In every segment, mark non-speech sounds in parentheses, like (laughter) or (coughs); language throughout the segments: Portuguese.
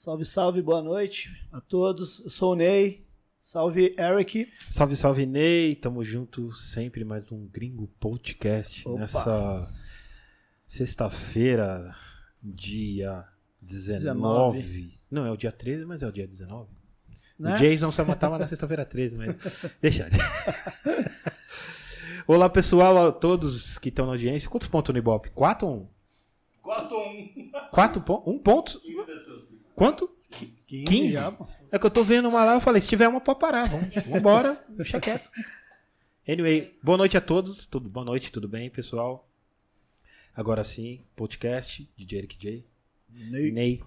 Salve, salve, boa noite a todos. Eu sou o Ney. Salve, Eric. Salve, salve, Ney. Tamo junto sempre mais um Gringo Podcast Opa. nessa sexta-feira, dia 19. 19. Não, é o dia 13, mas é o dia 19. Né? O Jason só matava na sexta-feira 13, mas (laughs) deixa. Olá, pessoal, a todos que estão na audiência. Quantos pontos no Ibope? Quatro ou um? 4 a 1. Quatro pontos? Um ponto? 15 pessoas. Quanto? 15, 15? já. É que eu tô vendo uma lá, eu falei, se tiver uma, pode parar. Vamos, vambora, (laughs) deixa quieto. Anyway, boa noite a todos. Tudo, boa noite, tudo bem, pessoal? Agora sim, podcast, DJ Eric J. Ney. Ney.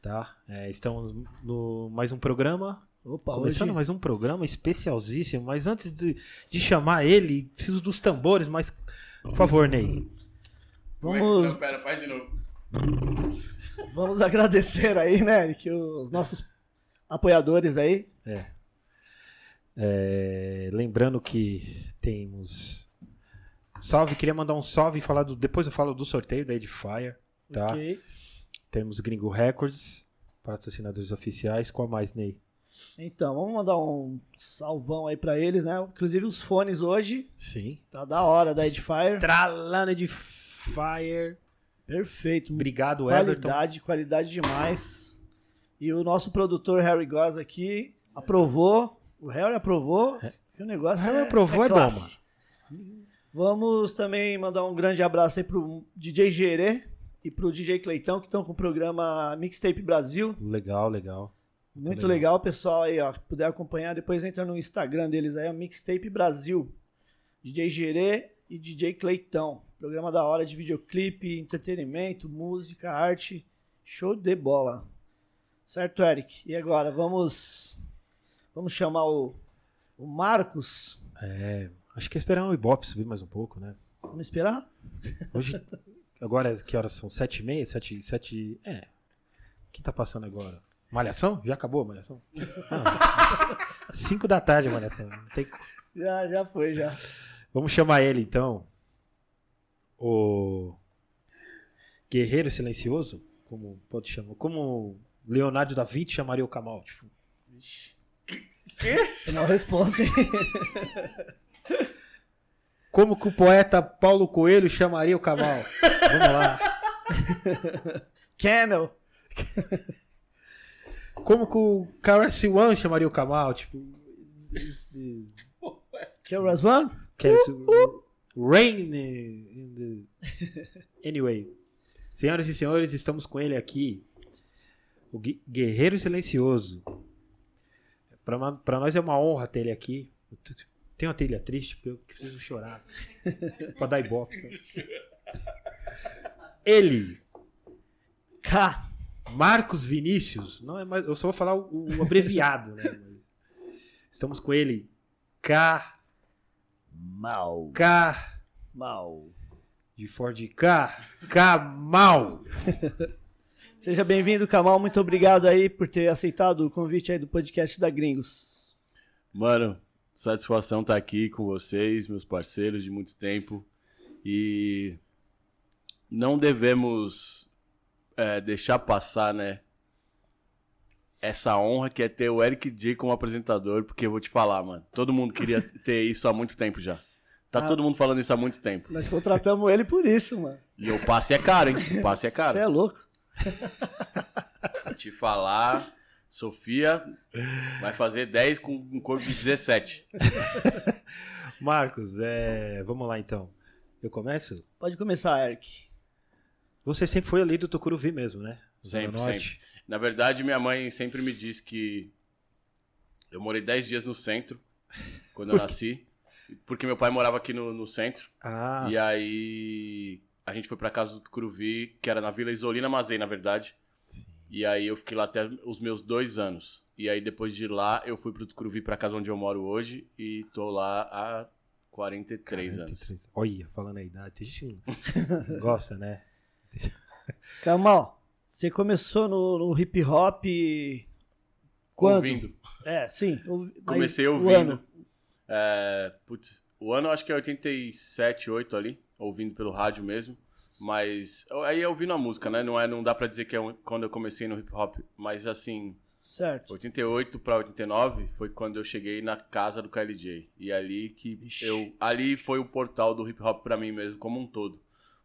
Tá? É, estamos no mais um programa. Opa, Começando hoje... mais um programa especialzíssimo. Mas antes de, de chamar ele, preciso dos tambores, mas. Por favor, Ney. Vamos, Não, pera, faz de novo. Vamos agradecer aí, né, Eric, os nossos apoiadores aí. É, lembrando que temos. Salve, queria mandar um salve e falar do. Depois eu falo do sorteio da Edifier. Tá? Ok. Temos Gringo Records, patrocinadores oficiais. Qual mais, Ney? Então, vamos mandar um salvão aí pra eles, né? Inclusive os fones hoje, Sim. tá da hora da Edifier. Tralana Edifier. Perfeito. Obrigado, Everton. Qualidade, qualidade demais. E o nosso produtor Harry Goss aqui aprovou. O Harry aprovou. Que o negócio O Harry é, aprovou, é classe. Vamos também mandar um grande abraço aí pro DJ Gerê e pro DJ Cleitão, que estão com o programa Mixtape Brasil. Legal, legal. Muito legal. legal, pessoal aí, ó. Puder acompanhar, depois entra no Instagram deles aí, é Mixtape Brasil. DJ Gerê e DJ Cleitão. Programa da hora de videoclipe, entretenimento, música, arte. Show de bola. Certo, Eric? E agora, vamos. Vamos chamar o, o Marcos. É, acho que é esperar o Ibope subir mais um pouco, né? Vamos esperar? Hoje. Agora, que horas são? Sete e meia? Sete, sete... É. O que tá passando agora? Malhação? Já acabou a Malhação? Não, (laughs) cinco da tarde a Malhação. Tem Já, já foi, já. Vamos chamar ele então. O Guerreiro Silencioso, como pode chamar? Como Leonardo da Vinci chamaria o Kamal? Tipo, não respondo, hein? (laughs) como que o poeta Paulo Coelho chamaria o Kamal? Vamos lá. (laughs) Camel. Como que o Karasi One chamaria o Kamal? Tipo, Que é o Rasvan? Rain in the... Anyway, senhoras e senhores, estamos com ele aqui. O Guerreiro Silencioso. Pra nós é uma honra ter ele aqui. Tem uma trilha triste, porque eu preciso chorar. pra dar ibope. sabe? Ele, K. Marcos Vinícius, não é mais, eu só vou falar o, o abreviado, né? Estamos com ele. K. Mal. K. Mal. De Ford K. Kamal. (laughs) Seja bem-vindo, Kamal. Muito obrigado aí por ter aceitado o convite aí do podcast da Gringos. Mano, satisfação estar aqui com vocês, meus parceiros de muito tempo. E não devemos é, deixar passar, né? Essa honra que é ter o Eric J como apresentador, porque eu vou te falar, mano. Todo mundo queria (laughs) ter isso há muito tempo já. Tá Ah. todo mundo falando isso há muito tempo. Nós contratamos ele por isso, mano. E o passe é caro, hein? O passe é Você caro. é louco. Vou te falar, Sofia vai fazer 10 com um corpo de 17. Marcos, é, vamos lá então. Eu começo? Pode começar, Eric. Você sempre foi ali do Tucuruvi mesmo, né? Zona Sempre, Norte. sempre. Na verdade, minha mãe sempre me disse que eu morei 10 dias no centro quando eu nasci, porque meu pai morava aqui no, no centro. Ah, E aí a gente foi pra casa do Tucuruvi, que era na Vila Isolina Mazei, na verdade. E aí eu fiquei lá até os meus dois anos. E aí depois de lá eu fui pro Tucuruvi, pra casa onde eu moro hoje, e tô lá há 43 anos. 43. Olha, falando a idade, gente (laughs) gosta, né? (laughs) Kamal, você começou no, no hip hop quando? Ouvindo. É, sim. ouvi- Comecei o ouvindo. É, putz, o ano eu acho que é 87, 8 ali, ouvindo pelo rádio mesmo. Mas aí eu ouvindo a música, né? Não, é, não dá pra dizer que é quando eu comecei no hip hop, mas assim, Certo. 88 pra 89 foi quando eu cheguei na casa do KLJ. E ali que Ixi. eu. Ali foi o portal do hip hop pra mim mesmo, como um todo.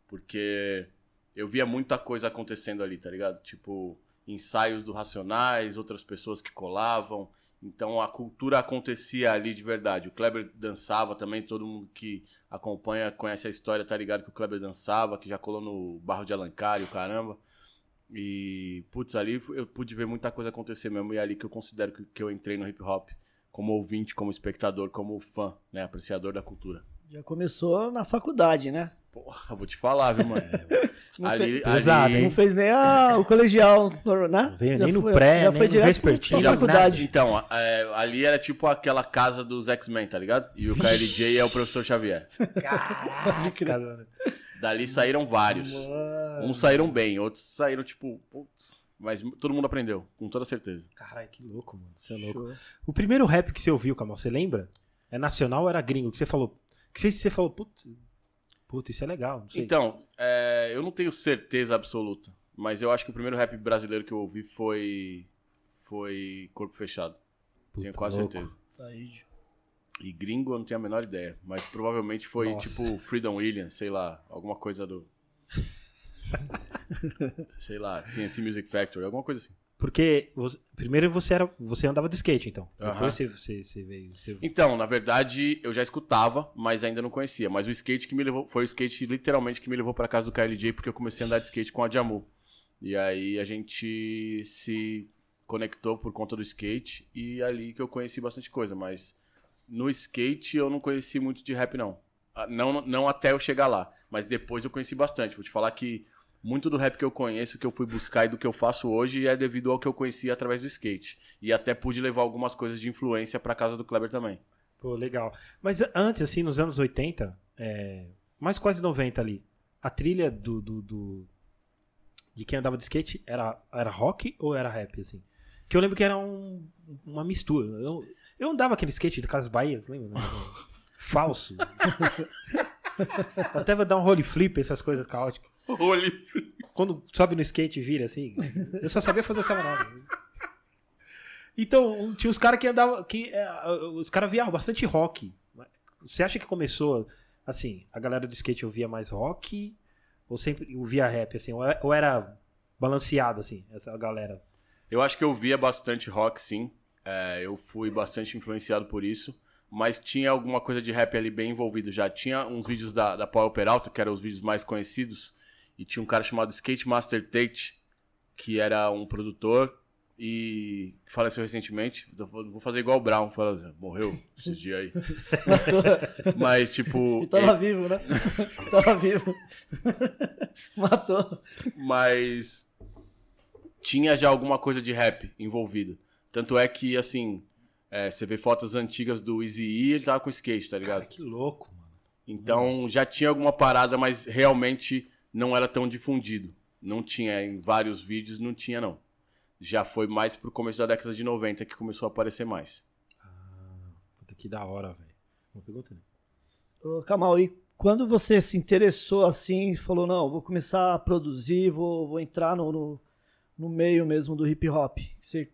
Porque eu via muita coisa acontecendo ali, tá ligado? Tipo, ensaios do Racionais, outras pessoas que colavam. Então a cultura acontecia ali de verdade. O Kleber dançava também, todo mundo que acompanha, conhece a história, tá ligado que o Kleber dançava, que já colou no Barro de Alancário, caramba. E, putz, ali eu pude ver muita coisa acontecer mesmo. E é ali que eu considero que, que eu entrei no hip hop como ouvinte, como espectador, como fã, né? Apreciador da cultura. Já começou na faculdade, né? Porra, vou te falar, viu, mano? Não ali, Pesado, ali- Não fez nem ah, o colegial, né? Não veio Já nem no foi- pré, já nem foi no direto vespertino, pra Já- faculdade. Então, é, ali era tipo aquela casa dos X-Men, tá ligado? E o KLJ é o professor Xavier. Pode crer. Cara, Dali saíram vários. Mano. Uns saíram bem, outros saíram tipo, putz, mas todo mundo aprendeu, com toda certeza. Caralho, que louco, mano. Você é louco. Show. O primeiro rap que você ouviu, Kamal, você lembra? É nacional ou era gringo? Que você falou. Que você, você falou, putz, putz, isso é legal. Não sei. Então, é, eu não tenho certeza absoluta, mas eu acho que o primeiro rap brasileiro que eu ouvi foi foi Corpo Fechado. Puta, tenho quase louco. certeza. Tá. E gringo eu não tenho a menor ideia, mas provavelmente foi Nossa. tipo Freedom Williams, sei lá, alguma coisa do (laughs) sei lá, CNC Music Factory, alguma coisa assim. Porque você- primeiro você era, você andava de skate, então. Depois você, você, você veio. Você... Então, na verdade, eu já escutava, mas ainda não conhecia. Mas o skate que me levou, foi o skate literalmente que me levou pra casa do KLJ, porque eu comecei a andar de skate com a Jamu. E aí a gente se conectou por conta do skate e é ali que eu conheci bastante coisa. Mas no skate eu não conheci muito de rap, não. Ah, Não, não até eu chegar lá, mas depois eu conheci bastante. Vou te falar que muito do rap que eu conheço, que eu fui buscar e do que eu faço hoje é devido ao que eu conheci através do skate. E até pude levar algumas coisas de influência pra casa do Kleber também. Pô, legal. Mas antes, assim, nos anos 80, é, mais quase 90 ali, a trilha do, do, do- de quem andava de skate era, era rock ou era rap, assim? Que eu lembro que era um- uma mistura. Eu, eu andava aquele skate de Casas Bahias, lembra? (laughs) Falso. (laughs) Até vou dar um role flip, essas coisas caóticas. Olhe. Quando sobe no skate e vira assim, eu só sabia fazer essa manobra. Então, tinha os caras que andavam. Que, é, os caras viam bastante rock. Você acha que começou assim? A galera do skate ouvia mais rock? Ou sempre ouvia rap, assim? Ou é- ou era balanceado, assim, essa galera? Eu acho que eu via bastante rock, sim. É, eu fui bastante influenciado por isso. Mas tinha alguma coisa de rap ali bem envolvido já. Tinha uns vídeos da, da Paul Peralta, que eram os vídeos mais conhecidos. E tinha um cara chamado Skate Master Tate, que era um produtor e que faleceu recentemente. Vou fazer igual o Brown, fala, morreu esses dias aí. (laughs) Mas, tipo. E tava vivo, né? (laughs) tava vivo. (laughs) Matou. mas tinha já alguma coisa de rap envolvida. Tanto é que, assim, é, você vê fotos antigas do Easy E, ele tava com skate, tá ligado? Cara, que louco, mano. Então já tinha alguma parada, mas realmente não era tão difundido. Não tinha em vários vídeos, não tinha não. Já foi mais pro começo da década de 90 que começou a aparecer mais. Puta que da hora, velho. Uma pergunta, né? Ô, Kamal, e quando você se interessou assim, falou, não, vou começar a produzir, vou, vou entrar no, no, no meio mesmo do hip hop. Você,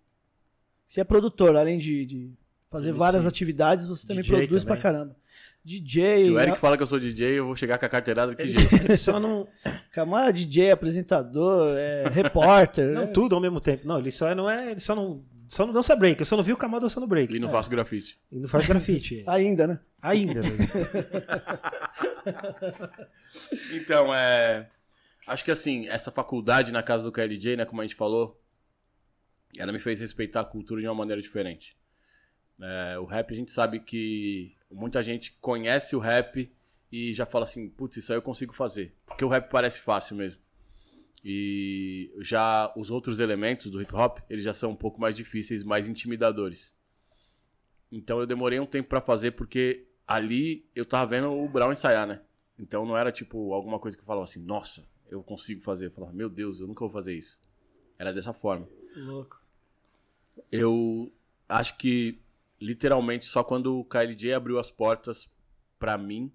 você é produtor, além de, de fazer MC. várias atividades, você também DJ produz também. pra caramba. DJ, Se o Eric fala que eu sou DJ, eu vou chegar com a carteirada que jeito. Ele só não. Kamal é DJ, apresentador, é repórter. Não, é- tudo ao mesmo tempo. Não, ele só não é. Ele só não. Só não dança break. Eu só não vi o Kamal dançando break. E não faço grafite. E não faz grafite. (laughs) Ainda, né? Ainda, velho. (laughs) Então, é. Acho que assim, essa faculdade na casa do KLJ, né, como a gente falou, ela me fez respeitar a cultura de uma maneira diferente. É, o rap, a gente sabe que muita gente conhece o rap e já fala assim, putz, isso aí eu consigo fazer. Porque o rap parece fácil mesmo. E já os outros elementos do hip hop, eles já são um pouco mais difíceis, mais intimidadores. Então eu demorei um tempo pra fazer porque ali eu tava vendo o Brown ensaiar, né? Então não era tipo alguma coisa que eu falava assim, nossa, eu consigo fazer. Eu falava, meu Deus, eu nunca vou fazer isso. Era dessa forma. Louco. Eu acho que literalmente só quando o KLJ abriu as portas pra mim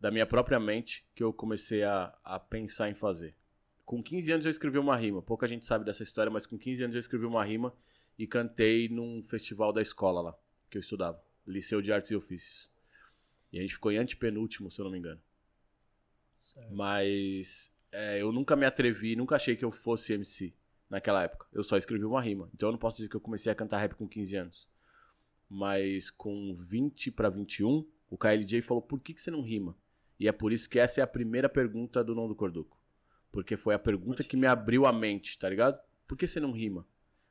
da minha própria mente que eu comecei a, a pensar em fazer. Com 15 anos eu escrevi uma rima. Pouca gente sabe dessa história, mas com 15 anos eu escrevi uma rima e cantei num festival da escola lá, que eu estudava, Liceu de Artes e Ofícios. E a gente ficou em antepenúltimo, se eu não me engano. Certo. Mas é, eu nunca me atrevi, nunca achei que eu fosse MC naquela época. Eu só escrevi uma rima. Então eu não posso dizer que eu comecei a cantar rap com 15 anos. Mas com 20 para 21, o KLJ falou: por que, que você não rima? E é por isso que essa é a primeira pergunta do Não do Corduco. Porque foi a pergunta que me abriu a mente, tá ligado? Por que você não rima?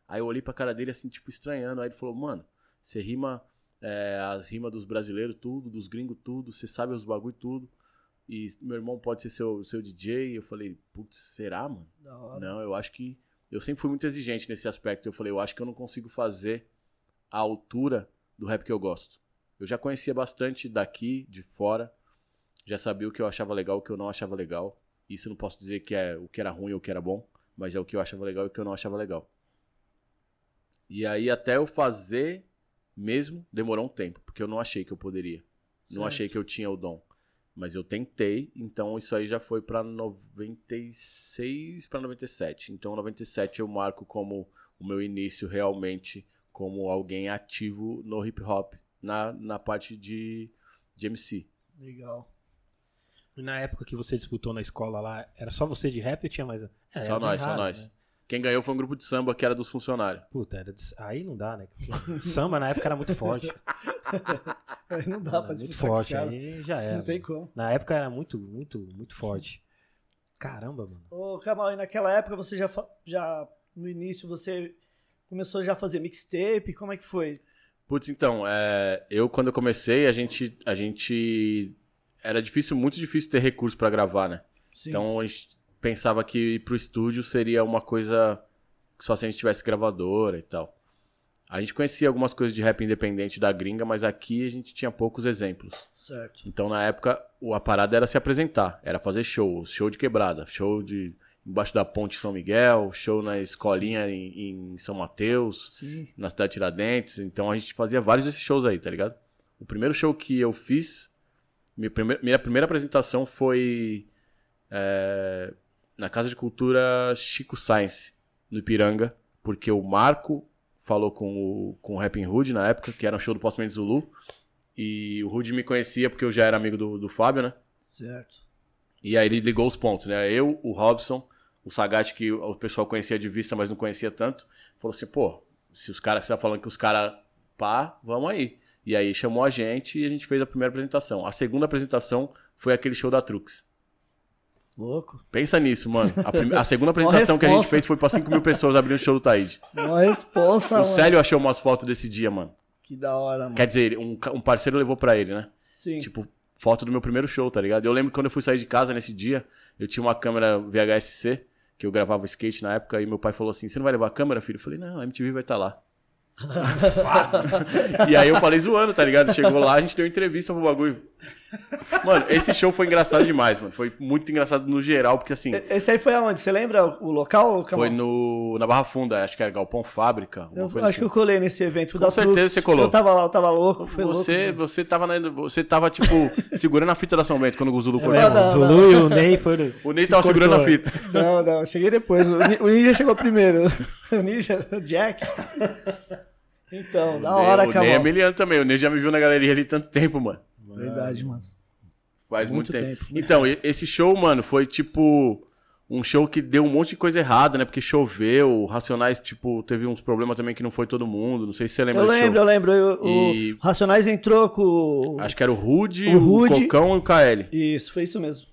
Aí eu olhei pra cara dele assim, tipo, estranhando. Aí ele falou: mano, você rima é, as rimas dos brasileiros, tudo, dos gringos, tudo, você sabe os bagulho, tudo. E meu irmão pode ser seu, seu DJ. Eu falei, putz, será, mano? Não, eu acho que. Eu sempre fui muito exigente nesse aspecto. Eu falei, eu acho que eu não consigo fazer a altura do rap que eu gosto. Eu já conhecia bastante daqui, de fora. Já sabia o que eu achava legal, o que eu não achava legal. Isso não posso dizer que é o que era ruim ou o que era bom, mas é o que eu achava legal e o que eu não achava legal. E aí, até eu fazer mesmo, demorou um tempo, porque eu não achei que eu poderia. Não Certo. achei que eu tinha o dom. Mas eu tentei, então isso aí já foi pra 96 pra 97. Então 97 eu marco como o meu início realmente como alguém ativo no hip hop, na, na parte de, de MC. Legal. E na época que você disputou na escola lá, era só você de rap ou tinha mais? É, só nós, bem só raro, nós. né? Quem ganhou foi um grupo de samba que era dos funcionários. Puta, era de- aí não dá, né? (laughs) Samba na época era muito forte. (laughs) Aí não dá Era pra muito forte, aí já era. Não tem mano. como. Na época era muito, muito, muito forte. Caramba, mano. Ô, Kamal, e naquela época você já, já no início você começou já a fazer mixtape? Como é que foi? Putz, então, é, eu quando eu comecei, a gente, a gente era difícil, muito difícil ter recurso pra gravar, né? Sim. Então a gente pensava que ir pro estúdio seria uma coisa só se a gente tivesse gravadora e tal. A gente conhecia algumas coisas de rap independente da gringa, mas aqui a gente tinha poucos exemplos. Certo. Então na época o- a parada era se apresentar, era fazer show, show de quebrada, show de embaixo da ponte São Miguel, show na escolinha em, em São Mateus Sim. na cidade de Tiradentes. Então a gente fazia vários desses shows aí, tá ligado? O primeiro show que eu fiz, minha primeira, minha primeira apresentação foi é, na Casa de Cultura Chico Science, no Ipiranga, porque o Marco falou com o, com o Rapping Hood na época, que era um show do Posto Mendes Zulu. E o Hood me conhecia porque eu já era amigo do, do Fábio, né? Certo. E aí ele ligou os pontos, né? Eu, o Robson, o Sagat, que o pessoal conhecia de vista, mas não conhecia tanto, falou assim, pô, se os caras, você tá falando que os caras pá, vamos aí. E aí chamou a gente e a gente fez a primeira apresentação. A segunda apresentação foi aquele show da Trux. Louco. Pensa nisso, mano. A, a segunda (laughs) apresentação que a gente fez foi pra 5 mil pessoas abrindo o show do Taíde. Uma resposta, O mano. Célio achou umas fotos desse dia, mano. Que da hora, mano. Quer dizer, um, um parceiro levou pra ele, né? Sim. Tipo, foto do meu primeiro show, tá ligado? Eu lembro que quando eu fui sair de casa nesse dia, eu tinha uma câmera VHS-C, que eu gravava skate na época, e meu pai falou assim: Você não vai levar a câmera, filho? Eu falei: Não, a MTV vai estar lá. (laughs) e aí eu falei zoando, tá ligado? Chegou lá, a gente deu entrevista pro bagulho. Mano, esse show foi engraçado demais, mano. Foi muito engraçado no geral, porque assim, Esse aí foi aonde? Você lembra o local? Kamal? foi no, na Barra Funda, acho que era Galpão Fábrica, Eu coisa acho que assim. eu colei nesse evento. Com da certeza Trux. você colou. Eu tava lá, eu tava louco. Foi Você, louco. você tava, na- você tava, tipo, (laughs) segurando a fita da São Bento quando o Zulu cortou. o Zulu e o Ney foram. (laughs) O Ney se tava segurando a fita. Não, não, eu cheguei depois. O Ni- o Ninja chegou primeiro. (laughs) O Ninja, o Jack. Então, da hora, o Ney é miliano também. O Ney já me viu na galeria ali tanto tempo, mano. Verdade, mano. Faz muito, Muito tempo. tempo, muito então, esse show, mano, foi tipo um show que deu um monte de coisa errada, né? Porque choveu, o Racionais, tipo, teve uns problemas também que não foi todo mundo. Não sei se você lembra Eu lembro, eu show. lembro. eu- O E- Racionais entrou com. Acho que era o Rude, O o, Rude. Cocão e o KL. Isso, foi isso mesmo.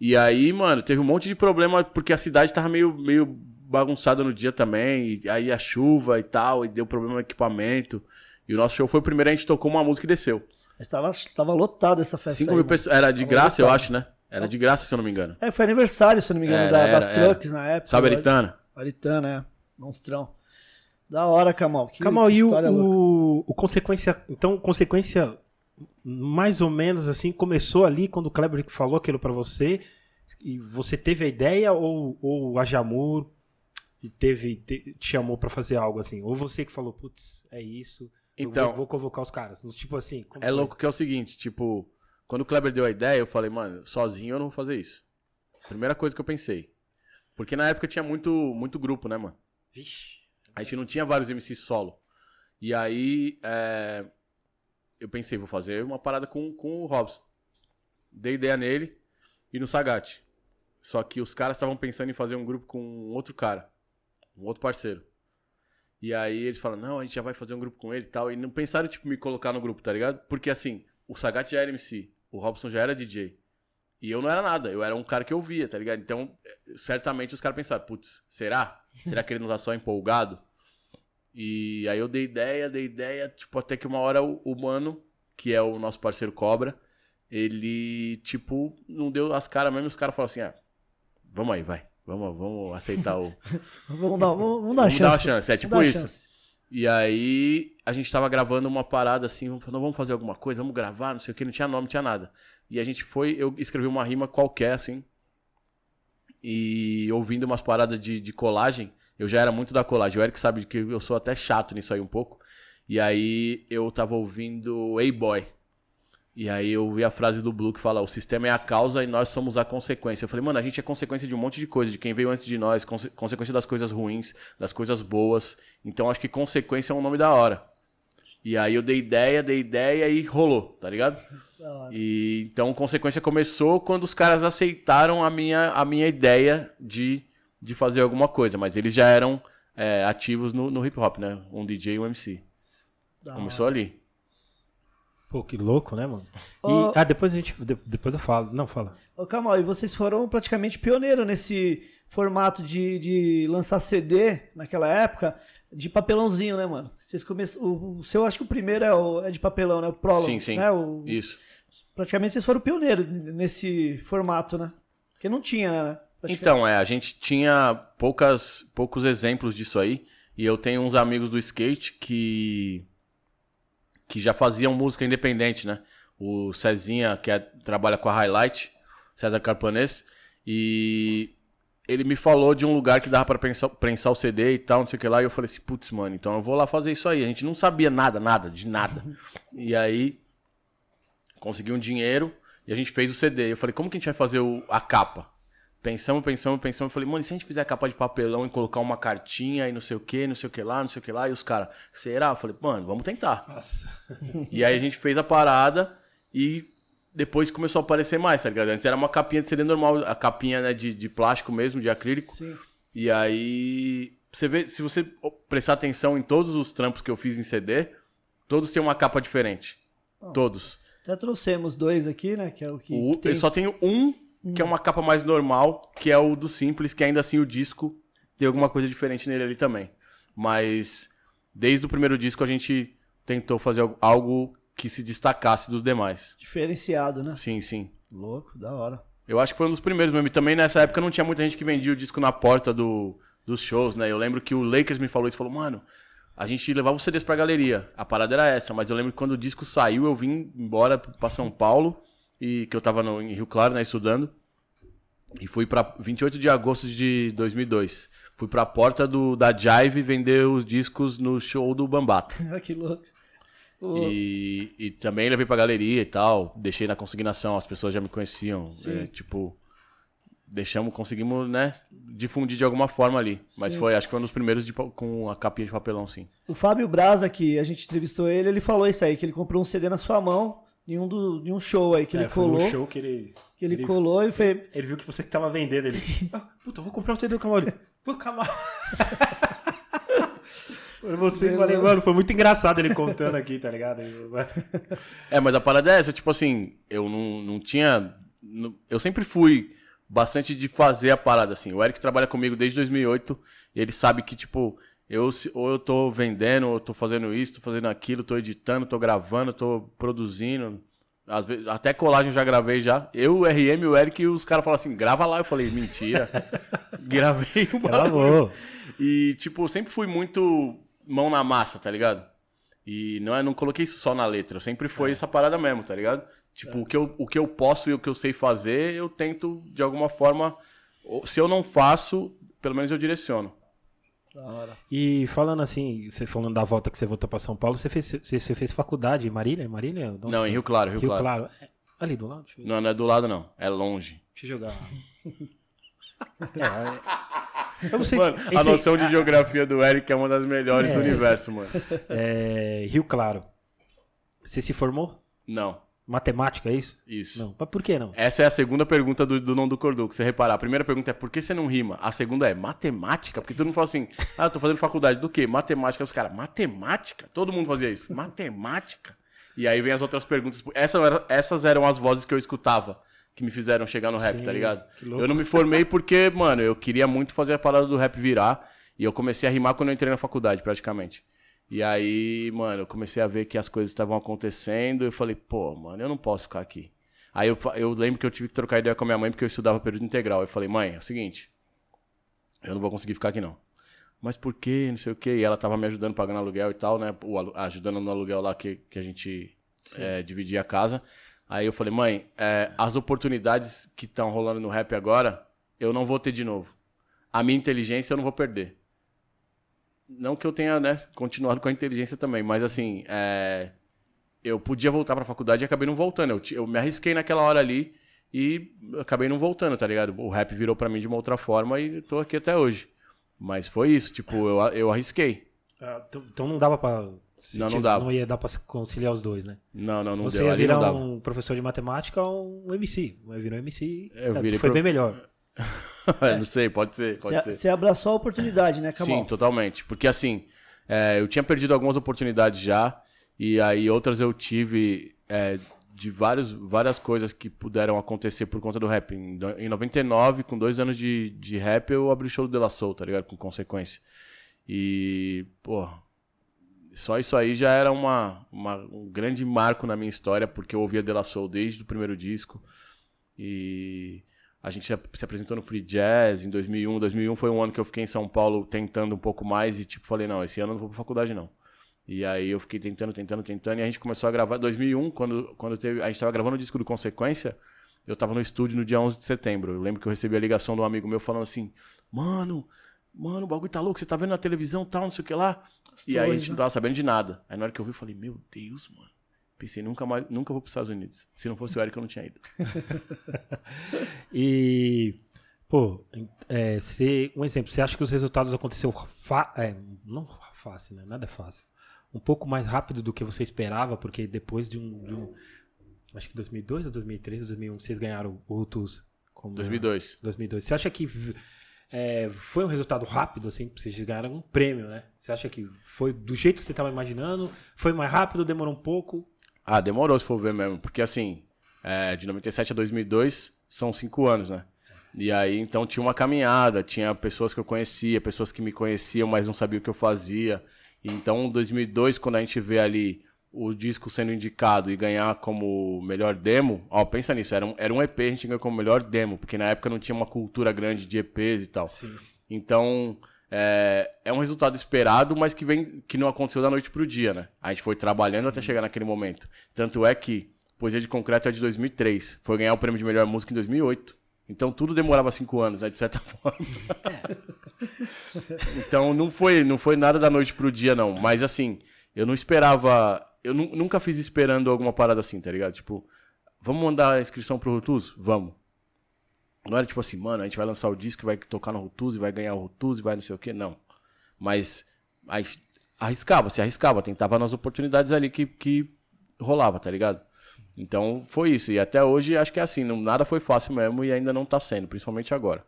E aí, mano, teve um monte de problema porque a cidade tava meio, meio bagunçada no dia também. E aí a chuva e tal, e deu problema no equipamento. E o nosso show foi o primeiro, a gente tocou uma música e desceu. Mas tava, tava lotado essa festa. 5 aí, mil pessoas. Era de Tava graça, eu lotado. acho, né? Era de graça, se eu não me engano. É, foi aniversário, se eu não me engano, Era, da, era, da era. Trucks na época. Sabe, Aritana? Aritana, é. Monstrão. Da hora, Kamal. Que, Kamal, que e o, o, o consequência. Então, consequência mais ou menos assim, começou ali quando o Kleber falou aquilo pra você. E você teve a ideia ou, ou a Jamur teve, te, te chamou pra fazer algo assim? Ou você que falou, putz, é isso. Eu Então- vou, vou convocar os caras. Tipo assim. É louco que é o seguinte, tipo, Quando o Kleber deu a ideia, eu falei, mano, sozinho eu não vou fazer isso. Primeira coisa que eu pensei. Porque na época tinha muito, muito grupo, né, mano? Vixe. A gente não tinha vários MCs solo. E aí, é, eu pensei, vou fazer uma parada com, com o Robson. Dei ideia nele e no Sagat. Só que os caras estavam pensando em fazer um grupo com um outro cara, um outro parceiro. E aí eles falaram, não, a gente já vai fazer um grupo com ele e tal. E não pensaram, tipo, me colocar no grupo, tá ligado? Porque assim, o Sagat já era MC, o Robson já era DJ. E eu não era nada, eu era um cara que ouvia, tá ligado? Então, eh, certamente os caras pensaram, putz, será? Será que ele não tá só empolgado? E aí eu dei ideia, dei ideia, tipo, até que uma hora o, o mano, que é o nosso parceiro Cobra, ele, tipo, não deu as caras mesmo, os caras falaram assim, ah, vamos aí, vai. Vamos, vamos aceitar o. (laughs) Vamos dar, vamos, vamos dar uma vamos chance. dar uma chance, é Vamos tipo isso. chance. E aí a gente tava gravando uma parada assim, vamos, não vamos fazer alguma coisa, vamos gravar, não sei o que, não tinha nome, não tinha nada. E a gente foi, eu escrevi uma rima qualquer, assim. E ouvindo umas paradas de, de colagem, eu já era muito da colagem. O Eric sabe que eu sou até chato nisso aí um pouco. E aí eu tava ouvindo Hey Boy. E aí eu vi a frase do Blue que fala: o sistema é a causa e nós somos a consequência. Eu falei, mano, a gente é consequência de um monte de coisa, de quem veio antes de nós, conse- consequência das coisas ruins, das coisas boas. Então acho que consequência é um nome da hora. E aí eu dei ideia, dei ideia e rolou, tá ligado? Hora. E então consequência começou quando os caras aceitaram a minha, a minha ideia de, de fazer alguma coisa, mas eles já eram é, ativos no, no hip hop, né? Um DJ e um MC. Da Começou ali. Pô, que louco, né, mano? E, Ô- ah, depois a gente. de- depois eu falo. Não, fala. Ô, Kamal, e vocês foram praticamente pioneiros nesse formato de, de lançar CD naquela época de papelãozinho, né, mano? Vocês começam, o, o seu, acho que o primeiro é, o- é de papelão, né? O Prolo. Sim, sim. Né? O, Isso. praticamente vocês foram pioneiros nesse formato, né? Porque não tinha, né? Então, é, a gente tinha poucas, poucos exemplos disso aí. E eu tenho uns amigos do skate que, que já faziam música independente, né? O Cezinha, que é- trabalha com a Highlight, César Carpanês. E ele me falou de um lugar que dava pra prensar, prensar o CD e tal, não sei o que lá. E eu falei assim, putz, mano, então eu vou lá fazer isso aí. A gente não sabia nada, nada, de nada. (laughs) e aí, consegui um dinheiro e a gente fez o CD. Eu falei, como que a gente vai fazer o- a capa? Pensamos, pensamos, pensamos. Eu falei, mano, e se a gente fizer a capa de papelão e colocar uma cartinha e não sei o que, não sei o que lá, não sei o que lá? E os caras, será? Eu falei, mano, vamos tentar. Nossa. (laughs) E aí a gente fez a parada e depois começou a aparecer mais, tá ligado? Antes era uma capinha de CD normal, a capinha né, de, de plástico mesmo, de acrílico. Sim. E aí, você vê, se você prestar atenção em todos os trampos que eu fiz em CD, todos têm uma capa diferente. Todos. Até trouxemos dois aqui, né? Que é o que, O, que tem. Eu só tenho um que é uma capa mais normal, que é o do Simples, que ainda assim o disco tem alguma coisa diferente nele ali também. Mas desde o primeiro disco a gente tentou fazer algo- algo que se destacasse dos demais. Diferenciado, né? Sim, sim. Louco, da hora. Eu acho que foi um dos primeiros mesmo. E também nessa época não tinha muita gente que vendia o disco na porta do, dos shows, né? Eu lembro que o Lakers me falou isso, falou, mano, a gente levava os CDs pra galeria. A parada era essa, mas eu lembro que quando o disco saiu, eu vim embora pra São Paulo, e que eu tava no, em Rio Claro, né, estudando. E fui pra 28 de agosto de 2002. Fui pra porta do, da Jive vender os discos no show do Bambata. (laughs) que louco. O- E, e também levei pra galeria e tal. Deixei na consignação, as pessoas já me conheciam. É, tipo, deixamos, conseguimos, né, difundir de alguma forma ali. Mas Sim. foi, acho que foi um dos primeiros de com a capinha de papelão, sim. O Fábio Braza, que a gente entrevistou ele, ele falou isso aí, que ele comprou um CD na sua mão em um, do, em um show aí, que ele É, foi colou. no show que ele. Que ele, ele- colou e foi. Ele viu que você que tava vendendo ele. (laughs) Ah, puta, eu vou comprar um CD do. Ele, Pô, Kamal. (laughs) Mano, Você, falei, mano, foi muito engraçado ele contando aqui, tá ligado? (laughs) É, mas a parada é essa, tipo assim, eu não, não tinha. não- eu sempre fui bastante de fazer a parada, assim. O Eric trabalha comigo desde 2008 e ele sabe que, tipo, eu, ou eu tô vendendo, ou eu tô fazendo isso, tô fazendo aquilo, tô editando, tô gravando, tô produzindo. Às vezes, até colagem eu já gravei já. Eu, o RM, o Eric e os caras falam assim, grava lá. Eu falei, mentira. (laughs) Gravei o bagulho. E, tipo, eu sempre fui muito mão na massa, tá ligado? E não, é, não coloquei isso só na letra, sempre foi essa parada mesmo, tá ligado? Tipo, o, que eu, o que eu posso e o que eu sei fazer, eu tento, de alguma forma. Se eu não faço, pelo menos eu direciono. Da hora. E falando assim, você falando da volta que você voltou pra São Paulo, você fez, você, você fez faculdade em Marília? Marília? Não, em Rio Claro, Rio, Rio Claro. Claro. Ali do lado? Deixa eu, Não, não é do lado, não. É longe. deixa eu jogar. (laughs) É, é, eu não sei. Mano, a noção de (laughs) geografia do Eric é uma das melhores do É. universo, mano. é, Rio Claro. Você se formou? Não, Matemática, é isso? isso. Não. Mas por que não? Essa é a segunda pergunta do, do Não do Corduco. Você reparar, a primeira pergunta é por que você não rima? A segunda é matemática? Porque todo mundo fala assim, ah, eu tô fazendo faculdade do quê? Matemática. Os caras, matemática? Todo mundo fazia isso. Matemática? E aí vem as outras perguntas. Essas eram, essas eram as vozes que eu escutava, que me fizeram chegar no rap, Sim, tá ligado? Eu não me formei porque, mano, eu queria muito fazer a parada do rap virar. E eu comecei a rimar quando eu entrei na faculdade, praticamente. E aí, mano, eu comecei a ver que as coisas estavam acontecendo. E eu falei, pô, mano, eu não posso ficar aqui. Aí eu, eu lembro que eu tive que trocar ideia com a minha mãe porque eu estudava período integral. Eu falei, mãe, é o seguinte, eu não vou conseguir ficar aqui não. Mas por quê? Não sei o quê. E ela tava me ajudando pagando aluguel e tal, né? O ajudando no aluguel lá que, que a gente é, dividia a casa. Aí eu falei, mãe, é, as oportunidades que estão rolando no rap agora, eu não vou ter de novo. A minha inteligência eu não vou perder. Não que eu tenha, né, continuado com a inteligência também, mas assim, é, eu podia voltar pra faculdade e acabei não voltando. Eu, eu me arrisquei naquela hora ali e acabei não voltando, tá ligado? O rap virou pra mim de uma outra forma e tô aqui até hoje. Mas foi isso, tipo, eu, eu arrisquei. Ah, então- Então não dava pra. se Não, não dava. Não ia dar pra conciliar os dois, né? Não, não, não Você deu. ia virar um professor de matemática ou um MC. Vai virar um MC. Eu é, virei foi pro- bem melhor. (laughs) não sei, pode ser, pode Você ser. você abraçou a oportunidade, né, Camal? Sim, totalmente. Porque assim, é, eu tinha perdido algumas oportunidades já, e aí outras eu tive é, de vários, várias coisas que puderam acontecer por conta do rap. Em, em 99, com dois anos de, de rap, eu abri o show do De La Soul, tá ligado? Com consequência. E, pô, só isso aí já era uma, uma- um grande marco na minha história, porque eu ouvia De La Soul desde o primeiro disco. E a gente se se apresentou no Free Jazz em 2001. 2001 foi um ano que eu fiquei em São Paulo tentando um pouco mais e tipo falei, não, esse ano eu não vou pra faculdade não. E aí eu fiquei tentando, tentando, tentando e a gente começou a gravar 2001, quando quando teve, a gente tava gravando o disco do Consequência, eu tava no estúdio no dia 11 de setembro. Eu lembro que eu recebi a ligação de um amigo meu falando assim: "Mano, mano, o bagulho tá louco, você tá vendo na televisão, tal, não sei o que lá". E aí a gente né? não tava sabendo de nada. Aí na hora que eu vi, eu falei: "Meu Deus, mano". Pensei, nunca mais, nunca vou pros Estados Unidos. Se não fosse o Eric, eu não tinha ido. (laughs) E, pô, é, você- um exemplo, você acha que os resultados aconteceram é, não fácil, né? Nada é fácil. Um pouco mais rápido do que você esperava, porque depois de um, de um- acho que 2002 ou 2003 ou 2001, vocês ganharam o Rutus como 2002. 2002. Você acha que é, foi um resultado rápido, assim, vocês ganharam um prêmio, né? Você acha que foi do jeito que você estava imaginando? Foi mais rápido, demorou um pouco? Ah, demorou se for ver mesmo. Porque assim, é, de 97 a 2002 são cinco anos, né? E aí, então tinha uma caminhada, tinha pessoas que eu conhecia, pessoas que me conheciam, mas não sabiam o que eu fazia. E então, 2002, quando a gente vê ali o disco sendo indicado e ganhar como melhor demo, ó, pensa nisso, era um, era um EP, a gente ganhou como melhor demo, porque na época não tinha uma cultura grande de EPs e tal. Sim. Então, é, é um resultado esperado, mas que vem que não aconteceu da noite pro dia, né? A gente foi trabalhando até chegar naquele momento. Tanto é que Poesia de Concreto é de 2003. Foi ganhar o prêmio de melhor música em 2008. Então tudo demorava cinco anos, né? De certa (laughs) forma. então não foi, não foi nada da noite pro dia, não. Mas assim, eu não esperava. Eu nu- nunca fiz esperando alguma parada assim, tá ligado? Tipo, vamos mandar a inscrição pro Rutuz? Vamos. Não era tipo assim, mano, a gente vai lançar o disco, vai tocar no Rutuz e vai ganhar o Rutuz e vai não sei o quê, não. Mas aí, arriscava, se arriscava, tentava nas oportunidades ali que, que rolava, tá ligado? Então foi isso. E até hoje acho que é assim, não, nada foi fácil mesmo e ainda não tá sendo, principalmente agora.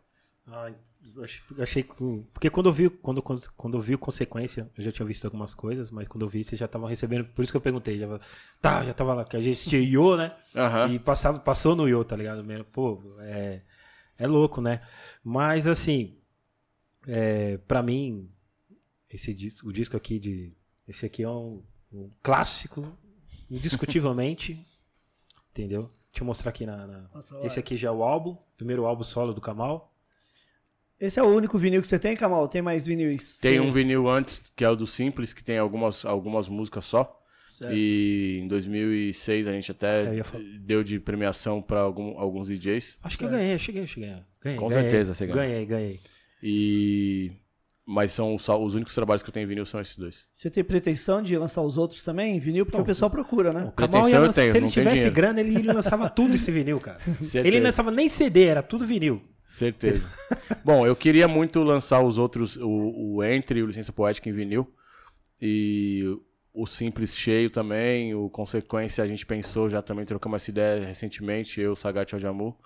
Ah, achei, que. Porque quando eu vi, quando, quando, quando eu vi consequência, eu já tinha visto algumas coisas, mas quando eu vi, vocês já estavam recebendo. Por isso que eu perguntei. Já, tá, já tava lá, que a gente tinha Yo, né? Aham. E passava, passou no Yo, tá ligado? Pô, é, é louco, né? Mas assim, é, pra mim, esse disco, o disco aqui de. Esse aqui é um, um clássico, indiscutivelmente. (laughs) entendeu? Deixa eu mostrar aqui na. na- lá. Esse aqui já é o álbum, primeiro álbum solo do Kamal. Esse é o único vinil que você tem, Camal? Tem mais vinis? Tem um vinil antes, que é o do Simples, que tem algumas, algumas músicas só. Certo. E em 2006 a gente até falar. deu de premiação pra algum, alguns DJs. Acho que eu ganhei, cheguei, cheguei. Ganhei, Com ganhei. certeza você ganhou. Ganhei, ganhei. E Mas são só os únicos trabalhos que eu tenho em vinil são esses dois. Você tem pretensão de lançar os outros também em vinil? Porque o pessoal procura, né? Pretensão ia eu lançar- tenho, se ele não tenho tivesse dinheiro. grana, ele lançava (laughs) tudo esse vinil, cara. Certeza. Ele não lançava nem CD, era tudo vinil. Certeza. (laughs) Bom, eu queria muito lançar os outros, o, o Entre e o Licença Poética em vinil. E o Simples cheio também, o Consequência a gente pensou, já também trocamos essa ideia recentemente, eu, o Sagat e o Jamu.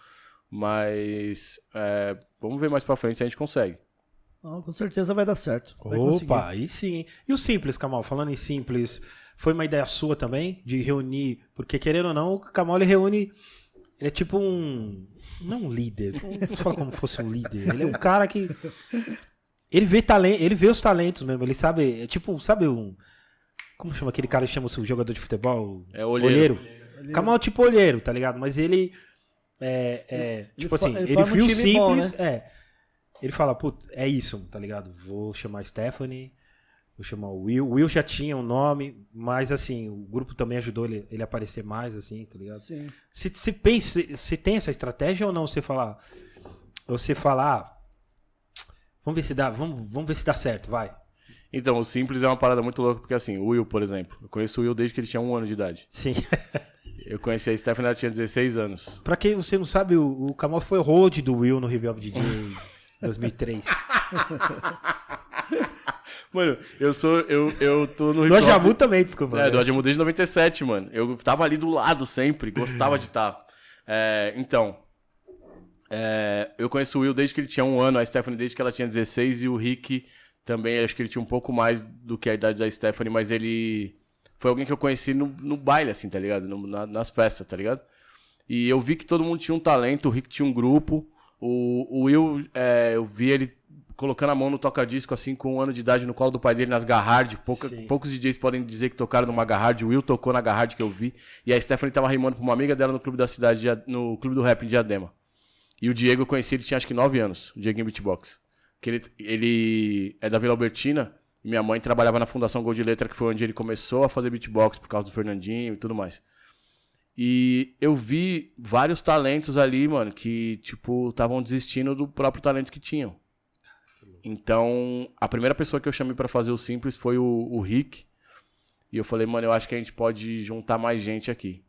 Mas é, vamos ver mais pra frente se a gente consegue. Não, com certeza vai dar certo. Vai conseguir. Opa, aí sim. E o Simples, Kamal, falando em Simples, foi uma ideia sua também de reunir, porque querendo ou não, o Kamal ele reúne, ele é tipo um, não um líder, não falar como fosse um líder, ele é um cara que ele vê talento, ele vê os talentos mesmo, ele sabe, é tipo, sabe um como chama aquele cara que chama o jogador de futebol? É olheiro. Kamal é tipo olheiro, tá ligado? Mas ele é, é, tipo fa- assim, ele ele, forma um time bom, simples, é. Ele fala, putz, é isso, tá ligado? Vou chamar Stephanie, vou chamar o Will. O Will já tinha um nome, mas assim, o grupo também ajudou ele, ele a aparecer mais, assim, tá ligado? Sim. Se, se, pensa, se tem essa estratégia ou não, você falar. Você falar. ah, Vamos ver se dá, vamos, vamos ver se dá certo, vai. Então, o Simples é uma parada muito louca, porque assim, o Will, por exemplo, eu conheço o Will desde que ele tinha um ano de idade. Sim. (laughs) Eu conheci a Stephanie, ela tinha 16 anos. pra quem você não sabe, o, o Kamal foi road do Will no Revival DJ 2003. Mano, eu sou. Eu, eu tô no Do Ajamu também, desculpa. É, né? do Adjamu desde 97, mano. Eu tava ali do lado sempre, gostava de estar. É, então. é, eu conheço o Will desde que ele tinha um ano, a Stephanie desde que ela tinha 16 e o Rick também, acho que ele tinha um pouco mais do que a idade da Stephanie, mas ele foi alguém que eu conheci no, no baile, assim, tá ligado? No- na- nas festas, tá ligado? E eu vi que todo mundo tinha um talento, o Rick tinha um grupo, o, o Will, é, eu vi ele colocando a mão no toca-disco, assim, com um ano de idade no colo do pai dele nas Garhard. Pouca, Sim. poucos DJs podem dizer que tocaram numa Garhard. O Will tocou na Garhard que eu vi. E a Stephanie tava rimando pra uma amiga dela no clube da cidade, no clube do rap em Diadema. E o Diego eu conheci, ele tinha acho que 9 anos, o Diego em Beatbox. Que ele, ele é da Vila Albertina. Minha mãe trabalhava na Fundação Gol de Letra, que foi onde ele começou a fazer beatbox por causa do Fernandinho e tudo mais. E eu vi vários talentos ali, mano, que, tipo, estavam desistindo do próprio talento que tinham. Então, a primeira pessoa que eu chamei pra fazer o Simples foi o, o Rick. E eu falei, mano, eu acho que a gente pode juntar mais gente aqui.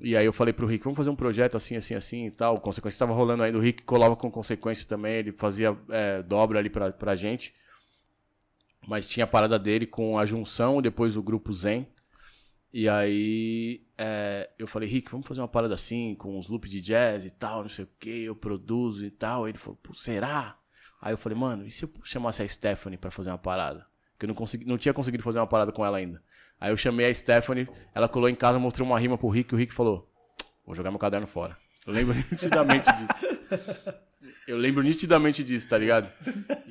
E aí eu falei pro Rick, vamos fazer um projeto assim, assim, assim e tal. Consequência estava rolando ainda. O Rick colava com consequência também, ele fazia é, dobra ali pra, pra gente. Mas tinha a parada dele com a junção, depois o grupo Zen. E aí é, eu falei, Rick, vamos fazer uma parada assim, com uns loops de jazz e tal, não sei o que, eu produzo e tal. Ele falou, será? Aí eu falei, mano, e se eu chamasse a Stephanie pra fazer uma parada? Que eu não, consegui, não tinha conseguido fazer uma parada com ela ainda. Aí eu chamei a Stephanie, ela colou em casa, mostrou uma rima pro Rick, e o Rick falou, vou jogar meu caderno fora. Eu lembro (laughs) nitidamente disso. Eu lembro nitidamente disso, tá ligado?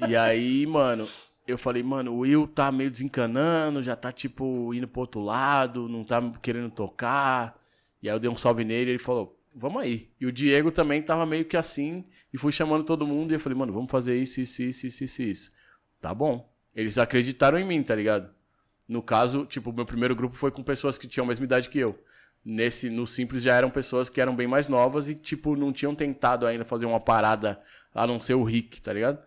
E aí, mano, eu falei, mano, o Will tá meio desencanando, já tá, tipo, indo pro outro lado, não tá querendo tocar. E aí eu dei um salve nele e ele falou, vamos aí. E o Diego também tava meio que assim, e fui chamando todo mundo, e eu falei, mano, vamos fazer isso, isso, isso, isso, isso, isso. Tá bom. Eles acreditaram em mim, tá ligado? No caso, tipo, o meu primeiro grupo foi com pessoas que tinham a mesma idade que eu. Nesse, no Simples já eram pessoas que eram bem mais novas e, tipo, não tinham tentado ainda fazer uma parada a não ser o Rick, tá ligado?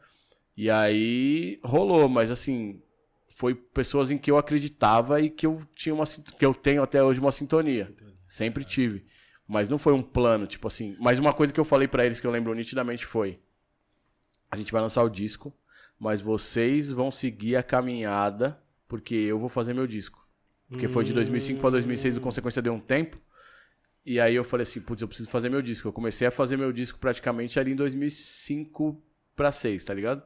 E aí rolou, mas assim, foi pessoas em que eu acreditava e que eu tinha uma que eu tenho até hoje uma sintonia. Sempre tive. Mas não foi um plano, tipo assim. Mas uma coisa que eu falei pra eles que eu lembro nitidamente foi: a gente vai lançar o disco, mas vocês vão seguir a caminhada, porque eu vou fazer meu disco. Porque foi de 2005 pra 2006, o consequência deu um tempo. E aí eu falei assim, putz, eu preciso fazer meu disco. Eu comecei a fazer meu disco praticamente ali em 2005 pra 6, tá ligado?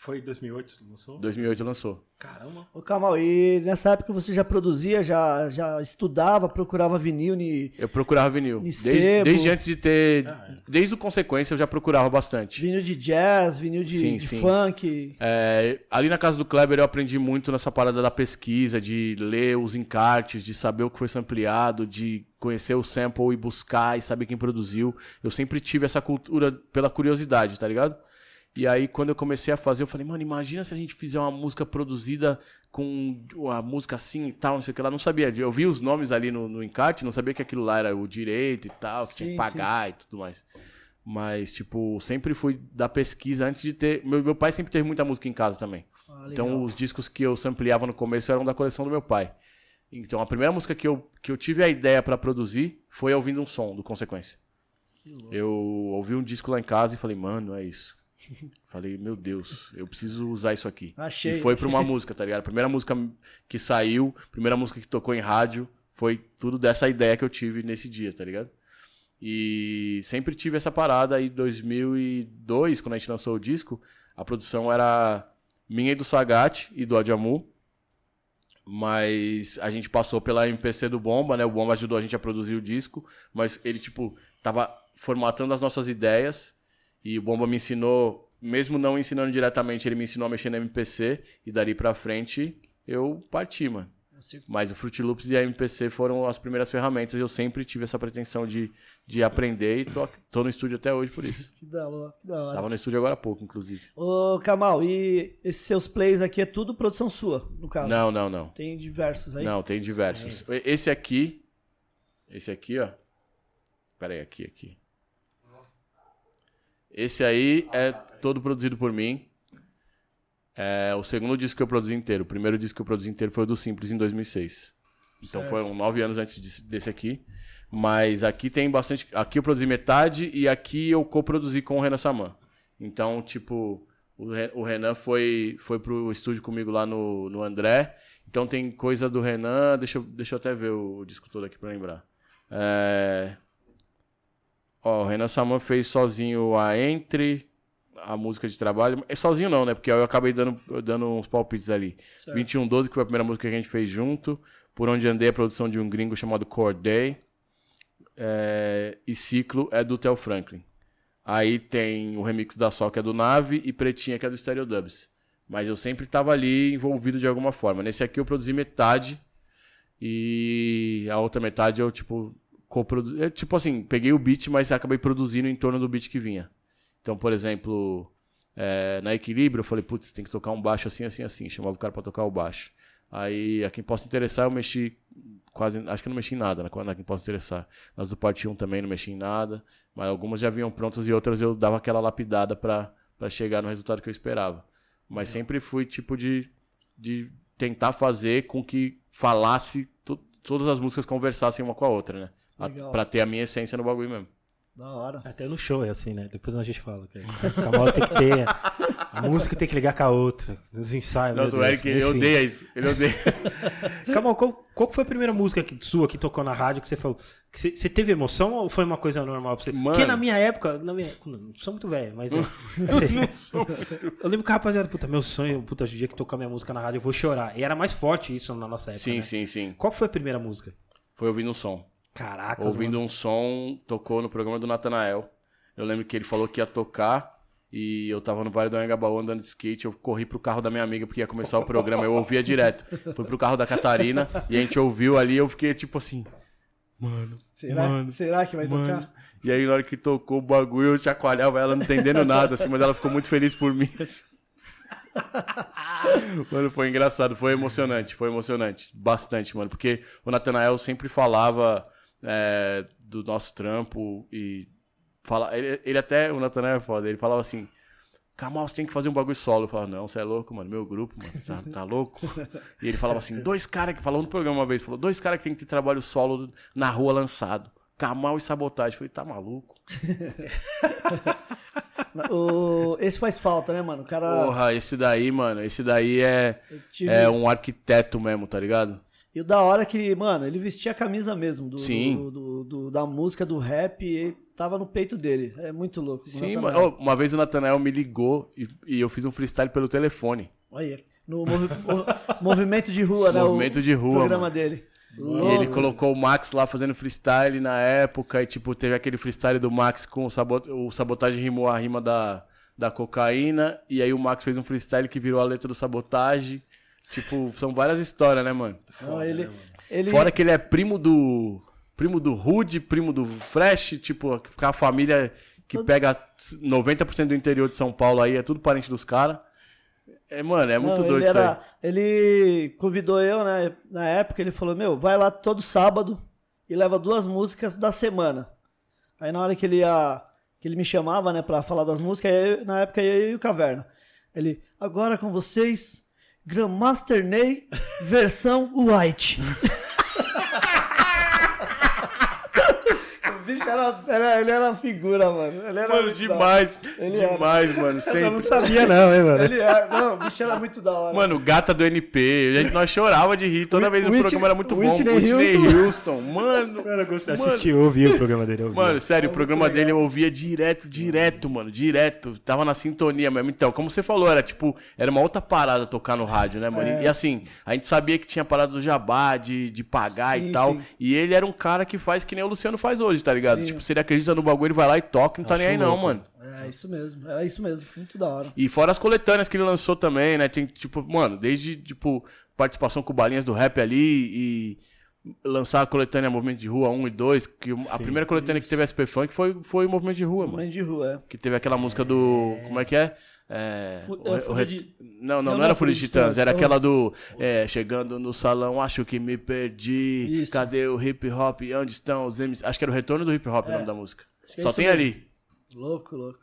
Foi em 2008 que lançou? 2008 lançou. Caramba. Ô, Kamal, e nessa época você já produzia, já, já estudava, procurava vinil ni, Eu procurava vinil. Desde, desde antes de ter. Ah, é. Desde o consequência eu já procurava bastante. vinil de jazz, vinil de, Sim, de sim. funk. É, ali na casa do Kleber eu aprendi muito nessa parada da pesquisa, de ler os encartes, de saber o que foi sampleado, de conhecer o sample e buscar e saber quem produziu. Eu sempre tive essa cultura pela curiosidade, tá ligado? E aí, quando eu comecei a fazer, eu falei, mano, imagina se a gente fizer uma música produzida com a música assim e tal, não sei o que lá. Não sabia. Eu vi os nomes ali no, no encarte, não sabia que aquilo lá era o direito e tal, que tinha Sim, que pagar e tudo mais. Mas, tipo, sempre fui da pesquisa antes de ter. Meu, meu pai sempre teve muita música em casa também. Ah. Então, os discos que eu sampleava no começo eram da coleção do meu pai. Então, a primeira música que eu, que eu tive a ideia pra produzir foi ouvindo um som do Consequência. Eu ouvi um disco lá em casa e falei, mano, é isso. Falei, meu Deus, eu preciso usar isso aqui. Achei. E foi pra uma música, tá ligado? A primeira música que saiu, primeira música que tocou em rádio, foi tudo dessa ideia que eu tive nesse dia, tá ligado? E sempre tive essa parada aí, 2002, quando a gente lançou o disco, a produção era minha e do Sagat e do Adjamu, mas a gente passou pela MPC do Bomba, né? O Bomba ajudou a gente a produzir o disco, mas ele, tipo, tava formatando as nossas ideias e o Bomba me ensinou, mesmo não ensinando diretamente, ele me ensinou a mexer na MPC e dali pra frente eu parti, mano. Mas o Fruit Loops e a MPC foram as primeiras ferramentas. Eu sempre tive essa pretensão de, de aprender e tô, tô no estúdio até hoje por isso. (laughs) Que da hora. Que da hora. Tava no estúdio agora há pouco, inclusive. Ô, Kamal, e esses seus plays aqui é tudo produção sua, no caso? Não, não, não. Tem diversos aí? Não, tem diversos. Esse aqui. Esse aqui, ó. Pera aí, aqui, aqui. Esse aí é todo produzido por mim. É o segundo disco que eu produzi inteiro. O primeiro disco que eu produzi inteiro foi o do Simples em 2006. Então Certo. foram nove anos antes desse, aqui. Mas aqui tem bastante. Aqui eu produzi metade e aqui eu coproduzi com o Renan Saman. Então, tipo, o, Re- o Renan foi, foi pro estúdio comigo lá no, no André. Então tem coisa do Renan. Deixa, eu- deixa eu até ver o disco todo aqui pra lembrar. É... Ó, o Renan Saman fez sozinho a Entre, a música de trabalho. É sozinho não, né? Porque eu acabei dando, dando uns palpites ali. Certo. 2112, que foi a primeira música que a gente fez junto. Por Onde Andei, a produção de um gringo chamado Corday. É, e Ciclo é do Theo Franklin. Aí tem o remix da Sol, que é do Nave, e Pretinha, que é do Stereo Dubs. Mas eu sempre tava ali envolvido de alguma forma. Nesse aqui eu produzi metade. E a outra metade eu, tipo, coproduzi. é, Tipo assim, peguei o beat, mas acabei produzindo em torno do beat que vinha. Então, por exemplo, é, na Equilíbrio, eu falei, putz, tem que tocar um baixo assim, assim, assim. Chamava o cara pra tocar o baixo. Aí, a quem possa interessar, eu mexi quase. Acho que eu não mexi em nada na, na quem possa interessar. Nas do Parte 1 também não mexi em nada. Mas algumas já vinham prontas e outras eu dava aquela lapidada pra, pra chegar no resultado que eu esperava. Mas sempre fui tipo de, de tentar fazer com que falasse, to- todas as músicas conversassem uma com a outra, né? A, pra ter a minha essência no bagulho mesmo. Da hora. Até no show é assim, né? Depois a gente fala. Que a Camala tem que ter. A música tem que ligar com a outra. Nos ensaios. meu Nossa, o. Eric, ele odeia isso. Ele odeia. (laughs) Camal, qual, qual foi a primeira música que- sua que tocou na rádio que você falou? Que você, você teve emoção ou foi uma coisa normal pra você? Mano. Porque na minha época, na minha, não sou muito velho, mas. é, assim, (laughs) (laughs) eu lembro que a rapaziada, puta, meu sonho, puta, o dia que tocar minha música na rádio eu vou chorar. E era mais forte isso na nossa época. sim, né? sim, sim. Qual foi a primeira música? Foi ouvindo um som. Caraca, ouvindo mano. um som, tocou no programa do Natanael. Eu lembro que ele falou que ia tocar e eu tava no Vale do Anhangabaú andando de skate, eu corri pro carro da minha amiga porque ia começar o programa, eu ouvia direto. Fui pro carro da Catarina e a gente ouviu ali, eu fiquei tipo assim, mano, Será, mano, será que vai mano. tocar? E aí na hora que tocou o bagulho, eu chacoalhava ela não entendendo nada, assim, mas ela ficou muito feliz por mim. assim. (laughs) Mano, foi engraçado, foi emocionante, foi emocionante. Bastante, mano. Porque o Natanael sempre falava é, do nosso trampo e. Fala, ele, ele até, o Natanael é foda, ele falava assim. Kamal, você tem que fazer um bagulho solo. Eu falava, não, você é louco, mano. Meu grupo, mano. Tá, tá louco? E ele falava assim: dois caras que falou no programa uma vez, falou, dois caras que tem que ter trabalho solo na rua lançado. Kamal e sabotagem. Eu falei, tá maluco? (laughs) O- esse faz falta, né, mano? O cara. Porra, esse daí, mano, esse daí é, tive- é um arquiteto mesmo, tá ligado? E o da hora que, mano, ele vestia a camisa mesmo do, Sim. do- do- do- da música, do rap, e tava no peito dele. É muito louco. Sim, mano. Uma vez o Natanael me ligou e, e eu fiz um freestyle pelo telefone. Olha, no movi- mo- (laughs) movimento de rua, né? Movimento o de rua, programa mano. dele. E ele colocou o Max lá fazendo freestyle na época. E, tipo, teve aquele freestyle do Max com o, sabot... o Sabotagem rimou a rima da, da cocaína. E aí o Max fez um freestyle que virou a letra do Sabotagem. Tipo, são várias histórias, né, mano? Não, ele, ele, Fora que ele é primo do. Primo do Rude, primo do Fresh, tipo, ficar a família que pega 90% do interior de São Paulo aí, é tudo parente dos caras. É, mano, é muito Não, doido ele isso aí. era, Ele convidou eu, né? Na época, ele falou: Meu, vai lá todo sábado e leva duas músicas da semana. Aí na hora que ele ia que ele me chamava, né, pra falar das músicas, aí na época eu e o Caverna. Ele, agora com vocês, Grandmaster Ney, versão White. (laughs) o bicho era, ele era figura, mano. Ele era Mano, demais. Ele era. demais, mano. Eu não Sempre. sabia não, hein, mano. Ele era, não, o bicho era muito da hora. Mano, gata do NP. A gente, nós chorava de rir toda vez o Whitney- programa era muito bom. Whitney Whitney Houston. Houston. Mano. Cara, eu gostei, assisti, ouvi o programa dele. ouvi. Mano, sério, o É programa muito dele eu ouvia direto, direto, mano, direto. Tava na sintonia mesmo. Então, como você falou, era tipo, era uma outra parada tocar no rádio, né, mano? E- É. E assim, a gente sabia que tinha parada do jabá, de, de pagar Sim, e tal. sim. E ele era um cara que faz que nem o Luciano faz hoje, tá ligado? Sim. Tipo, se ele acredita no bagulho, ele vai lá e toca, não tá Acho nem aí não, louco. mano. É isso mesmo, era isso mesmo, muito da hora. E fora as coletâneas que ele lançou também, né? Tem, tipo, mano, desde, tipo, participação com balinhas do rap ali e lançar a coletânea Movimento de Rua 1 e 2, que a primeira coletânea que teve SP Funk foi, foi o Movimento de Rua, mano. Mãe de rua, é. Que teve aquela música do. Como é que é? É, o- é, o de- Não, não, Não, não, era é Fúria de Titãs, Titãs, era aquela do. é, chegando no salão, acho que me perdi. Isso. Cadê o hip hop? Onde estão os MCs? Acho que era o retorno do hip hop o É. nome da música. É Só tem mesmo. ali. Louco, louco.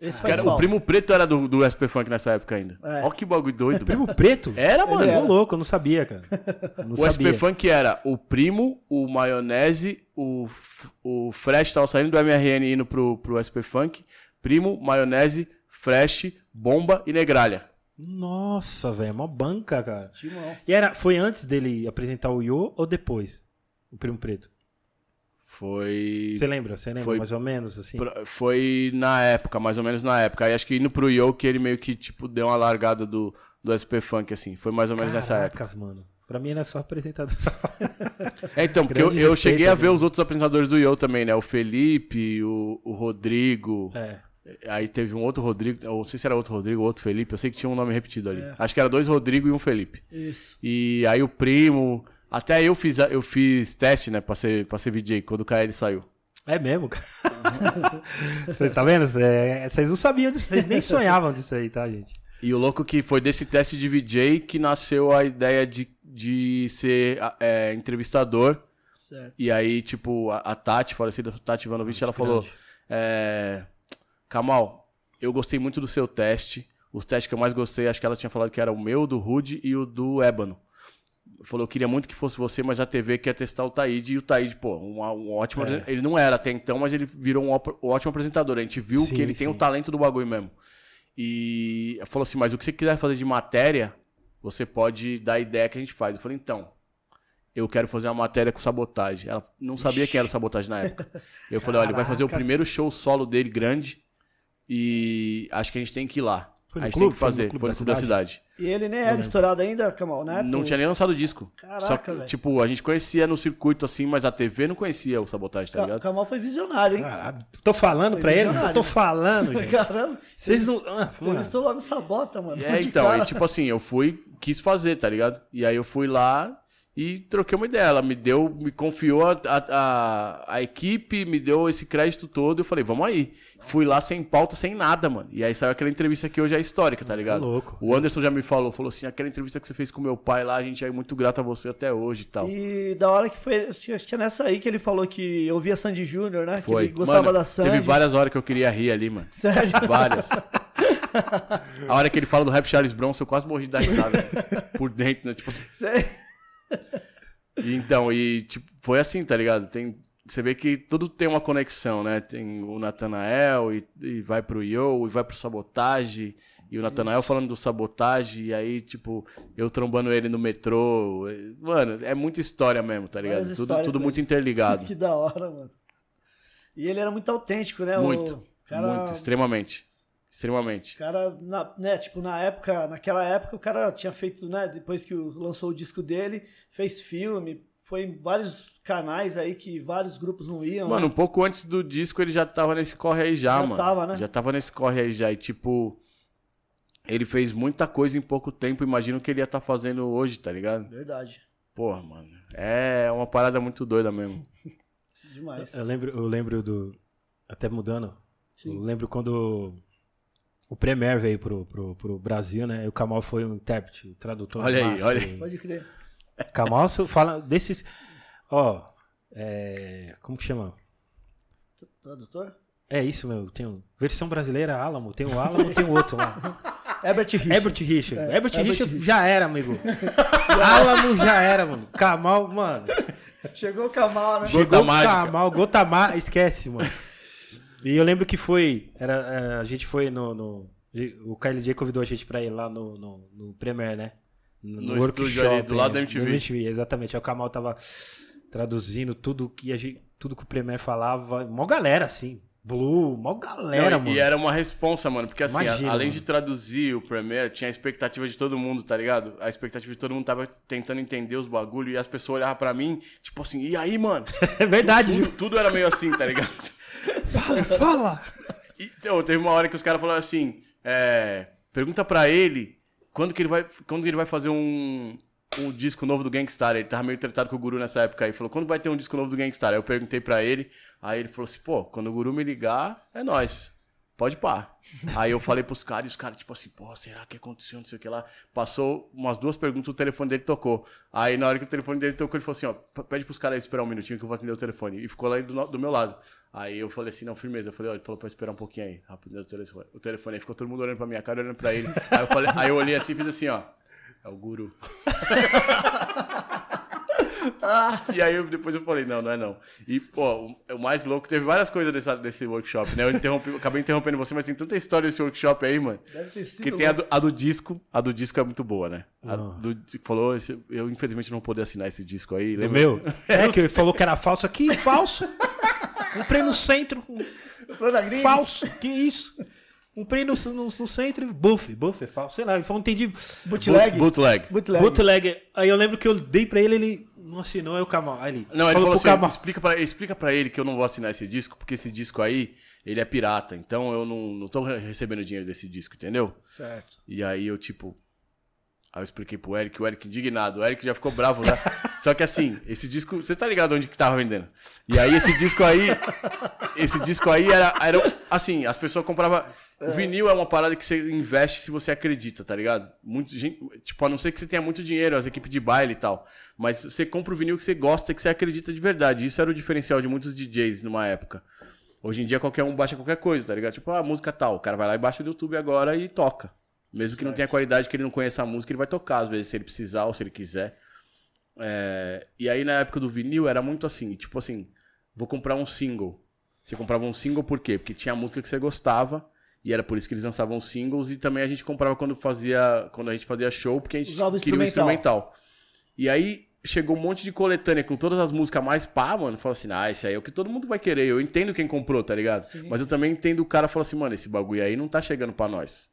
Esse faz era- o primo preto era do, do SP Funk nessa época ainda. É. Ó que bagulho doido. Primo preto? Era, mano. Ele era. louco, eu não sabia, cara. (laughs) Não O SP sabia. Funk era o Primo, o Maionese, o, o Fresh tava saindo do MRN e indo pro, pro SP Funk. Primo, Maionese, Fresh, Bomba e Negralha. Nossa, velho, mó banca, cara. Timão. E era, foi antes dele apresentar o Yo ou depois? O Primo Preto? Foi. Você lembra? Você lembra Foi- mais ou menos, assim? Foi na época, mais ou menos na época. Aí acho que indo pro Yo que ele meio que, tipo, deu uma largada do, do SP Funk, assim. Foi mais ou menos nessa época. Caracas, mano. Pra mim era só apresentador. (laughs) É, então, porque eu, eu cheguei a ver ele. os outros apresentadores do Yo também, né? O Felipe, o, o Rodrigo. é. Aí teve um outro Rodrigo, eu não sei se era outro Rodrigo ou outro Felipe, eu sei que tinha um nome repetido ali. É. Acho que era dois Rodrigo e um Felipe. Isso. E aí o primo, até eu fiz, eu fiz teste, né, pra ser, pra ser VJ, quando o KL saiu. É mesmo, cara. (laughs) Tá vendo? Cê- Vocês não sabiam disso, vocês nem sonhavam disso aí, tá, gente? E o louco que foi desse teste de VJ que nasceu a ideia de, de ser é, entrevistador. Certo. E aí, tipo, a, a Tati, falecida Tati Ivanovich, ela falou: é, Kamal, eu gostei muito do seu teste. Os testes que eu mais gostei, acho que ela tinha falado que era o meu, do Rude e o do Ébano. Falou, eu queria muito que fosse você, mas a TV quer testar o Taíde. E o Taíde, pô, um, um ótimo. É. Ele não era até então, mas ele virou um ótimo apresentador. A gente viu Sim, que ele tem o sim. talento do bagulho mesmo. E falou assim: mas o que você quiser fazer de matéria, você pode dar a ideia que a gente faz. Eu falei, então. Eu quero fazer uma matéria com sabotagem. Ela não sabia quem era o sabotagem na época. (laughs) Eu falei, olha, ele vai fazer o primeiro show solo dele grande. E acho que a gente tem que ir lá. Foi no a gente clube? tem que Foi no fazer. clube Foi da no clube da cidade. E ele nem era estourado ainda, Kamal, né? Não tinha nem lançado o disco. Caraca, Só que, velho. tipo, a gente conhecia no circuito assim, mas a TV não conhecia o sabotagem, tá Ka- ligado? Kamal foi visionário, hein? Caralho, tô falando Foi pra ele? visionário. Eu tô falando, gente. Caramba. Vocês não. Ah, mano. Entrevistou logo sabota, mano. É, De então, cara. e tipo assim, eu fui, quis fazer, tá ligado? E aí eu fui lá e troquei uma ideia. Ela me deu, me confiou a, a, a, equipe, me deu esse crédito todo. Eu falei, vamos aí. Fui lá sem pauta, sem nada, mano. E aí saiu aquela entrevista que hoje é histórica, tá ligado? louco. O Anderson já me falou, falou assim, aquela entrevista que você fez com meu pai lá, a gente é muito grato a você até hoje e tal. E da hora que foi, acho que é nessa aí que ele falou que ouvia Sandy Júnior, né? Que Foi. ele gostava Mano, da Sandy. Teve várias horas que eu queria rir ali, mano. Sério? Várias. (laughs) A hora que ele fala do rap Charles Bronson, eu quase morri de dar risada. (laughs) Por dentro, né? Tipo assim. Sério? E (laughs) então, e tipo, foi assim, tá ligado? Tem, você vê que tudo tem uma conexão, né? Tem o Natanael e, e vai pro Yo, e vai pro Sabotage, e o Natanael falando do Sabotage, e aí, tipo, eu trombando ele no metrô. Mano, é muita história mesmo, tá ligado? Tudo, tudo muito interligado. (laughs) Que da hora, mano. E ele era muito autêntico, né? Muito, cara, muito, extremamente. Extremamente. O cara, na, né, tipo, na época, naquela época, o cara tinha feito, né, depois que lançou o disco dele, fez filme, foi em vários canais aí que vários grupos não iam. Mano, um né? pouco antes do disco ele já tava nesse corre aí já, Já mano. tava, né? Já tava nesse corre aí já. E tipo, ele fez muita coisa em pouco tempo. Imagino que ele ia estar fazendo hoje, tá ligado? Verdade. Porra, mano. É uma parada muito doida mesmo. (laughs) Demais. Eu lembro, eu lembro do. Até mudando. Sim. Eu lembro quando o Premier veio pro, pro, pro Brasil, né? E o Kamal foi um intérprete, o tradutor. Olha aí, massa. olha aí. Pode crer. Kamal fala desses. Ó. é, como que chama? Tradutor? É isso, meu. Tem o- versão brasileira, Alamo. Tem o Alamo, tem o outro lá. (laughs) Herbert Richard. Herbert Richard. É, Herbert Herbert Richard já era, amigo. (laughs) Alamo já era, mano. Kamal, mano. Chegou o Kamal, né? Chegou o. Kamal, gota mágica. Esquece, mano. E eu lembro que foi. Era, é, a gente foi no. no- o KLJ convidou a gente pra ir lá no, no, no Premiere, né? No estúdio ali, do lado da é, MTV. no MTV, exatamente. Aí o Kamal tava traduzindo tudo que a gente. Tudo que o Premiere falava. Mó galera, assim. Blue, mó galera, Não, mano. e era uma responsa, mano. Porque assim, a- Imagina, além mano. de traduzir o Premiere, tinha a expectativa de todo mundo, tá ligado? A expectativa de todo mundo tava tentando entender os bagulho e as pessoas olhavam pra mim, tipo assim, e aí, mano? (laughs) É verdade, Tudo, viu? tudo era meio assim, tá ligado? Fala, fala. E, então, teve uma hora que os caras falaram assim: é, pergunta pra ele quando que ele vai, quando que ele vai fazer um, um disco novo do Gangstar. Ele tava meio tratado com o Guru nessa época aí. Falou: quando vai ter um disco novo do Gangstar? Aí eu perguntei pra ele. Aí ele falou assim: pô, quando o Guru me ligar, é nóis. Pode pá. Aí eu falei pros caras e os caras, tipo assim, pô, será que aconteceu? Não sei o que lá. Passou umas duas perguntas, o telefone dele tocou. Aí na hora que o telefone dele tocou, ele falou assim: ó, pede pros caras esperar um minutinho que eu vou atender o telefone. E ficou lá do, do meu lado. Aí eu falei assim, não, firmeza. Eu falei, ó, ele falou pra esperar um pouquinho aí. Rapidinho o telefone. O telefone aí ficou todo mundo olhando pra minha cara, olhando pra ele. Aí eu, falei, aí eu olhei assim e fiz assim, ó. É o guru. (laughs) e aí eu- depois eu falei, não, não é não. E, pô, o, o mais louco, teve várias coisas dessa, desse workshop, né? Eu interrompi, eu (laughs) acabei interrompendo você, mas tem tanta história desse workshop aí, mano. Deve ter sido. Que tem a do, a do disco, a do disco é muito boa, né? A Ah. do disco falou, eu infelizmente não vou poder assinar esse disco aí. Do lembra? meu? (laughs) É, que ele falou que era falso aqui, falso. Comprei no centro, (laughs) falso. Que isso? Comprei no, no, no centro, e buff, buff é falso. Sei lá, ele falou, não entendi. Bootleg? Bootleg. Bootleg. Bootleg. Aí eu lembro que eu dei pra ele, ele não assinou, aí o Kamal. Aí ele Não, ele falou pro assim, explica pra, explica pra ele que eu não vou assinar esse disco, porque esse disco aí, ele é pirata. Então eu não, não tô re- recebendo dinheiro desse disco, entendeu? Certo. E aí eu, tipo. Aí eu expliquei pro Eric, o Eric indignado. O Eric já ficou bravo já. (laughs) Só que assim, esse disco. Você tá ligado onde que tava vendendo? E aí esse disco aí. Esse disco aí era. era assim, as pessoas compravam. O vinil é uma parada que você investe se você acredita, tá ligado? Muito, gente, tipo, a não ser que você tenha muito dinheiro, as equipes de baile e tal. Mas você compra o vinil que você gosta, que você acredita de verdade. Isso era o diferencial de muitos DJs numa época. Hoje em dia qualquer um baixa qualquer coisa, tá ligado? Tipo, ah, música tal. O cara vai lá e baixa do YouTube agora e toca. Mesmo que não tenha qualidade, que ele não conheça a música, ele vai tocar, às vezes, se ele precisar ou se ele quiser. É, E aí, na época do vinil, era muito assim, tipo assim, vou comprar um single. Você comprava um single por quê? Porque tinha a música que você gostava, e era por isso que eles lançavam singles, e também a gente comprava quando fazia. Quando a gente fazia show, porque a gente Usava queria um instrumental. E aí chegou um monte de coletânea com todas as músicas mais pá, mano. Falou assim, ah, esse aí é o que todo mundo vai querer. Eu entendo quem comprou, tá ligado? Mas eu também entendo o cara falar assim, mano, esse bagulho aí não tá chegando pra nós.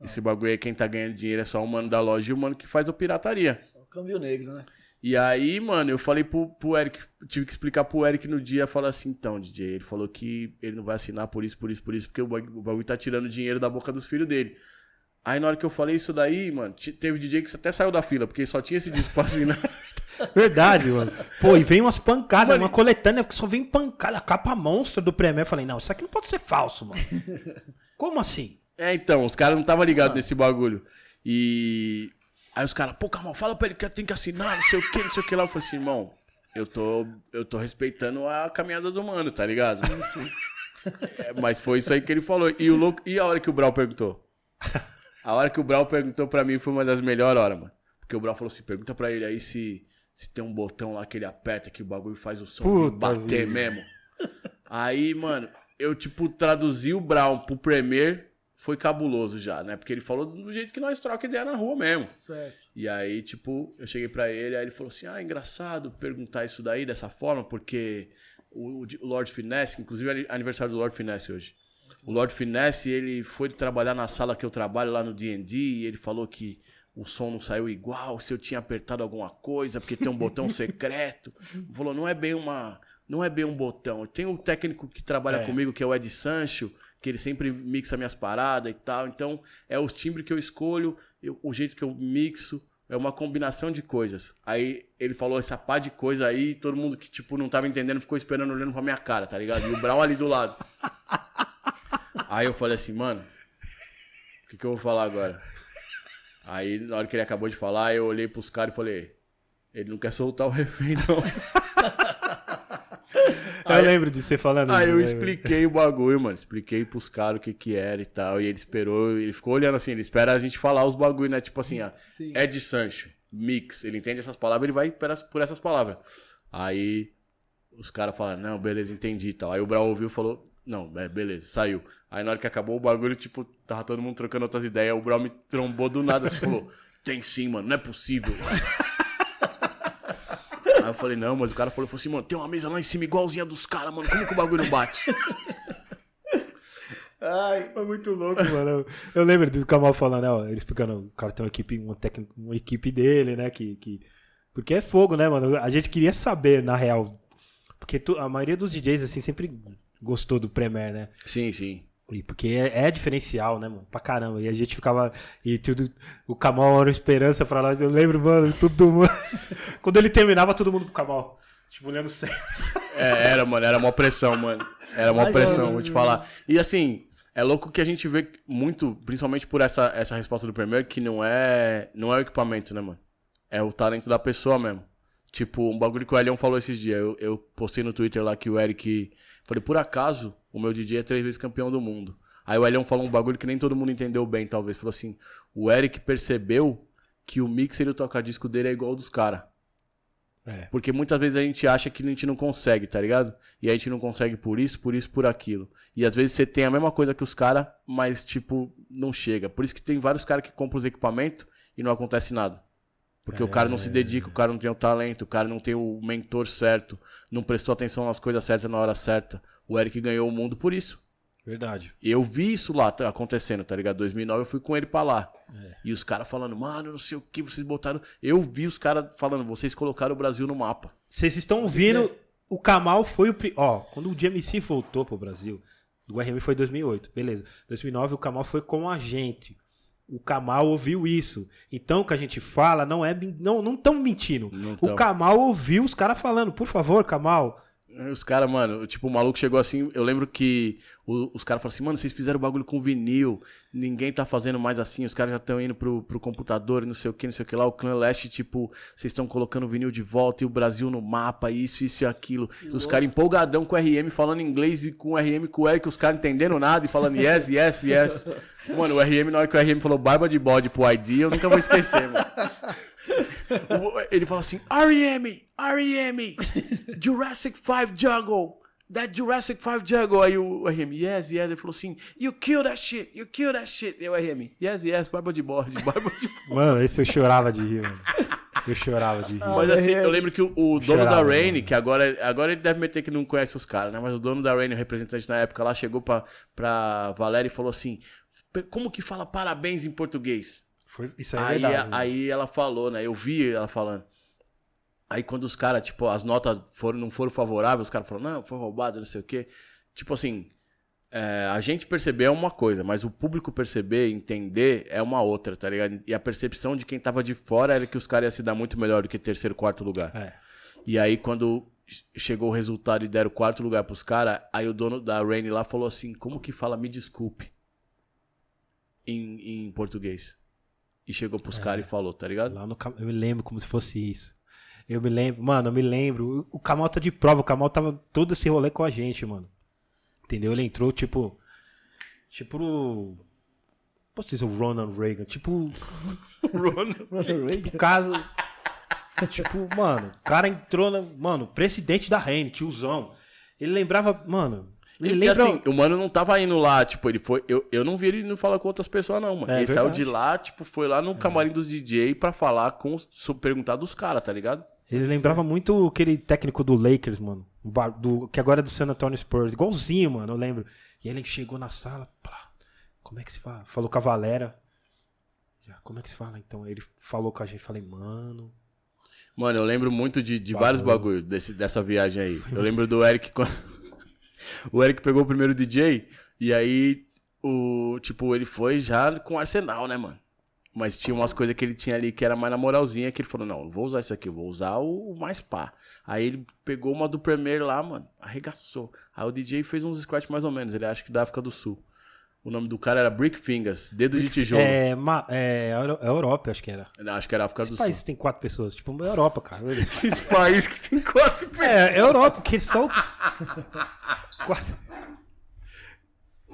Esse bagulho aí, quem tá ganhando dinheiro é só o mano da loja e o mano que faz a pirataria. Só o câmbio negro, né? E aí, mano, eu falei pro, pro Eric, tive que explicar pro Eric no dia, falar assim, então, DJ, ele falou que ele não vai assinar por isso, por isso, por isso, porque o bagulho, o bagulho tá tirando dinheiro da boca dos filhos dele. Aí na hora que eu falei isso daí, mano, te- teve DJ que até saiu da fila, porque só tinha esse disco pra assinar. (laughs) Verdade, mano. Pô, e vem umas pancadas, Mano, uma coletânea que só vem pancada, a capa monstra do Premiere. Eu falei, não, isso aqui não pode ser falso, mano. (laughs) Como assim? É, então, os caras não estavam ligados nesse bagulho. E. Aí os caras, pô, calma, fala pra ele que tem que assinar, não sei o que, não sei o que lá. Eu falei assim, irmão, eu tô, eu tô respeitando a caminhada do mano, tá ligado? É, mas foi isso aí que ele falou. E, o louco, e a hora que o Brau perguntou? A hora que o Brau perguntou pra mim foi uma das melhores horas, mano. Porque o Brau falou assim: pergunta pra ele aí se, se tem um botão lá que ele aperta que o bagulho faz o som Puta bater vida. mesmo. Aí, mano, eu, tipo, traduzi o Brown pro Premier, foi cabuloso já, né? Porque ele falou do jeito que nós troca ideia na rua mesmo. Certo. E aí, tipo, eu cheguei pra ele, aí ele falou assim: ah, engraçado perguntar isso daí dessa forma, porque o, o Lord Finesse, inclusive é aniversário do Lord Finesse hoje. O Lord Finesse, ele foi trabalhar na sala que eu trabalho lá no D&D e ele falou que o som não saiu igual, se eu tinha apertado alguma coisa, porque tem um botão (laughs) secreto. Falou, não é bem uma, não é bem um botão. Tem um técnico que trabalha É. comigo, que é o Ed Sancho, que ele sempre mixa minhas paradas e tal. Então, é os timbres que eu escolho, eu- o jeito que eu mixo, é uma combinação de coisas. Aí ele falou essa pá de coisa aí, todo mundo que, tipo, não tava entendendo ficou esperando, olhando pra minha cara, tá ligado? E o Brown ali do lado. (laughs) Aí eu falei assim, mano, o que, que eu vou falar agora? Aí, na hora que ele acabou de falar, eu olhei pros caras e falei, ele não quer soltar o refém, não. (laughs) Eu lembro de você falando. Aí eu né? expliquei o bagulho, mano. Expliquei pros caras o que que era e tal. E ele esperou, ele ficou olhando assim, ele espera a gente falar os bagulho, né? Tipo assim, ó. Sim. Ed Sancho, mix. Ele entende essas palavras, ele vai por por essas palavras. Aí os caras falaram, não, beleza, entendi e tal. Aí o Brau ouviu e falou, não, é, beleza, saiu. Aí na hora que acabou o bagulho, tipo, tava todo mundo trocando outras ideias. O Brau me trombou do nada, assim, falou, tem sim, mano, não é possível. Aí eu falei, não, mas o cara falou, falou assim, mano, tem uma mesa lá em cima igualzinha dos caras, mano, como que o bagulho não bate? Ai, Foi muito louco, mano. Eu, eu lembro do Kamal falando, né? ó, Ele explicando, o cara tem uma equipe, uma, técnica, uma equipe dele, né? Que, que... Porque é fogo, né, mano? A gente queria saber, na real. Porque tu- a maioria dos DJs, assim, sempre gostou do Premiere, né? sim, sim. E porque é, é diferencial, né, mano? Pra caramba. E a gente ficava. E tudo. O Kamal era uma esperança pra nós. Eu lembro, mano, todo mundo. (laughs) Quando ele terminava, todo mundo pro Kamal. Tipo, olhando sério. É, era, mano, era uma pressão, mano. Era uma Ai, pressão, mano. vou te falar. E assim, é louco que a gente vê muito, principalmente por essa, essa resposta do primeiro, que não é, não é o equipamento, né, mano? É o talento da pessoa mesmo. Tipo, um bagulho que o Elião falou esses dias. Eu, eu postei no Twitter lá que o Eric. Falei, por acaso, o meu DJ é três vezes campeão do mundo. Aí o Elião falou um bagulho que nem todo mundo entendeu bem, talvez. Falou assim: o Eric percebeu que o mixer e o toca-disco dele é igual ao dos caras. É. Porque muitas vezes a gente acha que a gente não consegue, tá ligado? E a gente não consegue por isso, por isso, por aquilo. E às vezes você tem a mesma coisa que os caras, mas tipo, não chega. Por isso que tem vários caras que compram os equipamentos e não acontece nada. Porque o cara não se dedica, o cara não tem o talento, o cara não tem o mentor certo, não prestou atenção nas coisas certas na hora certa. O Eric ganhou o mundo por isso. Verdade. E eu vi isso lá acontecendo, tá ligado? 2009 eu fui com ele pra lá. E os caras falando, mano, não sei o que vocês botaram. Eu vi os caras falando, vocês colocaram o Brasil no mapa. Vocês estão ouvindo, o Kamal foi o. Ó, quando o GMC voltou pro Brasil, do RM foi em 2008, beleza. 2009 o Kamal foi com a gente. O Kamal ouviu isso. Então o que a gente fala não é. Não não tão mentindo. Não o. Kamal ouviu os caras falando, por favor, Kamal. Os caras, mano, tipo, o maluco chegou assim. Eu lembro que o- os caras falaram assim, mano, vocês fizeram bagulho com vinil, ninguém tá fazendo mais assim, os caras já estão indo pro, pro computador e não sei o que, não sei o que lá. O Clã Leste, tipo, vocês estão colocando o vinil de volta e o Brasil no mapa, isso, isso e aquilo. E os caras empolgadão com o RM, falando inglês e com o RM com o Eric, os caras entendendo nada e falando yes, yes, yes. (laughs) Mano, o RM, na hora que o RM falou barba de bode pro ID, eu nunca vou esquecer, mano. (laughs) (laughs) Ele fala assim, R.E.M., R.E.M., Jurassic 5 Jungle, that Jurassic 5 Jungle. Aí o RM, yes, yes. Ele falou assim, you kill that shit, you kill that shit. E o RM, yes, yes, barba de bode, (laughs) barba de bode. Mano, esse eu chorava de rir, mano. Eu chorava de rir. Mas assim, eu lembro que o, o dono da Chorava, Rain, mano. que agora, agora ele deve meter que não conhece os caras, né? Mas o dono da Rain, o representante na época lá, chegou pra, pra Valéria e falou assim, como que fala parabéns em português? Foi- isso aí é Aí, verdade. aí ela falou, né? Eu vi ela falando. Aí quando os caras, tipo, as notas foram, não foram favoráveis, os caras falaram, não, foi roubado, não sei o quê. Tipo assim, é, a gente perceber é uma coisa, mas o público perceber, entender é uma outra, tá ligado? E a percepção de quem tava de fora era que os caras iam se dar muito melhor do que terceiro, quarto lugar. É. E aí, quando chegou o resultado e deram quarto lugar pros caras, aí o dono da Rain lá falou assim: como que fala me desculpe em, em português? E chegou pros caras e falou, tá ligado? Lá no eu me lembro como se fosse isso. Eu me lembro, mano, eu me lembro. O Kamal tá de prova, o Kamal tava todo esse rolê com a gente, mano. Entendeu? Ele entrou, tipo. Tipo. o- Posso dizer o Ronald Reagan? Tipo. O (laughs) (laughs) caso. tipo, mano, o cara entrou na. Mano, presidente da Rene, tiozão. Ele lembrava. Mano. E lembra. assim, o mano não tava indo lá, tipo, ele foi. Eu, eu não vi ele não falar com outras pessoas, não, mano. É ele saiu verdade. de lá, tipo, foi lá no camarim dos DJ pra falar com. perguntar dos caras, tá ligado? Ele lembrava muito aquele técnico do Lakers, mano. Do, que agora é do San Antonio Spurs. Igualzinho, mano, eu lembro. E ele chegou na sala, plá, como é que se fala? Falou com a Valera. Como é que se fala? Então, ele falou com a gente. Falei, mano. Mano, eu lembro muito de, de vários bagulhos dessa viagem aí. Eu lembro do Eric quando. (laughs) o Eric pegou o primeiro DJ e aí o. Tipo, ele foi já com arsenal, né, mano? Mas tinha umas coisas que ele tinha ali que era mais na moralzinha, que ele falou, não, vou usar isso aqui, vou usar o, o mais pá. Aí ele pegou uma do Premier lá, mano, arregaçou. Aí o DJ fez uns scratch mais ou menos, ele acha que da África do Sul. O nome do cara era Brick Fingers, dedo de tijolo. É, ma- é, é Europa, acho que era. Não, acho que era África Esse do país Sul. tem quatro pessoas. Tipo, é Europa, cara. (laughs) Esse país que tem quatro pessoas. (laughs) É, é Europa, porque eles são. (laughs) quatro.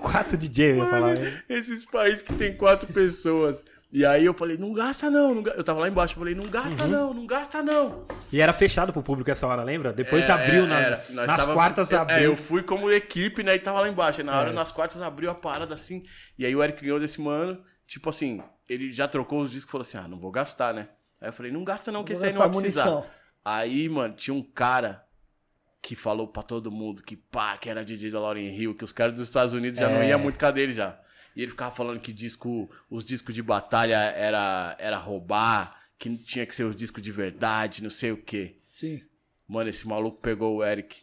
Quatro DJ, eu ia falar. Esses países que tem quatro pessoas. E aí eu falei, não gasta não. não ga-" Eu tava lá embaixo, eu falei, não gasta Uhum. não, não gasta não. E era fechado pro público essa hora, lembra? Depois É, abriu na- nas tava- quartas é, abriu. É, eu fui como equipe, né? E tava lá embaixo. Na hora, É. nas quartas, abriu a parada assim. E aí o Eric ganhou desse mano. Tipo assim, ele já trocou os discos e falou assim: ah, não vou gastar, né? Aí eu falei, não gasta não, que esse aí não vai precisar. munição. Aí, mano, tinha um cara que falou pra todo mundo que pá, que era DJ da Lauren Hill, que os caras dos Estados Unidos já não É. iam muito com a dele já. E ele ficava falando que disco, os discos de batalha era, era roubar, que tinha que ser os discos de verdade, não sei o quê. Sim. Mano, esse maluco pegou o Eric.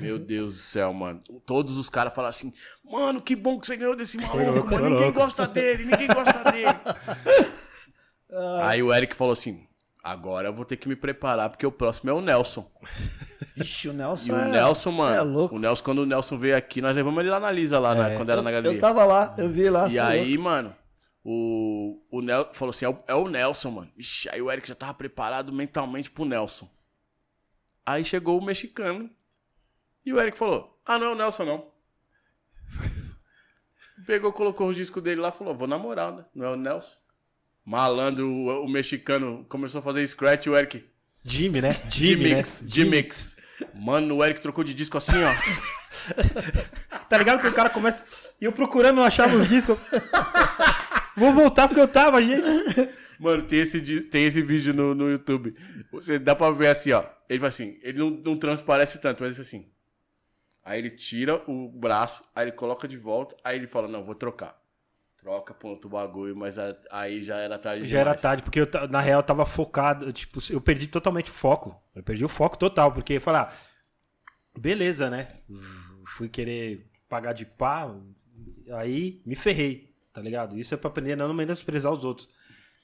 Meu (laughs) Deus do céu, mano. Todos os caras falaram assim: Mano, que bom que você ganhou desse maluco, mano. Ninguém louco." gosta dele, ninguém gosta dele. (laughs) Aí o Eric falou assim: Agora eu vou ter que me preparar, porque o próximo é o Nelson. Vixe, o Nelson E o é... Nelson, mano. É louco. O Nelson, quando o Nelson veio aqui, nós levamos ele lá na Lisa, lá, né, quando era na Eu galeria. tava lá, eu vi lá. E é aí, mano, o, o Nelson falou assim: é o, é o Nelson, mano. Ixi, aí o Eric já tava preparado mentalmente pro Nelson. Aí chegou o mexicano e o Eric falou: Ah, não é o Nelson, não. (laughs) Pegou, colocou o disco dele lá e falou: Vou na moral, né? Não é o Nelson. Malandro, o, o mexicano começou a fazer scratch o Eric. Jimmy, né? Jimmy, né? G-Mix, G-Mix. Mano, o Eric trocou de disco assim, ó. (laughs) Tá ligado que o cara começa. E eu procurando, não achava os discos. (laughs) Vou voltar porque eu tava, gente. Mano, tem esse, tem esse vídeo no, no YouTube. Você dá pra ver assim, ó. Ele faz assim, ele não, não transparece tanto, mas ele faz assim. Aí ele tira o braço, aí ele coloca de volta, aí ele fala, não, vou trocar. Troca, põe outro bagulho, mas a- aí já era tarde Já era demais. tarde, porque eu, na real eu tava focado. Tipo, eu perdi totalmente o foco. Eu perdi o foco total, porque eu falei, ah, beleza, né? Fui querer pagar de pá, aí me ferrei, tá ligado? Isso é pra aprender não menosprezar os outros.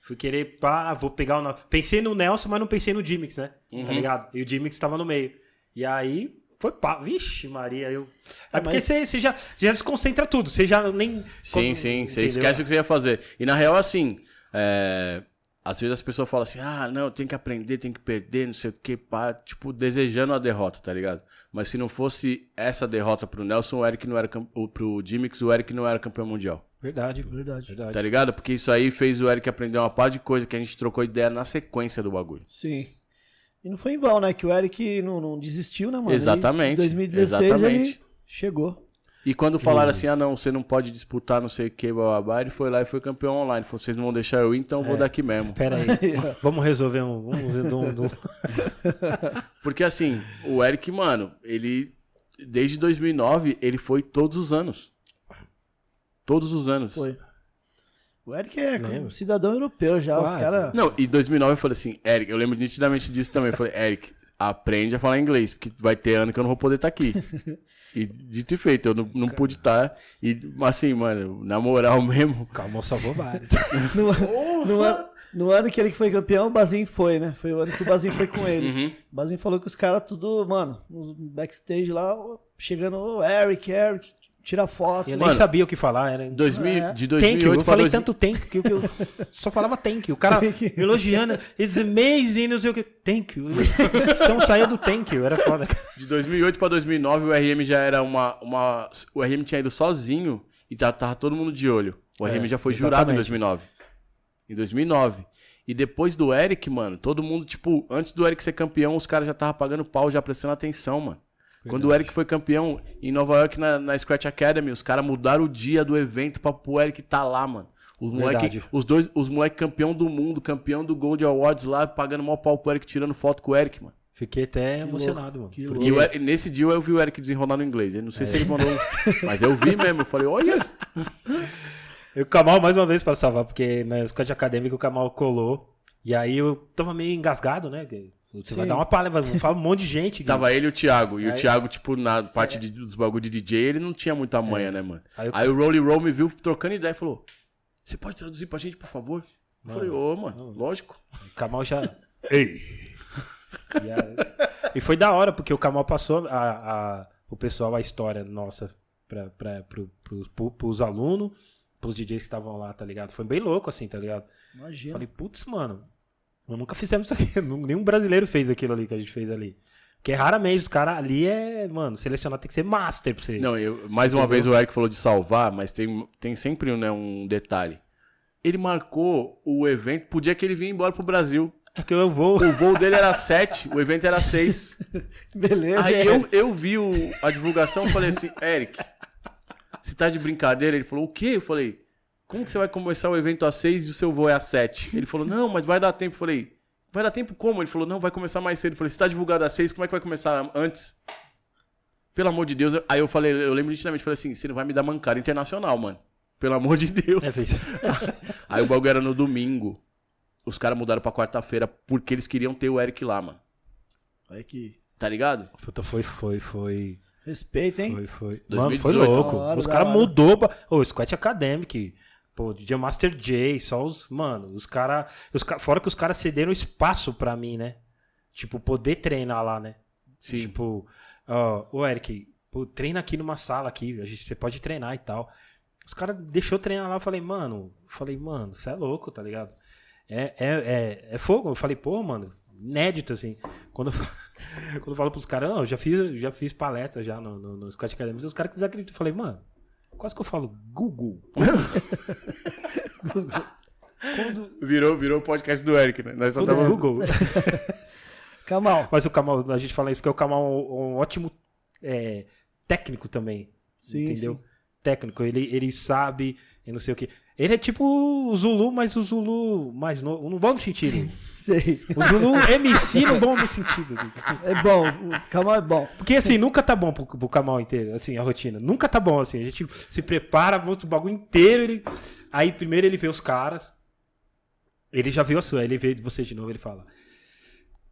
Fui querer, pá, vou pegar o. Pensei no Nelson, mas não pensei no Dimix, né? Uhum. Tá ligado? E o Dimix tava no meio. E aí foi pá. Vixe, Maria, eu. É, É, porque mas- você você já, já desconcentra tudo. Você já nem. Sim, sim, você esquece o que você ia fazer. E na real, assim, é, às vezes as pessoas falam assim, ah, não, tem que aprender, tem que perder, não sei o que, pá, tipo, desejando a derrota, tá ligado? Mas se não fosse essa derrota pro Nelson, o Eric não era cam- o- pro Jimmix, o Eric não era campeão mundial. Verdade, Verdade. verdade. Tá ligado? Porque isso aí fez o Eric aprender uma par de coisa que a gente trocou ideia na sequência do bagulho. Sim. E não foi em vão, né? Que o Eric não, não desistiu, né, mano? Exatamente, Em 2016 exatamente. ele chegou. E quando falaram assim, ah não, você não pode disputar não sei o que, bababá, ele foi lá e foi campeão online. Falou, vocês não vão deixar eu ir, então eu vou daqui mesmo. Pera aí. (laughs) vamos resolver um. Vamos resolver um, um- (laughs) Porque assim, o Eric, mano, ele desde 2009 ele foi todos os anos. Todos os anos. Foi. O Eric é Lembro. cidadão europeu já. Os Quase. caras. Não, e 2009 eu falei assim, Eric, eu lembro nitidamente disso também. Eu falei, Eric, aprende a falar inglês, porque vai ter ano que eu não vou poder estar aqui. (laughs) E dito e feito, eu não, não pude estar. E assim, mano, na moral mesmo. (laughs) Calma, salvou vários. (laughs) No, no ano, no ano que ele foi campeão, o Bazinho foi, né? Foi o ano que o Bazinho foi com ele. Uhum. O Bazinho falou que os caras tudo, mano, no backstage lá, chegando, ô, Eric, Eric, tira foto. Eu Mano, nem sabia o que falar. Era... 2000, É. De Thank you. 2008 Eu falei 2000 tanto thank you que eu (laughs) só falava thank you. O cara elogiando. It's amazing, não sei o que. Thank you. São saiu do thank you. Era foda. De 2008 pra 2009, o RM já era uma, uma. O RM tinha ido sozinho e tá- tava todo mundo de olho. O É, RM já foi jurado em exatamente. 2009. Em 2009. E depois do Eric, mano, todo mundo, tipo, antes do Eric ser campeão, os caras já estavam pagando pau, já prestando atenção, mano. Quando o Eric foi campeão em Nova York, na, na Scratch Academy, os caras mudaram o dia do evento pra pro Eric tá lá, mano. Os moleque, Verdade. os dois, os moleque campeão do mundo, campeão do Gold Awards lá, pagando mó pau pro Eric, tirando foto com o Eric, mano. Fiquei até emocionado, mano. que Porque E o Eric- nesse dia eu vi o Eric desenrolar no inglês. Eu não sei se ele mandou. (laughs) Mas eu vi mesmo. Eu falei, olha. E o Kamal, mais uma vez, para salvar, porque na escola acadêmica o Kamal colou. E aí eu tava meio engasgado, né? Você vai Sim. dar uma palha, vai falar um monte de gente. (laughs) Tava ele e o Thiago. E o Aí- Thiago, tipo, na parte de- dos bagulho de DJ, ele não tinha muita manha, né, mano? Aí Aí, eu- o Rolly Roll me viu trocando ideia e falou: Você pode traduzir pra gente, por favor? Eu falei, ô, mano, lógico. O Kamal já. (laughs) Ei! (laughs) E, aí- e foi da hora, porque o Kamal passou a, a, o pessoal a história nossa pra, pra, pro, pros, pro, pros alunos, pros DJs que estavam lá, tá ligado? Foi bem louco, assim, tá ligado? Imagina. Falei, putz, mano, nós nunca fizemos isso aqui. (laughs) Nenhum brasileiro fez aquilo ali que a gente fez ali. Porque raramente os caras ali é, mano, selecionar tem que ser master pra você. Não, eu, mais uma vez o Eric falou de salvar, mas tem, tem sempre né, um detalhe. Ele marcou o evento pro dia que ele vinha embora pro Brasil. É que eu vou. O voo dele era (laughs) 7, o evento era 6. Beleza. Aí é. eu, eu vi o- a divulgação e falei assim, Eric, você tá de brincadeira? Ele falou, o quê? Eu falei, como que você vai começar o evento às 6 e o seu voo é às 7? Ele falou, não, mas vai dar tempo. Eu falei, vai dar tempo como? Ele falou, não, vai começar mais cedo. Eu falei, se tá divulgado às 6, como é que vai começar antes? Pelo amor de Deus. eu- Aí eu falei, eu lembro nitidamente, falei assim, você não vai me dar mancada internacional, mano. Pelo amor de Deus. É, fez. (laughs) Aí o bagulho era no domingo. Os caras mudaram pra quarta-feira porque eles queriam ter o Eric lá, mano. Olha que Tá ligado? Puta, foi, foi, foi. respeito, hein? Foi, foi. Mano, 2018. foi louco. Hora, os caras mudou. pra- Ô, o Squat Academic. Pô, DJ Master J, só os. Mano, os caras. Os ca- Fora que os caras cederam espaço pra mim, né? Tipo, poder treinar lá, né? Sim. Tipo, ó, ô Eric, pô, treina aqui numa sala aqui, a gente, você pode treinar e tal. Os caras deixou treinar lá, eu falei, mano, eu falei, mano, você é louco, tá ligado? É, é, é, é fogo. Eu falei, pô, mano, inédito, assim. Quando eu, (laughs) quando eu falo pros caras, não, eu já fiz, já fiz palestra já no, no, no Scott Academy, os caras que desacreditam. Eu falei, mano, quase que eu falo Google. Virou, virou o podcast do Eric, né? Nós só Quando tava... Google. (laughs) Kamal. Mas o Kamal, a gente fala isso porque o Kamal é um, um ótimo é, técnico também. Sim, entendeu? sim. Técnico, ele, ele sabe, e não sei o que. Ele é tipo o Zulu, mas o Zulu mais novo, no bom sentido. (laughs) Sei. O Zulu MC no (laughs) bom no sentido. É bom. O Kamal é bom. Porque assim, nunca tá bom pro, pro Kamal inteiro, assim, a rotina. Nunca tá bom, assim. A gente se prepara, monta o bagulho inteiro. Ele... Aí primeiro ele vê os caras. Ele já viu a sua, ele vê você de novo, ele fala.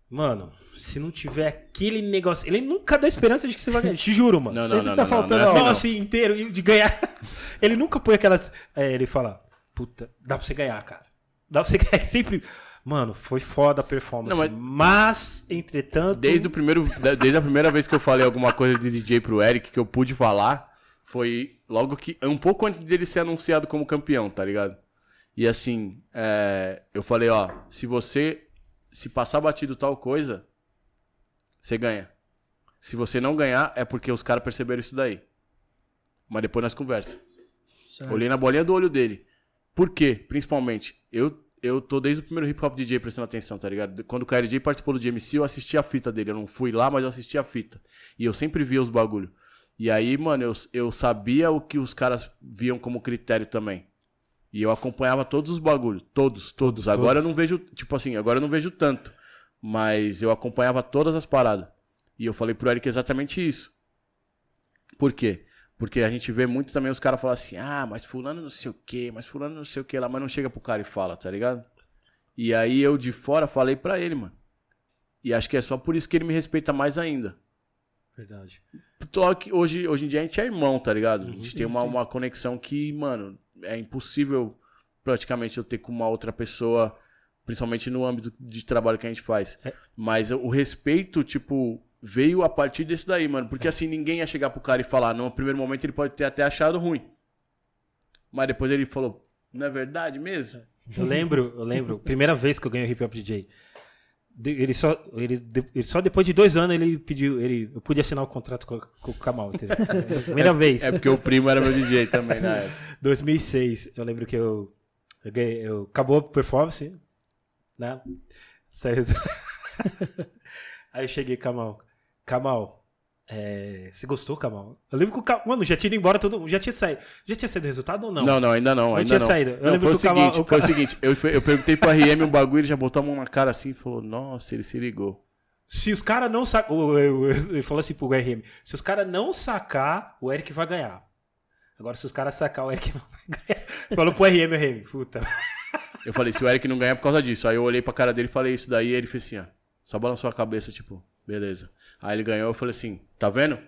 Mano, se não tiver aquele negócio. Ele nunca dá esperança de que você vai ganhar. (laughs) Te juro, mano. Não, não, Sempre não, tá não, faltando não, não é a assim, Só não. assim, inteiro, de ganhar. (laughs) Ele nunca põe aquelas. É, ele fala, puta, dá pra você ganhar, cara. Dá pra você ganhar. Sempre. Mano, foi foda a performance. Não, mas- mas... entretanto. Desde, o primeiro, desde a primeira vez que eu falei alguma coisa de DJ pro Eric, que eu pude falar, foi logo que. Um pouco antes dele ser anunciado como campeão, tá ligado? E assim, é, eu falei, ó, se você. Se passar batido tal coisa, você ganha. Se você não ganhar, é porque os caras perceberam isso daí. Mas depois nós conversa. Certo. Olhei na bolinha do olho dele. Por quê? Principalmente, eu, eu tô desde o primeiro hip hop DJ prestando atenção, tá ligado? Quando o KLJ participou do GMC, eu assisti a fita dele. Eu não fui lá, mas eu assisti a fita. E eu sempre via os bagulho. E aí, mano, eu, eu sabia o que os caras viam como critério também. E eu acompanhava todos os bagulhos. Todos, todos. Agora eu não vejo, tipo assim, agora eu não vejo tanto. Mas eu acompanhava todas as paradas. E eu falei pro Eric exatamente isso. Por quê? Porque a gente vê muito também os caras falar assim, ah, mas fulano não sei o quê, mas fulano não sei o quê lá, mas não chega pro cara e fala, tá ligado? E aí eu de fora falei pra ele, mano. E acho que é só por isso que ele me respeita mais ainda. Verdade. Que hoje, hoje em dia a gente é irmão, tá ligado? A gente Uhum, tem uma, uma conexão que, mano, é impossível praticamente eu ter com uma outra pessoa, principalmente no âmbito de trabalho que a gente faz. É. Mas o respeito, tipo, veio a partir desse daí, mano. Porque É. assim, ninguém ia chegar pro cara e falar, no primeiro momento ele pode ter até achado ruim. Mas depois ele falou, não é verdade mesmo? Eu lembro, eu lembro, (laughs) primeira vez que eu ganhei o Hip Hop DJ. Ele só, ele, ele só depois de dois anos ele pediu, ele, eu pude assinar o contrato com, com o Kamal. (laughs) Primeira vez. É porque o primo era meu DJ também na época. (laughs) 2006, eu lembro que eu, eu, ganhei, eu acabou a performance, né? Saiu- Aí eu cheguei, Kamal, Kamal, é, você gostou, Kamal? Eu lembro que o Kamal, mano, já tinha ido embora todo mundo, já tinha saído, já tinha saído o resultado ou não? Não, não, ainda não, ainda tinha não. saído. Eu Não, lembro foi o que o Kamal- seguinte, o foi o Kamal- seguinte, eu, eu perguntei pro RM um bagulho, ele já botou a mão na cara assim e falou, nossa, ele se ligou. Se os caras não sacar, ele falou assim pro RM, se os caras não sacar, o Eric vai ganhar. Agora se os caras sacar, o Eric não vai ganhar. Falou pro RM, RM, puta. Eu falei, se o Eric não ganhar é por causa disso. Aí eu olhei pra cara dele e falei isso daí, e ele fez assim, ó. Só balançou a cabeça, tipo, beleza. Aí ele ganhou, eu falei assim, tá vendo?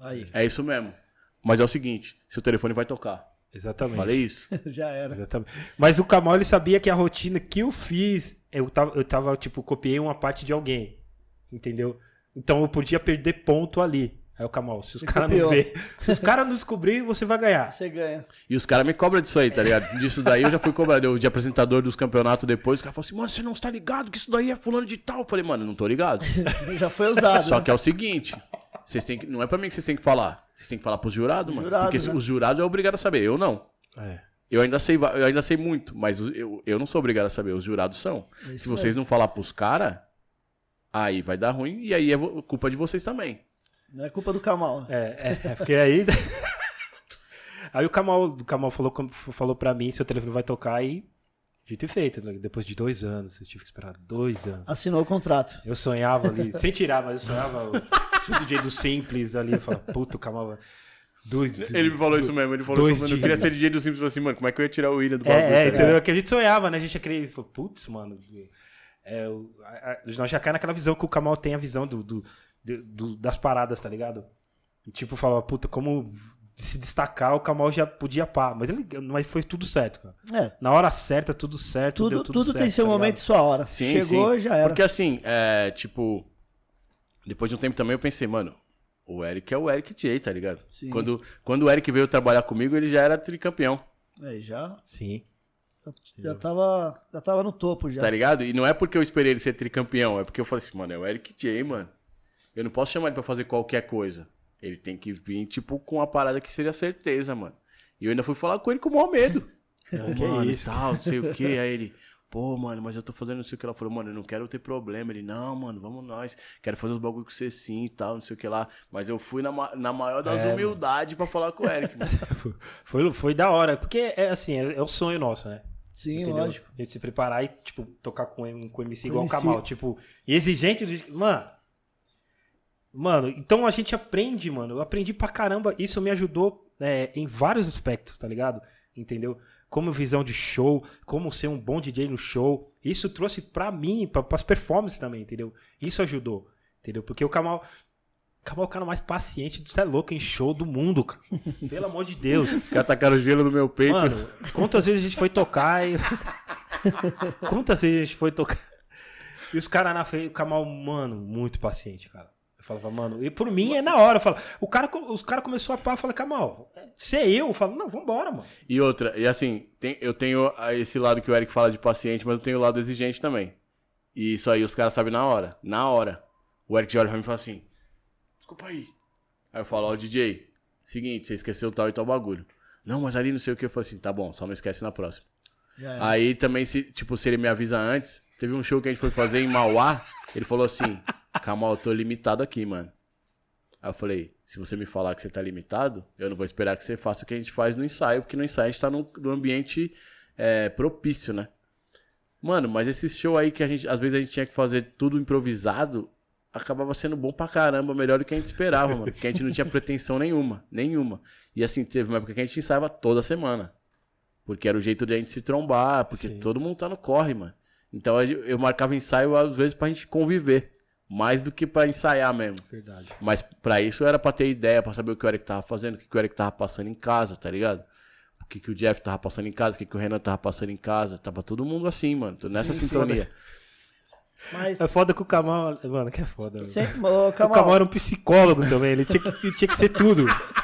Aí. É isso mesmo. Mas é o seguinte, seu telefone vai tocar. Exatamente. Falei isso. (laughs) Já era. Exatamente. Mas o Kamal, ele sabia que a rotina que eu fiz, eu tava, eu tava, tipo, copiei uma parte de alguém. Entendeu? Então eu podia perder ponto ali. Aí o Kamal, se os caras não ver, (laughs) se os caras não descobrir, você vai ganhar. Você ganha. E os caras me cobram disso aí, tá ligado? Disso daí eu já fui cobrado. Eu de apresentador dos campeonatos depois, os caras falam assim, mano, você não está ligado que isso daí é fulano de tal. Eu falei, mano, não tô ligado. (laughs) Já foi usado. Só né? que é o seguinte, vocês têm que, não é pra mim que vocês têm que falar. Vocês têm que falar pros jurados, mano. Jurado, porque né? os jurados é obrigado a saber, eu não. É. Eu ainda sei, eu ainda sei muito, mas o- eu, eu não sou obrigado a saber, os jurados são. É Se vocês não falar pros caras, aí vai dar ruim e aí é culpa de vocês também. Não é culpa do Kamal. né? É, é, é porque aí. (laughs) aí o Kamal, o Kamal falou, falou pra mim: seu telefone vai tocar e. Dito e feito, né? depois de dois anos, eu tive que esperar dois anos. Assinou o contrato. Eu sonhava ali, sem tirar, mas eu sonhava o ser o DJ do Simples ali. Eu falava, puta, o Kamal. Doido. Ele me falou isso mesmo, ele falou assim, mano, eu queria ser DJ do Simples, eu falei assim, mano, como é que eu ia tirar o William do bagulho? É, é, entendeu? É que a gente sonhava, né? A gente ia querer. falou, Putz, mano. É, o- a- a- nós já cai naquela visão que o Kamal tem a visão do, do- do- do- das paradas, tá ligado? E tipo, falava, puta, como se destacar, o Kamal já podia pá. Mas, ele, mas foi tudo certo, cara. É. Na hora certa, tudo certo. Tudo, deu tudo, tudo, tem certo, seu tá momento e sua hora. Sim, Chegou, sim. já era. Porque assim, é, tipo, depois de um tempo também eu pensei, mano, o Eric é o Eric J, tá ligado? Sim. Quando, quando o Eric veio trabalhar comigo, ele já era tricampeão, Aí, já, Sim. já, tava, já tava no topo já. tá ligado? E não é porque eu esperei ele ser tricampeão, é porque eu falei assim, mano, é o Eric J, mano. Eu não posso chamar ele pra fazer qualquer coisa. Ele tem que vir, tipo, com uma parada que seja certeza, mano. E eu ainda fui falar com ele com o maior medo. (laughs) Pô, que mano, isso? tal, não sei o que. Aí ele, (laughs) pô, mano, mas eu tô fazendo não sei o que lá. Falou, mano, eu não quero ter problema. Ele, não, mano, vamos nós. Quero fazer os bagulho com você sim e tal, não sei o que lá. Mas eu fui na, ma- na maior das É, humildades pra falar com o Eric, mano. (laughs) Foi, foi da hora. Porque é assim, é, é o sonho nosso, né? Sim, Entendeu? lógico. A gente se preparar e, tipo, tocar com, com MC Com igual o. Kamal. Tipo, e exigente. de- Mano. Mano, então a gente aprende, mano. Eu aprendi pra caramba. Isso me ajudou é, em vários aspectos, tá ligado? Entendeu? Como visão de show, como ser um bom DJ no show. Isso trouxe pra mim, pra, pras performances também, entendeu? Isso ajudou, entendeu? Porque o Kamal. Kamal é o cara mais paciente, você é louco, em show do mundo, cara. (laughs) Pelo amor de Deus. Os caras tacaram gelo no meu peito. Mano, quantas vezes a gente foi tocar e. (laughs) quantas vezes a gente foi tocar. E os caras na frente, o Kamal, mano, muito paciente, cara. Eu falava, mano, e por mim é na hora. Eu falo, o cara, os caras começou a pá, eu falei, Kamal, se é eu, eu falo, não, vambora, mano. E outra, e assim, tem- eu tenho esse lado que o Eric fala de paciente, mas eu tenho o lado exigente também. E isso aí os caras sabem na hora. Na hora. O Eric já olha pra mim e fala assim: Desculpa aí. Aí eu falo, ó, DJ, seguinte, você esqueceu tal e tal bagulho. Não, mas ali não sei o que. Eu falo assim, tá bom, só não esquece na próxima. Já era. Aí também, se, tipo, se ele me avisa antes, teve um show que a gente foi fazer em Mauá, ele falou assim, calma, eu tô limitado aqui, mano. Aí eu falei, se você me falar que você tá limitado, eu não vou esperar que você faça o que a gente faz no ensaio, porque no ensaio a gente tá num, num ambiente é, propício, né? Mano, mas esse show aí que a gente, às vezes a gente tinha que fazer tudo improvisado, acabava sendo bom pra caramba, melhor do que a gente esperava, mano. Porque a gente não tinha pretensão nenhuma, nenhuma. E assim, teve uma época que a gente ensaiava toda semana. Porque era o jeito de a gente se trombar, porque Sim. todo mundo tá no corre, mano. Então eu marcava ensaio às vezes pra gente conviver. Mais do que pra ensaiar mesmo. Verdade. Mas pra isso era pra ter ideia, pra saber o que o Eric tava fazendo, o que, que o Eric tava passando em casa, tá ligado? O que, que o Jeff tava passando em casa, o que, que o Renan tava passando em casa. Tava todo mundo assim, mano. tô Nessa Sim, sintonia. Mas É foda que o Kamal. Mano, que é foda. sempre, ô, O Kamal, Kamal era um psicólogo também, ele tinha que, ele tinha que ser tudo. (laughs)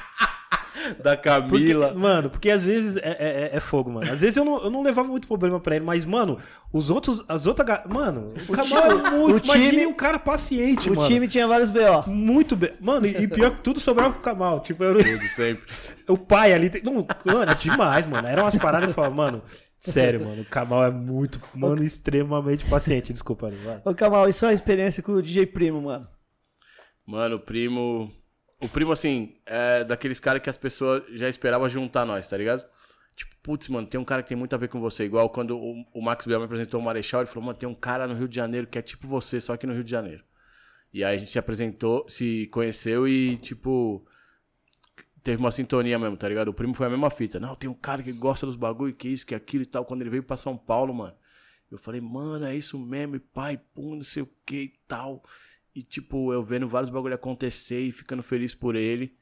Da Porque, Camila. mano, porque às vezes é, é- é fogo, mano. Às vezes eu não, eu não levava muito problema pra ele, mas, mano, os outros, as outras. Mano, o, Kamal time- é muito. o time- imagine um cara paciente, o mano. time tinha vários BO. Muito bem. Mano, e e pior que tudo sobrava pro Kamal. Tipo, eu, Tudo sempre. (laughs) o pai ali. tem- Não, mano, é demais, mano. Eram umas paradas que eu falava, mano. Sério, mano. O Kamal é muito, mano, extremamente paciente. Desculpa, ali, vai. Ô, Kamal, é uma experiência com o DJ Primo, mano. Mano, o primo. O primo, assim, é daqueles caras que as pessoas já esperavam juntar nós, tá ligado? Tipo, putz, mano, tem um cara que tem muito a ver com você. Igual quando o, o Max Biel me apresentou o Marechal, ele falou, mano, tem um cara no Rio de Janeiro que é tipo você, só que no Rio de Janeiro. E aí a gente se apresentou, se conheceu e, tipo, teve uma sintonia mesmo, tá ligado? O primo foi a mesma fita. Não, tem um cara que gosta dos bagulho, que isso, que aquilo e tal. Quando ele veio pra São Paulo, mano, eu falei, mano, é isso mesmo, e pai, pum, não sei o que e tal. E, tipo, eu vendo vários bagulho acontecer e ficando feliz por ele.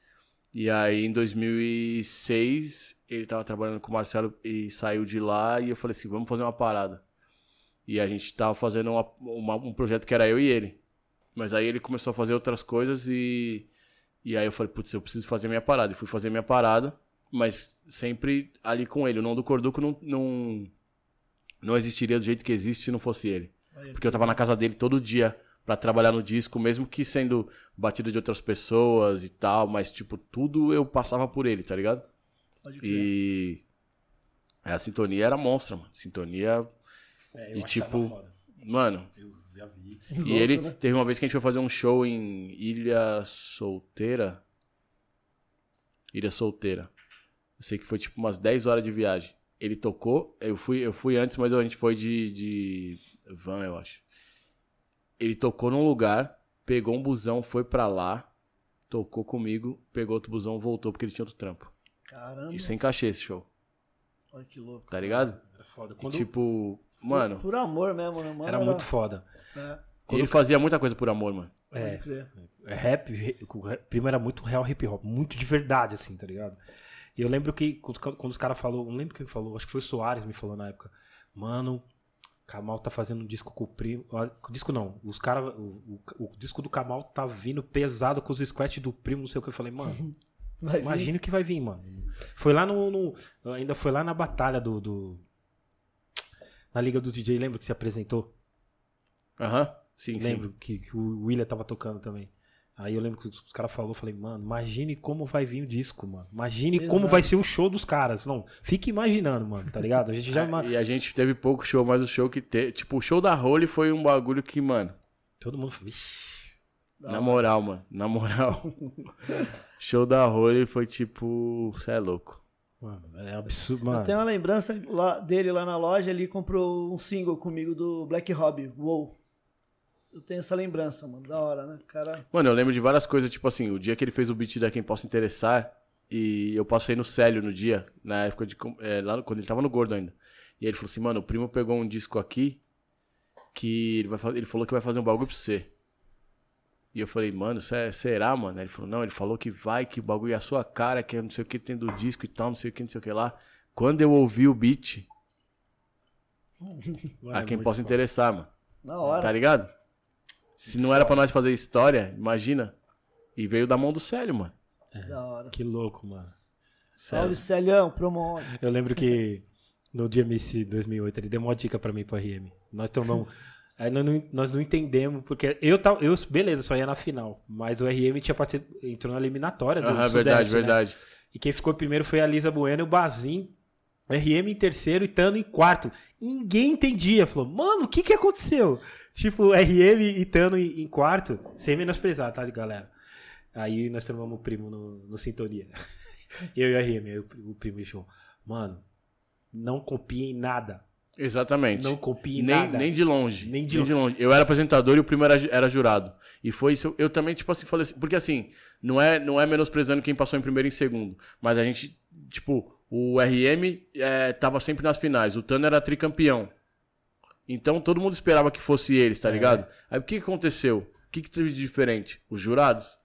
E aí, em 2006, ele tava trabalhando com o Marcelo e saiu de lá. E eu falei assim, vamos fazer uma parada. E a gente tava fazendo uma- uma- um projeto que era eu e ele. Mas aí ele começou a fazer outras coisas e, E aí eu falei, putz, eu preciso fazer minha parada. E fui fazer minha parada, mas sempre ali com ele. O Não do Corduco não, não, não existiria do jeito que existe se não fosse ele. Porque eu tava na casa dele todo dia pra trabalhar no disco, mesmo que sendo batido de outras pessoas e tal, mas tipo, tudo eu passava por ele, tá ligado? pode crer. E a sintonia era monstra, mano. Sintonia, É, E tipo, foda. mano. Eu já vi. E ele né? teve uma vez que a gente foi fazer um show em Ilha Solteira. Ilha Solteira. Eu sei que foi tipo umas 10 horas de viagem. Ele tocou, eu fui, eu fui antes, mas a gente foi de, de van, eu acho. Ele tocou num lugar, pegou um busão, foi pra lá, tocou comigo, pegou outro busão, voltou porque ele tinha outro trampo. Caramba, E sem cachê esse show, olha que louco. tá ligado? Era foda. E Quando tipo, mano, Por amor mesmo, né, mano? era muito foda. É, ele fazia muita coisa por amor, mano. pode É, crer. É, Rap, o rap- primo era muito real hip hop, muito de verdade, assim, tá ligado? E eu lembro que quando, quando os caras falaram, não lembro quem falou, acho que foi o Soares me falou na época, mano, Kamal tá fazendo um disco com o primo. Disco não, os caras. O, o- o disco do Kamal tá vindo pesado com os squats do primo, não sei o que. Eu falei, mano, (laughs) Vai imagina o que vai vir, mano. Foi lá no. no- ainda foi lá na batalha do. do- na Liga do DJ, lembra que se apresentou? Aham, sim, sim. Lembro que, que o William tava tocando também. Aí eu lembro que os caras falaram, eu falei, mano, imagine como vai vir o disco, mano. Imagine como Exato. vai ser o show dos caras. Não, fique imaginando, mano, tá ligado? A gente já. (laughs) É, E a gente teve pouco show, mas o show que teve. Tipo, o show da Role foi um bagulho que, mano. Todo mundo. Vixi. Na moral, mano. Na moral. (laughs) show da Role foi tipo. Cê é louco. Mano, é absurdo, Eu mano. tenho uma lembrança lá- dele lá na loja, ele comprou um single comigo do Black Hobby, Wow. Eu tenho essa lembrança, mano, da hora, né? Cara, Mano, eu lembro de várias coisas, tipo assim, o dia que ele fez o beat da Quem Possa Interessar, e eu passei no Célio no dia, na época de. é, lá quando ele tava no gordo ainda. E aí ele falou assim, mano, o primo pegou um disco aqui que ele, vai, ele falou que vai fazer um bagulho pra você. E eu falei, mano, cê- será, mano? Ele falou, não, ele falou que vai, que o bagulho é a sua cara, que é não sei o que tem do disco e tal, não sei o que, não sei o que lá. Quando eu ouvi o beat, (laughs) Mano, a é quem possa interessar, mano. na hora. Tá ligado? Se não era pra nós fazer história, imagina. E veio da mão do Célio, mano. Da hora. Que louco, mano. Salve, Celhão, promonte. Eu lembro que no DMC 2008 ele deu uma dica pra mim pro RM. Nós tomamos. (laughs) Aí nós não, nós não entendemos, porque eu tava. Eu, beleza, só ia na final. Mas o RM tinha particip- entrou na eliminatória do Aham, Sudeste, verdade, né? verdade. E quem ficou primeiro foi a Lisa Bueno e o Bazin. RM em terceiro e Tano em quarto. Ninguém entendia. Falou, mano, o que que aconteceu? Tipo, (laughs) RM e Tano em, quarto, sem menosprezar, tá, galera? Aí nós tomamos o primo no, no Sintonia. (laughs) Eu e o RM, aí o, o primo deixou. Mano, não copiem nada. Exatamente. Não copiem nem, nada. nem de longe. Nem Nem de de, longe. Eu era apresentador e o primo era, era jurado. E foi isso. Eu também, tipo assim, falei assim. Porque assim, não é, não é menosprezando quem passou em primeiro e em segundo. Mas a gente, tipo, o RM é, tava sempre nas finais. O Tano era tricampeão. Então todo mundo esperava que fosse eles, É. tá ligado? Aí o que, aconteceu? O que, que teve de diferente? Os jurados,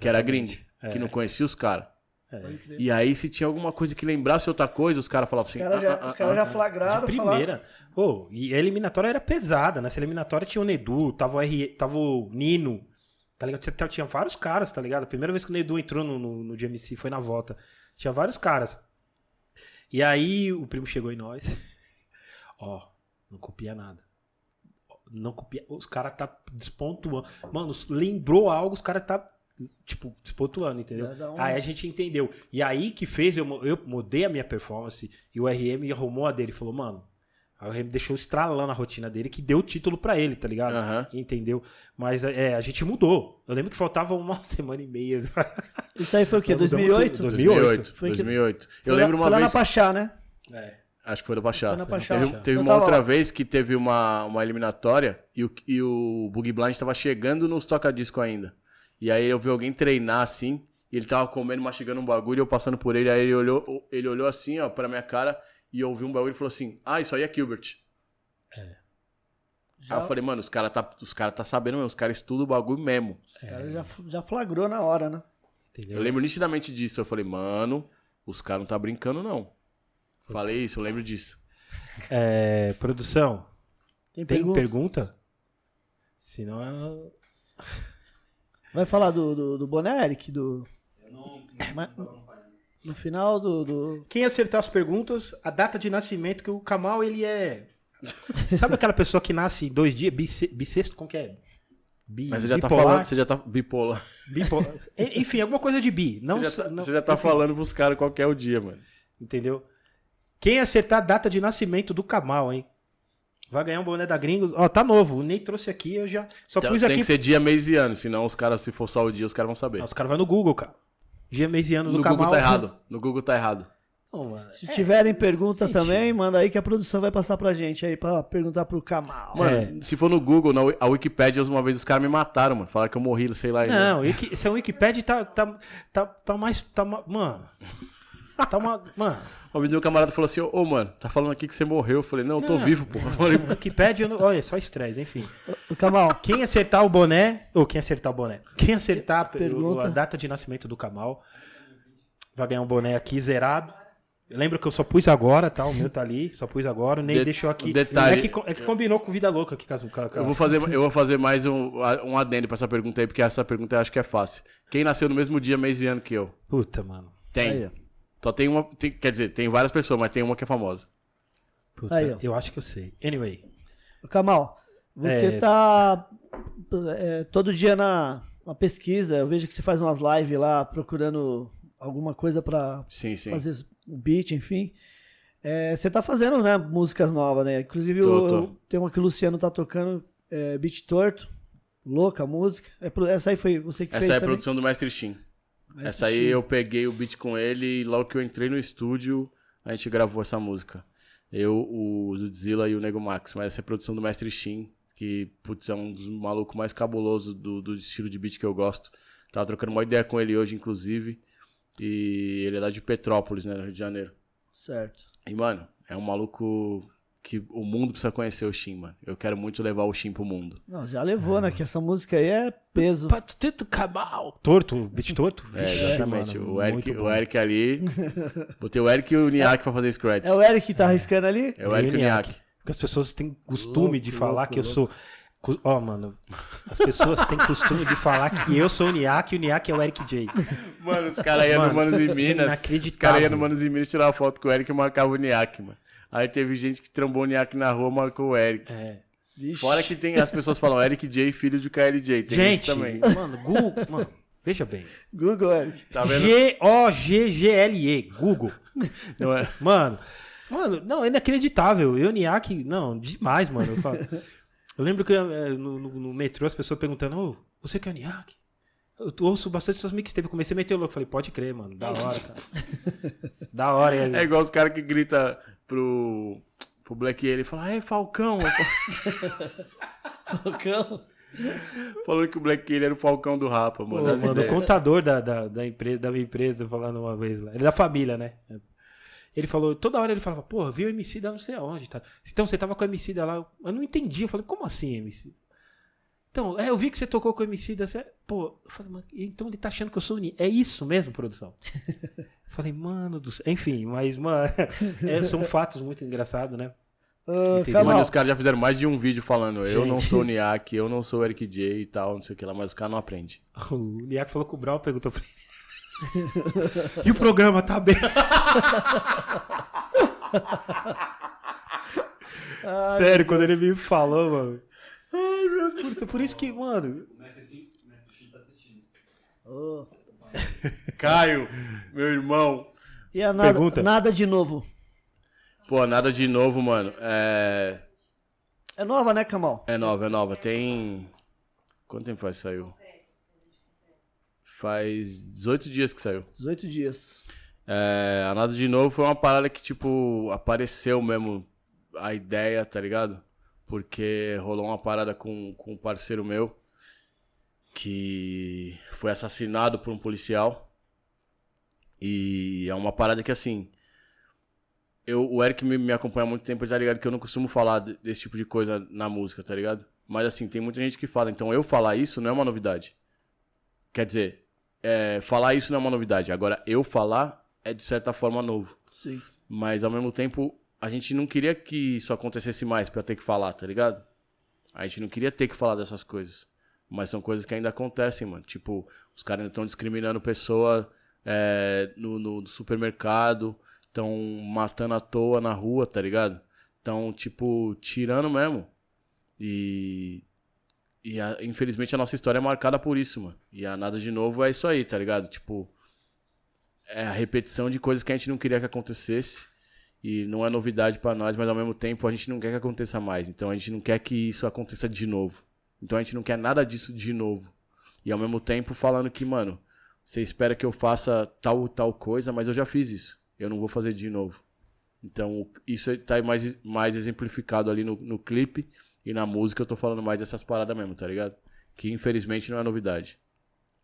que era gringo, É. que não conhecia os caras. Crer. E aí, se tinha alguma coisa que lembrasse outra coisa, os caras falavam assim. Os caras já, "Ah, ah, os caras ah, já flagraram. De falaram- primeira. Pô, e a eliminatória era pesada. Nessa eliminatória tinha o Nedu, tava o, R... tava o Nino. Tá ligado? Tinha, tinha vários caras, tá ligado? A primeira vez que o Nedu entrou no, no, no GMC foi na volta. Tinha vários caras. E aí o primo chegou em nós. (laughs) Ó, não copia nada. Não copia. Os caras tá despontuando. Mano, lembrou algo, os caras tá, tipo, despontuando, entendeu? Um- Aí a gente entendeu. E aí que fez, eu, eu mudei a minha performance e o RM arrumou a dele. Falou, mano. Aí o RM deixou estralando a rotina dele, que deu o título pra ele, tá ligado? Aham. Entendeu? Mas é, a gente mudou. Eu lembro que faltava uma (laughs) semana e meia. Isso aí foi o quê? Nós mudamos 2008? tudo. 2008. Foi que- 2008. Foi Eu lá- lembro foi uma lá vez. na Pachá, né? É. Acho que foi no Pachá. Foi na Pachá. Teve, teve uma outra lá. vez que teve uma, uma eliminatória e o, e o Bug Blind tava chegando nos toca-disco ainda. E aí eu vi alguém treinar assim, e ele tava comendo, mastigando um bagulho, e eu passando por ele, aí ele olhou, ele olhou assim, ó, pra minha cara, e eu ouvi um bagulho e falou assim, ah, isso aí é Gilbert. Já, Aí eu falei, mano, os caras tá, os cara tá sabendo mesmo, os caras estudam o bagulho mesmo. os caras já, já flagrou na hora, né? Entendeu? Eu lembro nitidamente disso. Eu falei, mano, os caras não tá brincando, não. Falei isso, eu lembro disso. É, produção, Tem tem pergunta? pergunta? Senão eu... Vai falar do, do, do boné, Eric? Do... Mas- no final do, do- Quem acertar as perguntas, a data de nascimento, que o Kamal, ele é... Sabe aquela pessoa que nasce em dois dias? Bisse- Bissexto, como que é? Bi, Mas você já tá bipolar? falando, você já tá bipolar. Bipolar. Enfim, alguma coisa de bi. Não, você já tá, não- você já tá enfim, falando pros caras qual que é o dia, mano. Entendeu? Quem acertar a data de nascimento do Kamal, hein? Vai ganhar um boné da Gringos. Ó, tá novo. Nem trouxe aqui, eu já. Só Então, pus tem aqui. que ser dia, mês e ano, senão os caras, se for só o dia, os caras vão saber. Ah, os caras vão no Google, cara. Dia, mês e ano do no Kamal. Google tá errado. No Google tá errado. Não, mano. Se tiverem pergunta mentira. também, manda aí que a produção vai passar pra gente aí pra perguntar pro Kamal. Mano, É. se for no Google, na, a Wikipedia, uma vez os caras me mataram, mano. Falaram que eu morri, sei lá. Não, Wiki- se é um Wikipedia tá, tá, tá, tá mais. Tá, ma- mano. Tá uma. Mano. Vez meu camarada falou assim, ô, mano, tá falando aqui que você morreu. Eu falei, não, eu tô Não. vivo, pô. Eu falei, Wikipedia, eu não- olha, só estresse, enfim. O Kamal, Quem acertar o boné, ou quem acertar o boné? Quem acertar a- Pergunta. a data de nascimento do Kamal vai ganhar um boné aqui zerado. Lembra que eu só pus agora, tá? O meu tá ali, só pus agora, nem De- deixou aqui. detalhe- É que, é que combinou com Vida Louca aqui, caso eu vou fazer, eu vou fazer mais um, um adendo pra essa pergunta aí, porque essa pergunta eu acho que é fácil. Quem nasceu no mesmo dia, mês e ano que eu? Puta, mano. Tem. Aí. Só tem uma, tem- quer dizer, tem várias pessoas, mas tem uma que é famosa. Puta, Aí, ó. eu acho que eu sei. Anyway. Kamal, você É. tá é, todo dia na, na pesquisa, eu vejo que você faz umas lives lá procurando alguma coisa pra Sim, sim. fazer um beat, enfim. É, você tá fazendo, né, músicas novas, né? Inclusive, Tô, o- tô. tem uma que o Luciano tá tocando, é, Beat Torto, louca a música. É essa aí foi você que Essa fez é a também? produção do Mestre Shin. Mestre Essa aí eu peguei o beat com ele e logo que eu entrei no estúdio, a gente gravou essa música. Eu, o Zudzilla e o Nego Max. Mas essa é a produção do Mestre Shin, que, putz, é um dos malucos mais cabulosos do, do estilo de beat que eu gosto. Tava trocando uma ideia com ele hoje, inclusive. E ele é lá de Petrópolis, né, no Rio de Janeiro. Certo. E, mano, é um maluco que o mundo precisa conhecer o Shin, mano. Eu quero muito levar o Shin pro mundo. Não, já levou, né? Que essa música aí é peso. Patito Cabal. Torto, beat torto? É, exatamente. mano, o, Eric, o. Eric ali. (laughs) Botei o Eric e o Niak pra fazer scratch. É o Eric que tá arriscando ali? É o Eric e o Niak. Porque as pessoas têm costume Louco, de falar louco, que eu sou. cu- Ó, mano. As pessoas têm costume de falar que eu sou o Niak e o Niak é o Eric J. Mano, os caras iam no Mano, Manos e Minas. Os inacreditável. caras iam no Manos e Minas tirar foto com o Eric e marcava o Niak, mano. Aí teve gente que trombou o Niak na rua marcou o Eric. É. Vixe. Fora que tem, as pessoas falam Eric J, filho de KLJ. Tem Gente, isso também. mano, Google. Mano, veja bem. Google, Eric. Tá vendo? G-O-G-G-L-E. Google. Não é? Mano, mano, não, é inacreditável. Eu, Niak, não, demais, mano. Eu, falo- Eu lembro que eh, no, no- no metrô as pessoas perguntando, ô, você que é o Niak? Eu ouço bastante suas mixtapes. Comecei a meter o louco. Falei, pode crer, mano. Da hora, cara. (laughs) da hora. E aí- É igual os caras que gritam pro, pro Black ele fala, é Falcão. (laughs) Falcão. Falando que o Black ele era o Falcão do Rapa, Pô, mano. das mano, o contador da, da, da, empresa, da minha empresa falando uma vez lá. Ele é da família, né? Ele falou, toda hora ele falava, porra, viu o MC da não sei aonde. Tá? Então você tava com o MC da lá. Eu não entendi. Eu falei, como assim, MC? Então, é, eu vi que você tocou com o MC da. Pô, eu falei, mas, então ele tá achando que eu sou o. É isso mesmo, produção? Eu (laughs) falei, mano do céu. Enfim, mas, mano, (laughs) é, são fatos muito engraçados, né? Kamal, Mano, os caras já fizeram mais de um vídeo falando, eu não Gente. sou o Niak, eu não sou o Eric J e tal, não sei o que lá, mas os caras não aprendem. (laughs) O Niak falou que o Brau perguntou pra ele. e o programa tá bem? Ai, Sério, quando ele me falou, mano. Deus. Por isso que, mano. ô. (laughs) Caio, meu irmão. E a nada, Pergunta. nada de novo. Pô, nada de novo, mano. É, É nova, né, Kamal? é nova, é nova. Tem. Quanto tempo faz que saiu? Faz 18 dias que saiu. 18 dias. É, a Nada de Novo foi uma parada que, tipo, apareceu mesmo a ideia, tá ligado? Porque rolou uma parada com, com um parceiro meu que foi assassinado por um policial. E é uma parada que, assim. Eu, o Eric me, me acompanha há muito tempo, tá ligado? Que eu não costumo falar de- desse tipo de coisa na música, tá ligado? Mas, assim, tem muita gente que fala. Então, eu falar isso não é uma novidade. Quer dizer, é, falar isso não é uma novidade. Agora, eu falar é de certa forma novo. Sim. Mas ao mesmo tempo, a gente não queria que isso acontecesse mais pra ter que falar, tá ligado? A gente não queria ter que falar dessas coisas. Mas são coisas que ainda acontecem, mano. Tipo, os caras ainda estão discriminando pessoa é, no, no supermercado, estão matando à toa na rua, tá ligado? Estão, tipo, tirando mesmo. E. E a- infelizmente a nossa história é marcada por isso, mano. E a nada de novo é isso aí, tá ligado? Tipo. É a repetição de coisas que a gente não queria que acontecesse. E não é novidade pra nós, mas ao mesmo tempo a gente não quer que aconteça mais. Então a gente não quer que isso aconteça de novo. Então a gente não quer nada disso de novo. E ao mesmo tempo falando que, mano, você espera que eu faça tal tal coisa, mas eu já fiz isso. Eu não vou fazer de novo. Então isso tá mais, mais exemplificado ali no, no clipe e na música eu tô falando mais dessas paradas mesmo, tá ligado? Que infelizmente não é novidade.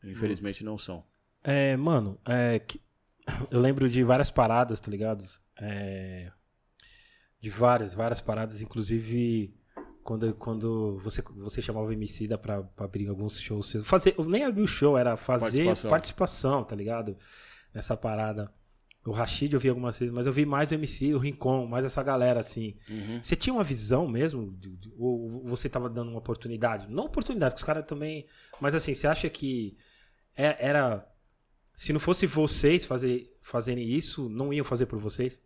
Infelizmente não são. É, mano, é, que- (coughs) eu lembro de várias paradas, tá ligado? É, de várias, várias paradas, inclusive quando, quando você, você chamava o Emicida pra, pra abrir alguns shows. Fazer, nem abrir o show, era fazer Participação. participação, tá ligado? Nessa parada. O Rashid eu vi algumas vezes, mas eu vi mais o MC, o Rincon, mais essa galera assim. Uhum. Você tinha uma visão mesmo? de- de- ou você tava dando uma oportunidade? Não oportunidade, que os caras também. Mas assim, você acha que é- era. Se não fosse vocês fazer, fazerem isso, não iam fazer por vocês?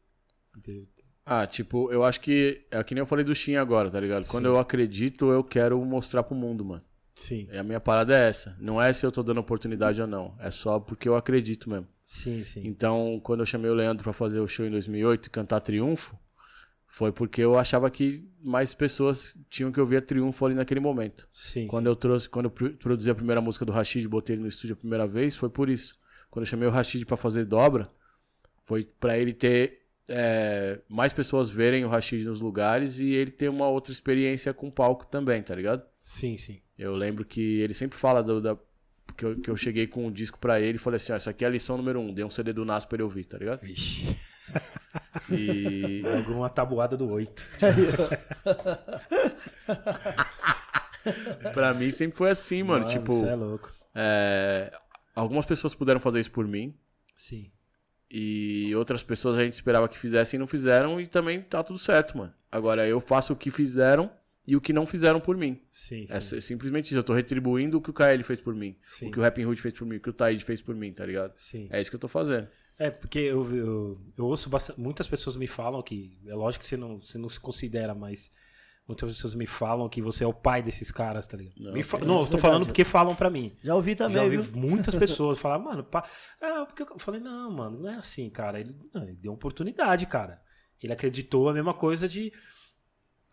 Entendeu? Ah, tipo, eu acho que é que nem eu falei do Shin agora, tá ligado? Quando Sim. eu acredito, eu quero mostrar pro mundo, mano. Sim, E a minha parada é essa. Não é se eu tô dando oportunidade ou não. É só porque eu acredito mesmo. sim, sim. Então, quando eu chamei o Leandro pra fazer o show em 2008 e cantar Triunfo, foi porque eu achava que mais pessoas tinham que ouvir a Triunfo ali naquele momento. Sim, Quando eu trouxe, quando eu pro- produzi a primeira música do Rashid, botei ele no estúdio a primeira vez, foi por isso. Quando eu chamei o Rashid pra fazer dobra, foi pra ele ter é, mais pessoas verem o Rashid nos lugares e ele ter uma outra experiência com palco também, tá ligado? sim, sim. Eu lembro que ele sempre fala do, da, que, eu, que eu cheguei com um disco pra ele e falei assim: ó, isso aqui é a lição número um, dei um CD do Nas pra ele ouvir, tá ligado? Vixe. (laughs) E. (laughs) Alguma tabuada do 8. (laughs) pra mim sempre foi assim, mano. tipo, Você é louco. é, algumas pessoas puderam fazer isso por mim. Sim. E outras pessoas a gente esperava que fizessem e não fizeram, e também tá tudo certo, mano. Agora eu faço o que fizeram e o que não fizeram por mim. Sim, sim. É si- simplesmente isso. Eu tô retribuindo o que o KL fez por mim. Sim. O que o Rapping Hood fez por mim, o que o Taíde fez por mim, tá ligado? Sim. É isso que eu tô fazendo. É, porque eu, eu, eu ouço bastante, muitas pessoas me falam que, é lógico que você não, você não se considera, mas muitas pessoas me falam que você é o pai desses caras, tá ligado? Não, Me fa- é não eu tô verdade. falando porque falam pra mim. Já ouvi também, Já ouvi viu? muitas (laughs) pessoas falar, mano, pá, ah, porque eu falei, não, mano, não é assim, cara. Ele, não, ele deu oportunidade, cara. Ele acreditou a mesma coisa de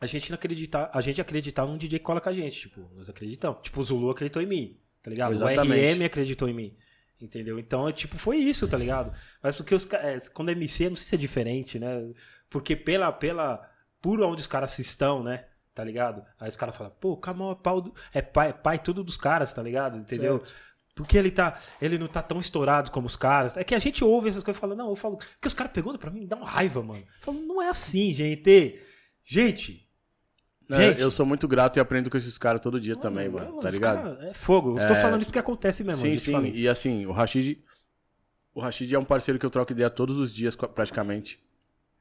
a gente não acreditar, a gente acreditar num DJ que cola com a gente, tipo, nós acreditamos. Tipo, o Zulu acreditou em mim, tá ligado? Exatamente. O RM acreditou em mim. Entendeu? Então, é, tipo, foi isso, tá ligado? Mas porque os é, quando é MC, eu não sei se é diferente, né? Porque pela pela por onde os caras estão, né? Tá ligado? Aí os caras falam, pô, o Kamal é, pau do- é pai, é pai tudo dos caras, tá ligado? Entendeu? Porque ele tá. Ele não tá tão estourado como os caras. É que a gente ouve essas coisas e fala, não, eu falo. Porque os caras perguntam pra mim, dá uma raiva, mano. Eu falo, não é assim, gente. Gente. Gente. eu sou muito grato e aprendo com esses caras todo dia também, mano, mano. Tá ligado? é fogo. Eu tô falando isso porque acontece mesmo. Sim, sim. falei. E assim, o Rashid. O Rashid é um parceiro que eu troco ideia todos os dias, praticamente.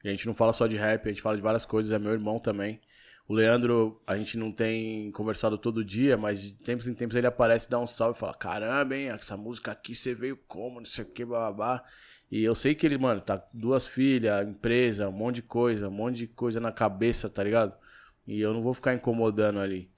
E a gente não fala só de rap, a gente fala de várias coisas, é meu irmão também. O Leandro, a gente não tem conversado todo dia, mas de tempos em tempos ele aparece, dá um salve e fala: Caramba, hein, essa música aqui você veio como, não sei o que, babá. E eu sei que ele, mano, tá duas filhas, empresa, um monte de coisa, um monte de coisa na cabeça, tá ligado? E eu não vou ficar incomodando ali.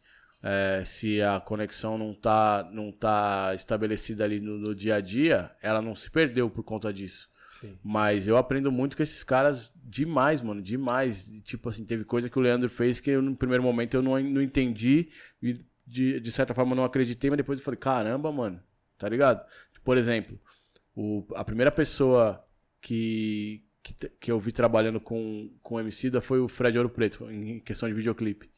É, se a conexão não tá, não tá estabelecida ali no, no dia a dia, ela não se perdeu por conta disso. Sim. Mas eu aprendo muito com esses caras demais, mano, demais. Tipo assim, teve coisa que o Leandro fez que eu, no primeiro momento eu não, não entendi e de, de certa forma não acreditei, mas depois eu falei, caramba, mano, tá ligado? Por exemplo, o, a primeira pessoa que, que, que eu vi trabalhando com, com o MC da foi o Fred Ouro Preto, em questão de videoclipe.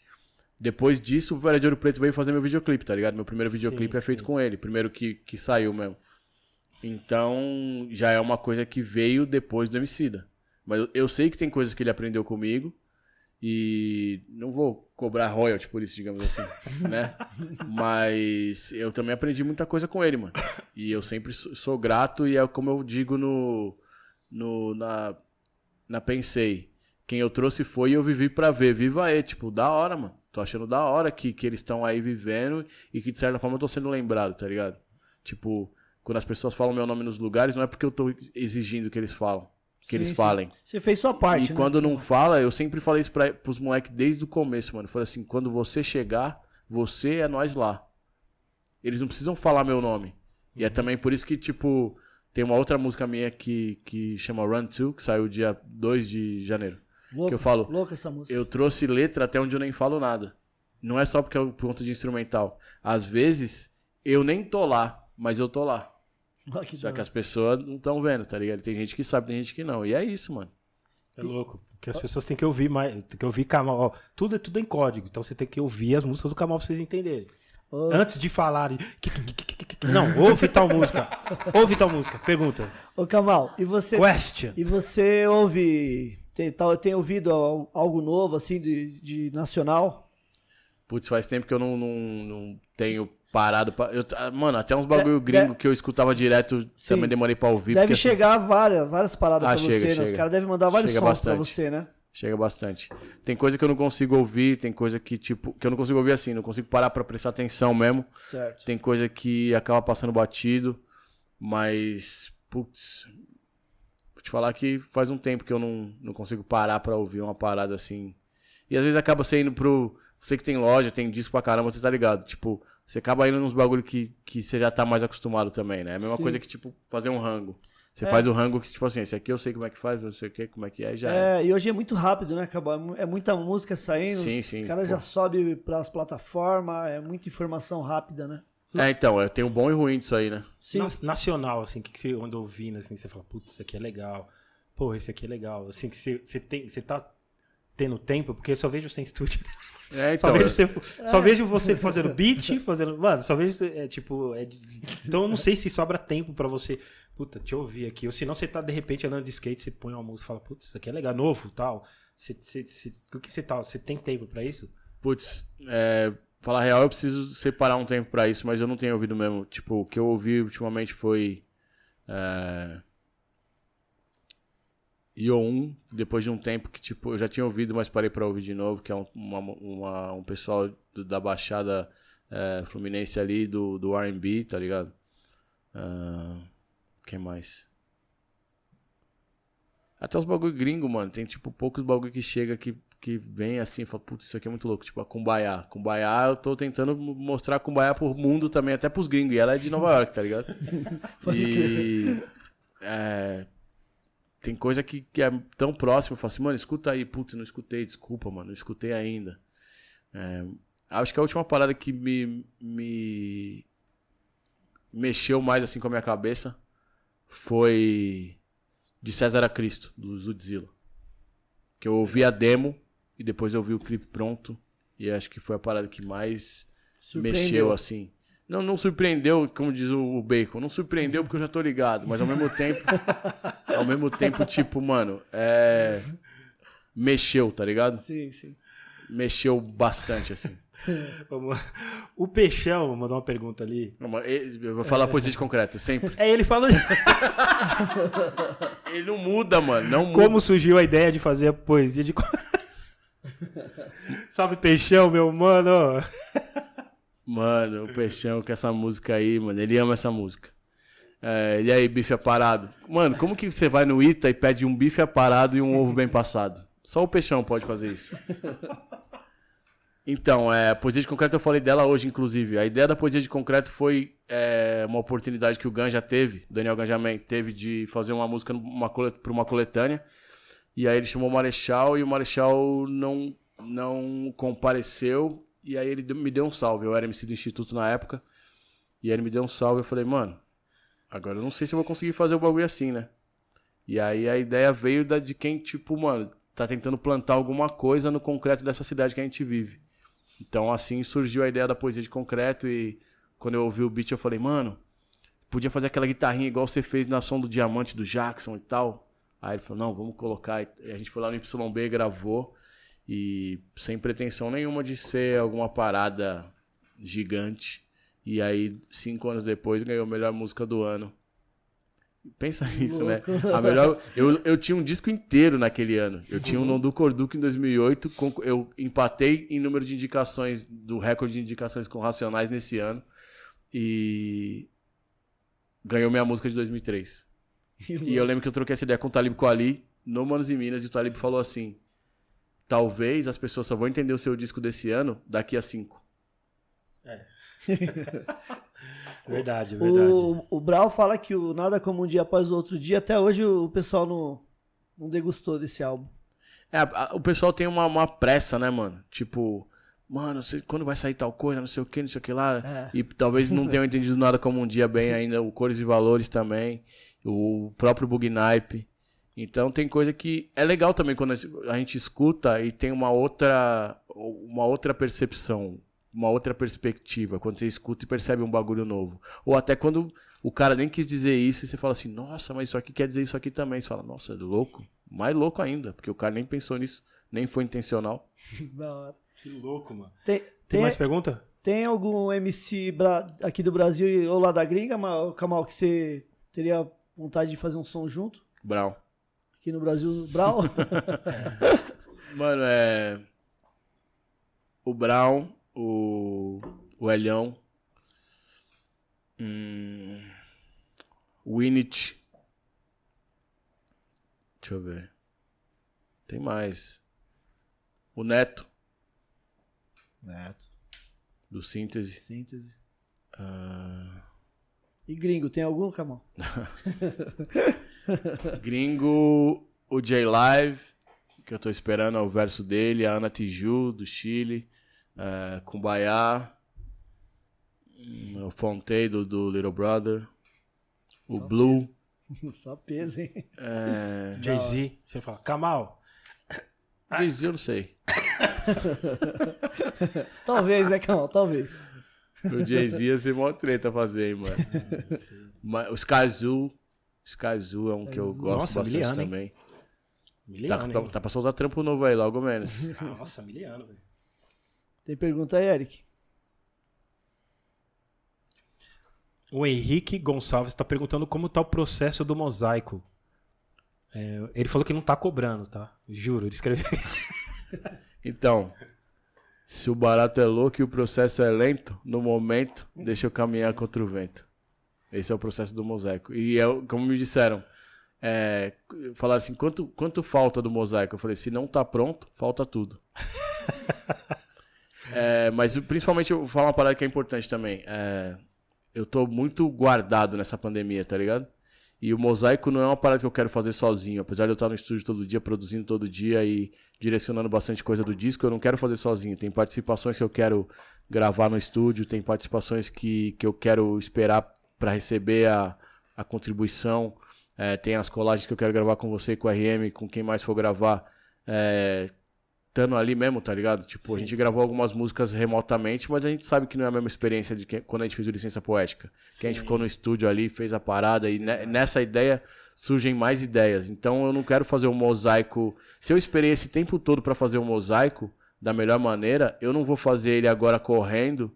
Depois disso, o Fred Ouro Preto veio fazer meu videoclipe, tá ligado? Meu primeiro videoclipe é feito sim. com ele, primeiro que, que saiu mesmo. Então, já é uma coisa que veio depois do Emicida. Mas eu, eu sei que tem coisas que ele aprendeu comigo e não vou cobrar royalty por isso, digamos assim, (laughs) né? Mas eu também aprendi muita coisa com ele, mano. E eu sempre sou, grato e é como eu digo no, no na, na Pensei. Quem eu trouxe foi e eu vivi pra ver. Viva aí, tipo, da hora, mano. Tô achando da hora que, que eles estão aí vivendo e que de certa forma eu tô sendo lembrado, tá ligado? Tipo, quando as pessoas falam meu nome nos lugares, não é porque eu tô exigindo que eles falam, que Sim, eles sim. falem. Você fez sua parte, E né? quando não fala, eu sempre falei isso pra, pros moleques desde o começo, mano. Eu falei assim, quando você chegar, você é nós lá. Eles não precisam falar meu nome. E Uhum. é também por isso que, tipo, tem uma outra música minha que, que chama Run To, que saiu dia 2 de janeiro. Louco, que eu falo, Louca essa música. Eu trouxe letra até onde eu nem falo nada. Não é só porque é por conta de instrumental. Às vezes, eu nem tô lá, mas eu tô lá. (laughs) Olha que Só que as pessoas não estão vendo, tá ligado? Tem gente que sabe, tem gente que não. E é isso, mano. É louco. Porque as pessoas têm que ouvir mais. Tem que ouvir Kamal. Tudo é tudo em código. Então você tem que ouvir as músicas do Kamal pra vocês entenderem. Ô, Antes de falarem. Não, ouve tal música. (laughs) Ouve tal música. Pergunta. Ô, Kamal, e você, Question. e você ouve. Tem, tal- tem ouvido al- algo novo, assim, de, de nacional? Putz, faz tempo que eu não, não, não tenho parado pra. Eu, ah, mano, até uns bagulho De- gringo de- que eu escutava direto, Sim. também demorei pra ouvir. Deve porque, assim, chegar várias, várias paradas Ah, pra chega, você, né? Os chega. caras devem mandar vários Chega sons pra bastante. você, né? Chega bastante. Tem coisa que eu não consigo ouvir, tem coisa que, tipo, que eu não consigo ouvir assim, não consigo parar pra prestar atenção mesmo. Certo. Tem coisa que acaba passando batido, mas, putz, vou te falar que faz um tempo que eu não, não consigo parar pra ouvir uma parada assim. E às vezes acaba você indo pro. Você que tem loja, tem disco pra caramba, você tá ligado? Tipo, você acaba indo nos bagulho que, que você já tá mais acostumado também, né? É a mesma Sim. coisa que, tipo, fazer um rango. Você É. faz o rango que, tipo assim, esse aqui eu sei como é que faz, não sei o que, como é que é, e já é. É, e hoje é muito rápido, né, Cabal? É É muita música saindo. Sim, sim, Os caras já sobem pras plataformas, é muita informação rápida, né? É, então, é, tem o bom e o ruim disso aí, né? Sim. Na- Nacional, assim, que, que você anda ouvindo, assim, você fala, putz, isso aqui é legal. Pô, esse aqui é legal. Assim, que você, você, tem, você tá tendo tempo, porque eu só vejo você em estúdio. É, (laughs) Só, então. vejo, é- você, só vejo você fazendo beat, fazendo. Mano, só vejo. É, tipo. é então eu não sei se sobra tempo pra você. Puta, te ouvir aqui. Ou se não, você tá de repente andando de skate, você põe uma música e fala, putz, isso aqui é legal, novo tal. Você, você, você- o que você tá? Você tem tempo pra isso? Putz, é, falar a real, eu preciso separar um tempo pra isso, mas eu não tenho ouvido mesmo. Tipo, o que eu ouvi ultimamente foi. É, Io1, depois de um tempo que, tipo, eu já tinha ouvido, mas parei pra ouvir de novo, que é um, uma- uma- um pessoal do- da Baixada é, Fluminense ali, do, do RB, tá ligado? Ah, quem mais? Até os bagulho gringo, mano. Tem, tipo, poucos bagulho que chega que, que vem assim e fala, putz, isso aqui é muito louco. Tipo, a Kumbaya. Kumbaya, eu tô tentando mostrar a Kumbaya pro mundo também, até pros gringos. E ela é de Nova York, tá ligado? (laughs) e... é, tem coisa que, que é tão próxima. Eu falo assim, mano, escuta aí. Putz, não escutei, desculpa, mano. Não escutei ainda. É, acho que a última parada que me, me mexeu mais assim com a minha cabeça foi de César a Cristo, do Zudzilla. Que eu ouvi a demo e depois eu vi o clipe pronto. E acho que foi a parada que mais Surpreendeu. mexeu, assim. Não, não surpreendeu, como diz o Bacon. Não surpreendeu porque eu já tô ligado, mas ao mesmo (laughs) tempo. ao mesmo tempo, tipo, mano, é. Mexeu, tá ligado? Sim, sim. Mexeu bastante, assim. (laughs) O Peixão mandou uma pergunta ali. Eu vou falar poesia de concreto, sempre. É, ele falou (laughs) Ele não muda, mano. Não muda. como surgiu a ideia de fazer a poesia de. Salve Peixão, meu mano! Mano, o Peixão com essa música aí, mano, ele ama essa música. É, e aí, bife aparado? Mano, como que você vai no Ita e pede um bife aparado e um ovo bem passado? Só o Peixão pode fazer isso. Então, é, poesia de concreto eu falei dela hoje, inclusive. A ideia da poesia de concreto foi é, uma oportunidade que o Ganja teve, Daniel Ganjamin teve de fazer uma música para uma coletânea. E aí ele chamou o Marechal e o Marechal não, não compareceu. E aí ele me deu um salve. Eu era MC do Instituto na época. E aí ele me deu um salve. Eu falei, mano, agora eu não sei se eu vou conseguir fazer o bagulho assim, né? E aí a ideia veio da, de quem, tipo, mano, tá tentando plantar alguma coisa no concreto dessa cidade que a gente vive. Então assim surgiu a ideia da poesia de concreto. E quando eu ouvi o beat, eu falei, mano, podia fazer aquela guitarrinha igual você fez na som do Diamante do Jackson e tal. Aí ele falou, não, vamos colocar. E a gente foi lá no YB, gravou. E sem pretensão nenhuma de ser alguma parada gigante. E aí, cinco anos depois, ganhou a melhor música do ano. Pensa nisso, né? A melhor, eu, eu tinha um disco inteiro naquele ano. Eu tinha um Nondu Corduco em 2008. com- eu empatei em número de indicações, do recorde de indicações com Racionais nesse ano. E ganhou minha música de 2003. E eu lembro que eu troquei essa ideia com o Talib Kweli no Manos e Minas. E o Talib falou assim: talvez as pessoas só vão entender o seu disco desse ano daqui a cinco. (laughs) Verdade, verdade. O, o Brau fala que o Nada Como Um Dia Após o Outro Dia, até hoje o pessoal não, não degustou desse álbum. É, a- o pessoal tem uma, uma pressa, né, mano? Tipo, mano, você- quando vai sair tal coisa, não sei o que, não sei o que lá. É. E talvez não tenham (laughs) entendido nada como um dia bem ainda, o Cores e Valores também, o próprio Bugnipe. Então tem coisa que é legal também quando a gente escuta e tem uma outra, uma outra percepção, uma outra perspectiva. Quando você escuta e percebe um bagulho novo. Ou até quando o cara nem quis dizer isso e você fala assim, nossa, mas isso aqui quer dizer isso aqui também. Você fala, nossa, é louco. Mais louco ainda, porque o cara nem pensou nisso, nem foi intencional. (laughs) Da hora. Que louco, mano. Tem, Tem tem, mais pergunta? tem algum MC aqui do Brasil ou lá da gringa, Ma- Kamal, que você teria vontade de fazer um som junto? Brown. Aqui no Brasil, Brau? (laughs) Mano, é. O Brown, o. O Elhão. Hum... O Winit. Deixa eu ver. Tem mais. O Neto, Neto. do Síntese. Síntese. Ah, E gringo, tem algum, Kamal? (laughs) (laughs) Gringo, o J-Live, que eu tô esperando é o verso dele. A Ana Tiju, do Chile. É, Kumbaya. hum, O Fontei, do, do Little Brother. O Blue. (laughs) Só peso, hein? É... (laughs) Jay-Z. Você fala, Kamal. Jay-Z, eu não sei. Talvez, né, Kamal? Talvez. O Jay-Z ia ser mó treta fazer, hein, mano. Mas o Skyzoo. É um que eu gosto Nossa, bastante miliano, também. Tá, Miliano, tá, hein? tá pra soltar trampo novo aí, logo menos. (laughs) Nossa, miliano, velho. Tem pergunta aí, Eric? O Henrique Gonçalves está perguntando como tá o processo do mosaico. É, ele falou que não tá cobrando, tá? Juro, ele escreveu. (laughs) Então, se o barato é louco e o processo é lento, no momento, deixa eu caminhar contra o vento. Esse é o processo do mosaico. E é, como me disseram, é, falaram assim, quanto, quanto falta do mosaico? Eu falei, se não tá pronto, falta tudo. (laughs) É, mas principalmente eu vou falar uma parada que é importante também. É, eu tô muito guardado nessa pandemia, tá ligado? E o mosaico não é uma parada que eu quero fazer sozinho. Apesar de eu estar no estúdio todo dia, produzindo todo dia e direcionando bastante coisa do disco, eu não quero fazer sozinho. Tem participações que eu quero gravar no estúdio, tem participações que, que eu quero esperar para receber a, a contribuição. É, tem as colagens que eu quero gravar com você, com o RM, com quem mais for gravar. É, estando ali mesmo, tá ligado? Tipo, a gente gravou algumas músicas remotamente, mas a gente sabe que não é a mesma experiência de que, quando a gente fez o Licença Poética. Que a gente ficou no estúdio ali, fez a parada, e ne- nessa ideia surgem mais ideias. Então eu não quero fazer um mosaico. Se eu esperei esse tempo todo pra fazer um mosaico da melhor maneira, eu não vou fazer ele agora correndo,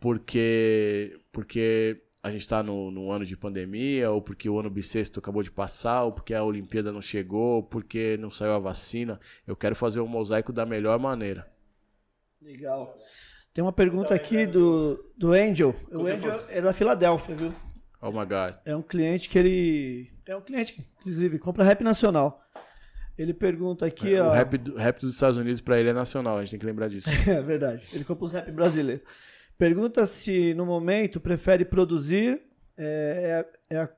porque. Porque a gente tá no, no ano de pandemia, ou porque o ano bissexto acabou de passar, ou porque a Olimpíada não chegou, ou porque não saiu a vacina. Eu quero fazer um mosaico da melhor maneira. Legal. Tem uma pergunta aqui do, do Angel. O Angel é da Filadélfia, viu? Oh my god. É um cliente que ele. É um cliente que, inclusive, compra rap nacional. Ele pergunta aqui, O ó. rap, do- rap dos Estados Unidos pra ele é nacional, a gente tem que lembrar disso. (laughs) É verdade. Ele compra os rap brasileiros. Pergunta se no momento prefere produzir. É, é, é,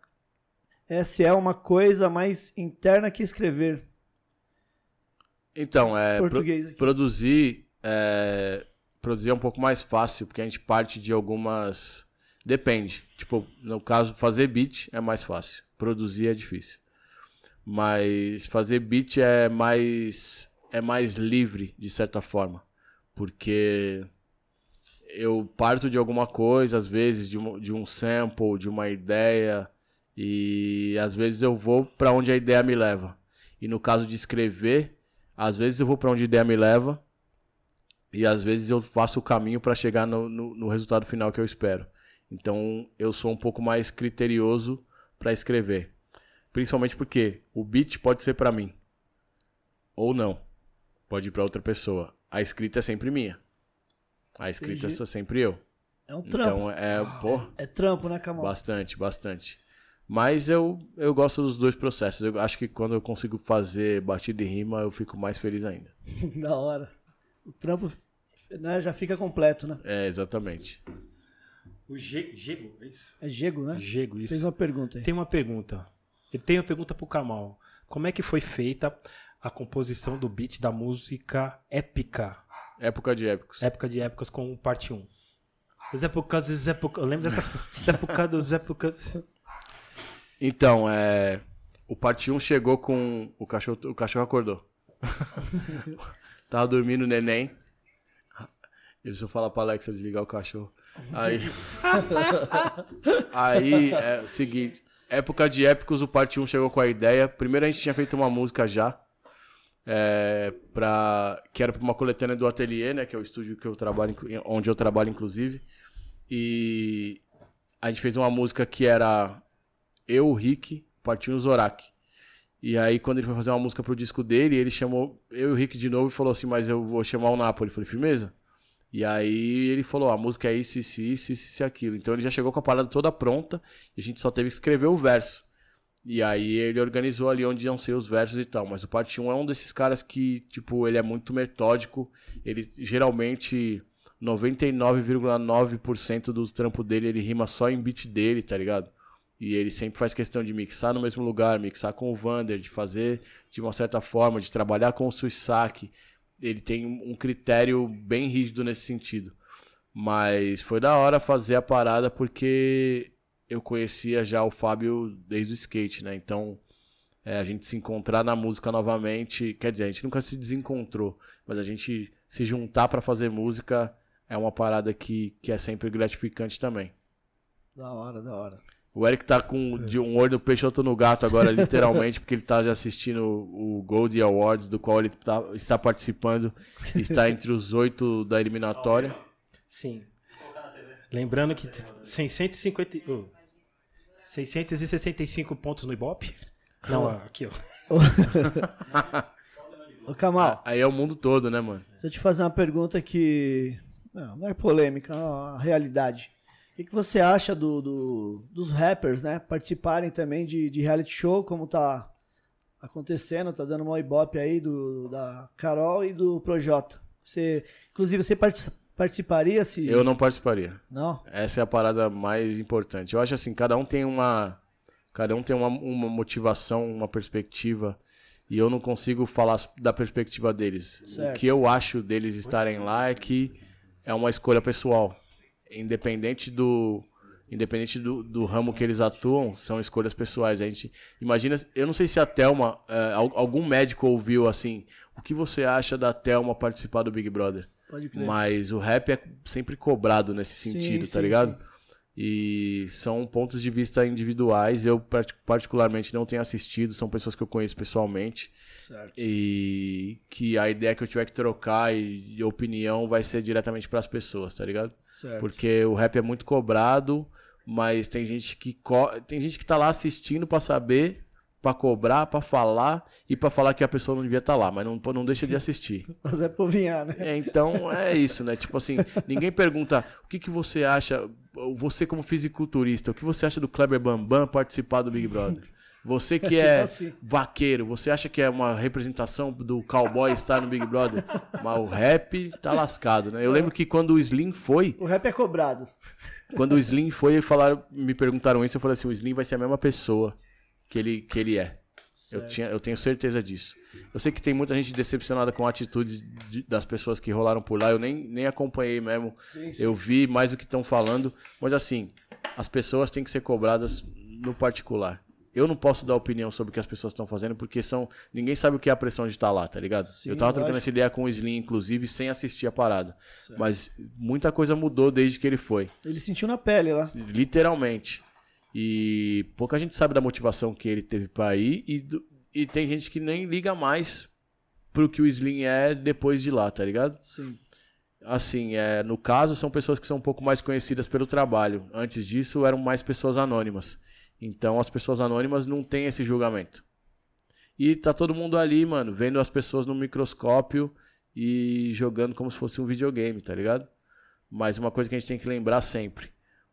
é se é uma coisa mais interna que escrever. Então, é. pro- Português produzir. É, produzir é um pouco mais fácil, porque a gente parte de algumas. Depende. Tipo, no caso, fazer beat é mais fácil. Produzir é difícil. Mas fazer beat é mais. É mais livre, de certa forma. Porque eu parto de alguma coisa, às vezes, de um, de um sample, de uma ideia, e às vezes eu vou pra onde a ideia me leva. E no caso de escrever, às vezes eu vou pra onde a ideia me leva, e às vezes eu faço o caminho pra chegar no, no, no resultado final que eu espero. Então eu sou um pouco mais criterioso pra escrever. Principalmente porque o beat pode ser pra mim. Ou não. Pode ir pra outra pessoa. A escrita é sempre minha. A escrita Entendi. sou sempre eu. É um trampo. Então é, pô, É trampo, né, Camão? bastante, bastante. Mas eu, eu gosto dos dois processos. Eu acho que quando eu consigo fazer batida e rima, eu fico mais feliz ainda. (laughs) da hora. O trampo né, já fica completo, né? É, exatamente. O Ge- Jego, é isso? É Jego, né? Jego, isso. Fez uma pergunta aí. Tem uma pergunta. Eu tenho uma pergunta pro Kamal. Como é que foi feita a composição do beat da música Épica? Época de épicos. Época de épocas com parte 1. As épocas, as épocas. Eu lembro dessa. (laughs) As épocas dos épocas. Então, é. O parte 1 chegou com. O cachorro, o cachorro acordou. (laughs) Tava dormindo o neném. Eu falar pra Alexa desligar o cachorro. Aí. (laughs) Aí, é o seguinte. Época de épicos, o parte 1 chegou com a ideia. Primeiro a gente tinha feito uma música já. É, que era pra uma coletânea do Ateliê, né? Que é o estúdio que eu trabalho, onde eu trabalho, inclusive. E a gente fez uma música que era eu, o Rick, partiu o Zorak. E aí, quando ele foi fazer uma música pro disco dele, ele chamou eu e o Rick de novo e falou assim: Mas eu vou chamar o Napoli. Eu falei: Firmeza? E aí ele falou: A música é isso, isso, isso, isso, isso aquilo. Então ele já chegou com a parada toda pronta e a gente só teve que escrever o verso. E aí ele organizou ali onde iam ser os versos e tal. Mas o Parte 1 é um desses caras que, tipo, ele é muito metódico. Ele geralmente. 99,9% dos trampos dele ele rima só em beat dele, tá ligado? E ele sempre faz questão de mixar no mesmo lugar, mixar com o Vander, de fazer de uma certa forma, de trabalhar com o Suisaki. Ele tem um critério bem rígido nesse sentido. Mas foi da hora fazer a parada porque eu conhecia já o Fábio desde o skate, né? Então, é, a gente se encontrar na música novamente, quer dizer, a gente nunca se desencontrou, mas a gente se juntar pra fazer música é uma parada que, que é sempre gratificante também. Da hora, da hora. O Eric tá com de um olho no peixe, outro no gato agora, (laughs) literalmente, porque ele tá já assistindo o Gold Awards, do qual ele tá- está participando. Está (laughs) entre os oito da eliminatória. Sim. Lembrando que t- 650, oh, 665 pontos no Ibope. Não, aqui, ó. (laughs) Ô, Kamal, Aí é o mundo todo, né, mano? deixa eu te fazer uma pergunta que. Não, não é polêmica, é uma realidade. O que, que você acha do, do- dos rappers, né? Participarem também de, de reality show, como tá acontecendo, tá dando uma ibope aí do, da Carol e do Projota. Você, inclusive, você partic- participaria se. Eu não participaria. Não? Essa é a parada mais importante. Eu acho assim, cada um tem uma. Cada um tem uma, uma motivação, uma perspectiva. E eu não consigo falar da perspectiva deles. Certo. O que eu acho deles estarem lá é que é uma escolha pessoal. Independente do. Independente do, do ramo que eles atuam, são escolhas pessoais. A gente imagina, eu não sei se a Thelma, eh, al- algum médico ouviu assim, o que você acha da Thelma participar do Big Brother? Pode crer. Mas o rap é sempre cobrado nesse Sim, sentido, tá sim, ligado? sim. E são pontos de vista individuais. Eu, partic- particularmente, não tenho assistido. São pessoas que eu conheço pessoalmente. Certo. E que a ideia que eu tiver que trocar e, opinião vai ser diretamente pras pessoas, tá ligado? Certo. Porque o rap é muito cobrado, mas tem gente que tem gente que tá lá assistindo pra saber, pra cobrar, pra falar e pra falar que a pessoa não devia estar lá, mas não, não deixa de assistir. (laughs) Mas é povinhar, né? É, então é isso, né? Tipo assim, ninguém pergunta o que, que você acha, você como fisiculturista, o que você acha do Kleber Bambam participar do Big Brother? Você que (laughs) Tipo é assim. vaqueiro, você acha que é uma representação do cowboy estar no Big Brother? Mas o rap tá lascado, né? Eu lembro que quando o Slim foi, O rap é cobrado. quando o Slim foi, falaram, me perguntaram isso, eu falei assim, o Slim vai ser a mesma pessoa que ele, que ele é. Eu, tinha, eu tenho certeza disso. Eu sei que tem muita gente decepcionada com atitudes de- das pessoas que rolaram por lá. Eu nem, nem acompanhei mesmo. Eu vi mais o que estão falando. Mas assim, as pessoas têm que ser cobradas no particular. Eu não posso dar opinião sobre o que as pessoas estão fazendo, porque são. Ninguém sabe o que é a pressão de estar lá, tá ligado? eu tava trocando essa ideia com o Slim, inclusive, sem assistir a parada. Mas muita coisa mudou desde que ele foi. Ele sentiu na pele lá. Literalmente. E pouca gente sabe da motivação que ele teve pra ir. E, e tem gente que nem liga mais pro que o Slim é depois de lá, tá ligado? Sim. Assim, é, no caso, são pessoas que são um pouco mais conhecidas pelo trabalho. Antes disso, eram mais pessoas anônimas. Então as pessoas anônimas não têm esse julgamento. E tá todo mundo ali, mano, vendo as pessoas no microscópio e jogando como se fosse um videogame, tá ligado? Mas uma coisa que a gente tem que lembrar sempre: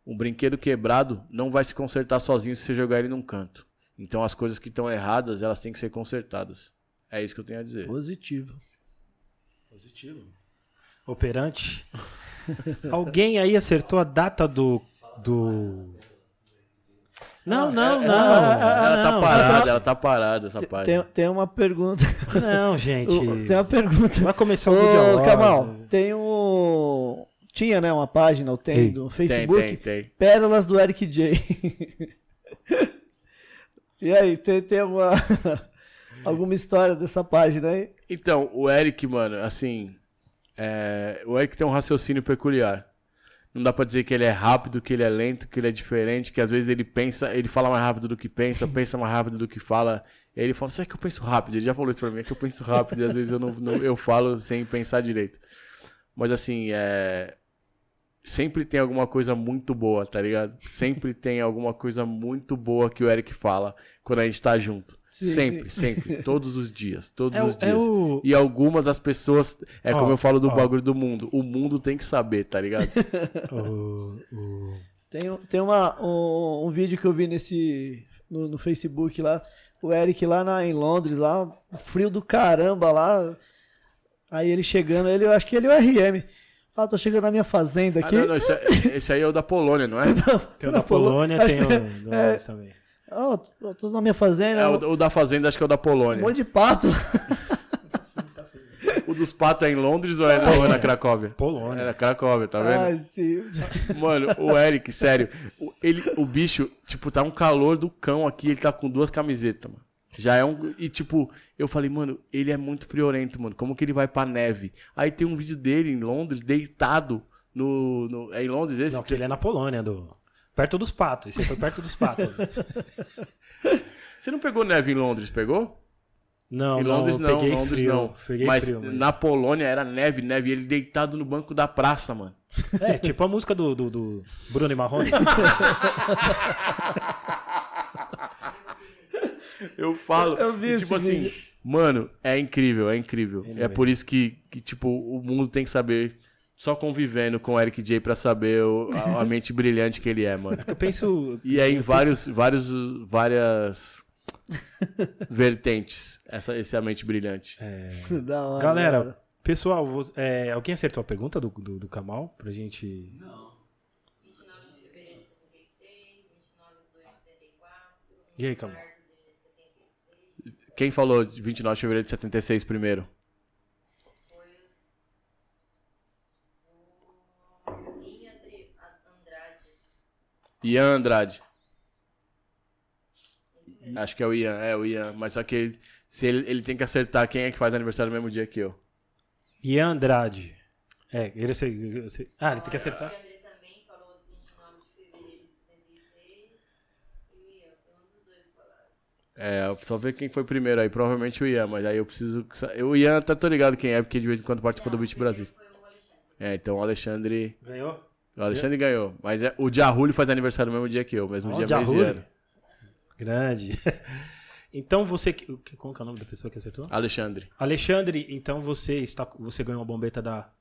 um brinquedo quebrado não vai se consertar sozinho se você jogar ele num canto. Então as coisas que estão erradas, elas têm que ser consertadas. É isso que eu tenho a dizer. Positivo. Positivo. Operante. (laughs) Alguém aí acertou a data do. do... Não, não, não. Ela tá não, parada, ela tá parada essa Tem, página. tem uma pergunta. Não, gente. (laughs) Tem uma pergunta. Vai começar o Ô, vídeo agora. Kamal, tem um. Tinha, né, uma página, ou tem, Tem. do Tem, Facebook. tem, tem. Pérolas do Eric J. e aí, tem, tem alguma, (laughs) alguma história dessa página aí? Então, o Eric, mano, assim. é, O Eric tem um raciocínio peculiar. Não dá pra dizer que ele é rápido, que ele é lento, que ele é diferente, que às vezes ele pensa, ele fala mais rápido do que pensa, (laughs) pensa mais rápido do que fala. E aí ele fala, será que eu penso rápido? Ele já falou isso pra mim, é que eu penso rápido e às vezes eu, não, não- eu falo sem pensar direito. Mas assim, é. Sempre tem alguma coisa muito boa, tá ligado? Sempre (laughs) tem alguma coisa muito boa que o Eric fala quando a gente tá junto. Sim, sempre, sempre. Todos os dias. Todos É, os é dias. o. E algumas as pessoas. É Ó, como eu falo do ó. bagulho do mundo. O mundo tem que saber, tá ligado? (laughs) o, o- Tem, um- tem uma, um, um vídeo que eu vi nesse. No, no Facebook lá. O Eric lá na, em Londres, lá, frio do caramba lá. Aí ele chegando, ele, eu acho que ele é o RM. Ah, tô chegando na minha fazenda Ah, aqui. não, não, esse, é- esse aí é o da Polônia, não é? (laughs) Tem o da Polônia, tem o do É. Londres também. Ah, tô, tô na minha fazenda. É, um o, o da Fazenda, acho que é o da Polônia. monte de pato. (laughs) O dos patos é em Londres ou é, ou é na Cracóvia? Polônia. É na Cracóvia, tá vendo? Ai, sim. (laughs) Mano, o Eric, sério, o, ele, o bicho, tipo, tá um calor do cão aqui, ele tá com duas camisetas, mano. Já é um. E tipo, eu falei, mano, ele é muito friorento, mano. Como que ele vai pra neve? Aí tem um vídeo dele em Londres, deitado no. no é em Londres esse? Não, que ele é na Polônia, do... perto dos patos. Esse foi perto dos patos. (laughs) Você não pegou neve em Londres, pegou? Não, em não, Londres eu não, peguei Londres frio. não. Peguei mas frio, mas... na Polônia era neve, neve, e ele deitado no banco da praça, mano. É, tipo a música do, do, do Bruno e Marrone. (laughs) Eu falo. Eu vi e, tipo assim, vídeo. mano, é incrível, é incrível. Ele é é por isso que, que, tipo, o mundo tem que saber, só convivendo com o Eric J pra saber o- a, a (laughs) mente brilhante que ele é, mano. Eu penso... E é em vários, vários, várias (laughs) vertentes, essa, esse é a mente brilhante. (laughs) Da hora, Galera, pessoal, é, alguém acertou a pergunta do, do, do Kamal? Pra gente... 29 de fevereiro de 76, 29 de 2 de 74, E aí, Kamal? Março de 76, Quem falou de 29 de fevereiro de 76 primeiro? Ian Andrade. Acho que é o Ian, é o Ian. Mas só que ele, se ele, ele tem que acertar quem é que faz aniversário no mesmo dia que eu. Ian Andrade. É, ele- Ah, ele tem que acertar. O Alexandre também falou 29 de fevereiro de 76 e o Ian, foi um dos dois que falaram. É, só ver quem foi primeiro aí. Provavelmente o Ian, mas aí eu preciso. O Ian tá tô ligado quem é, porque de vez em quando participa do Beat Brasil. Foi o Alexandre. É, então o Alexandre. Ganhou? O Alexandre ganhou. Mas é, o Diarrulho faz aniversário no mesmo dia que eu, mesmo Ó, dia, e ano. Grande. (laughs) Então você... que- o que- Como que é o nome da pessoa que acertou? Alexandre. Alexandre, então você está, você ganhou uma bombeta da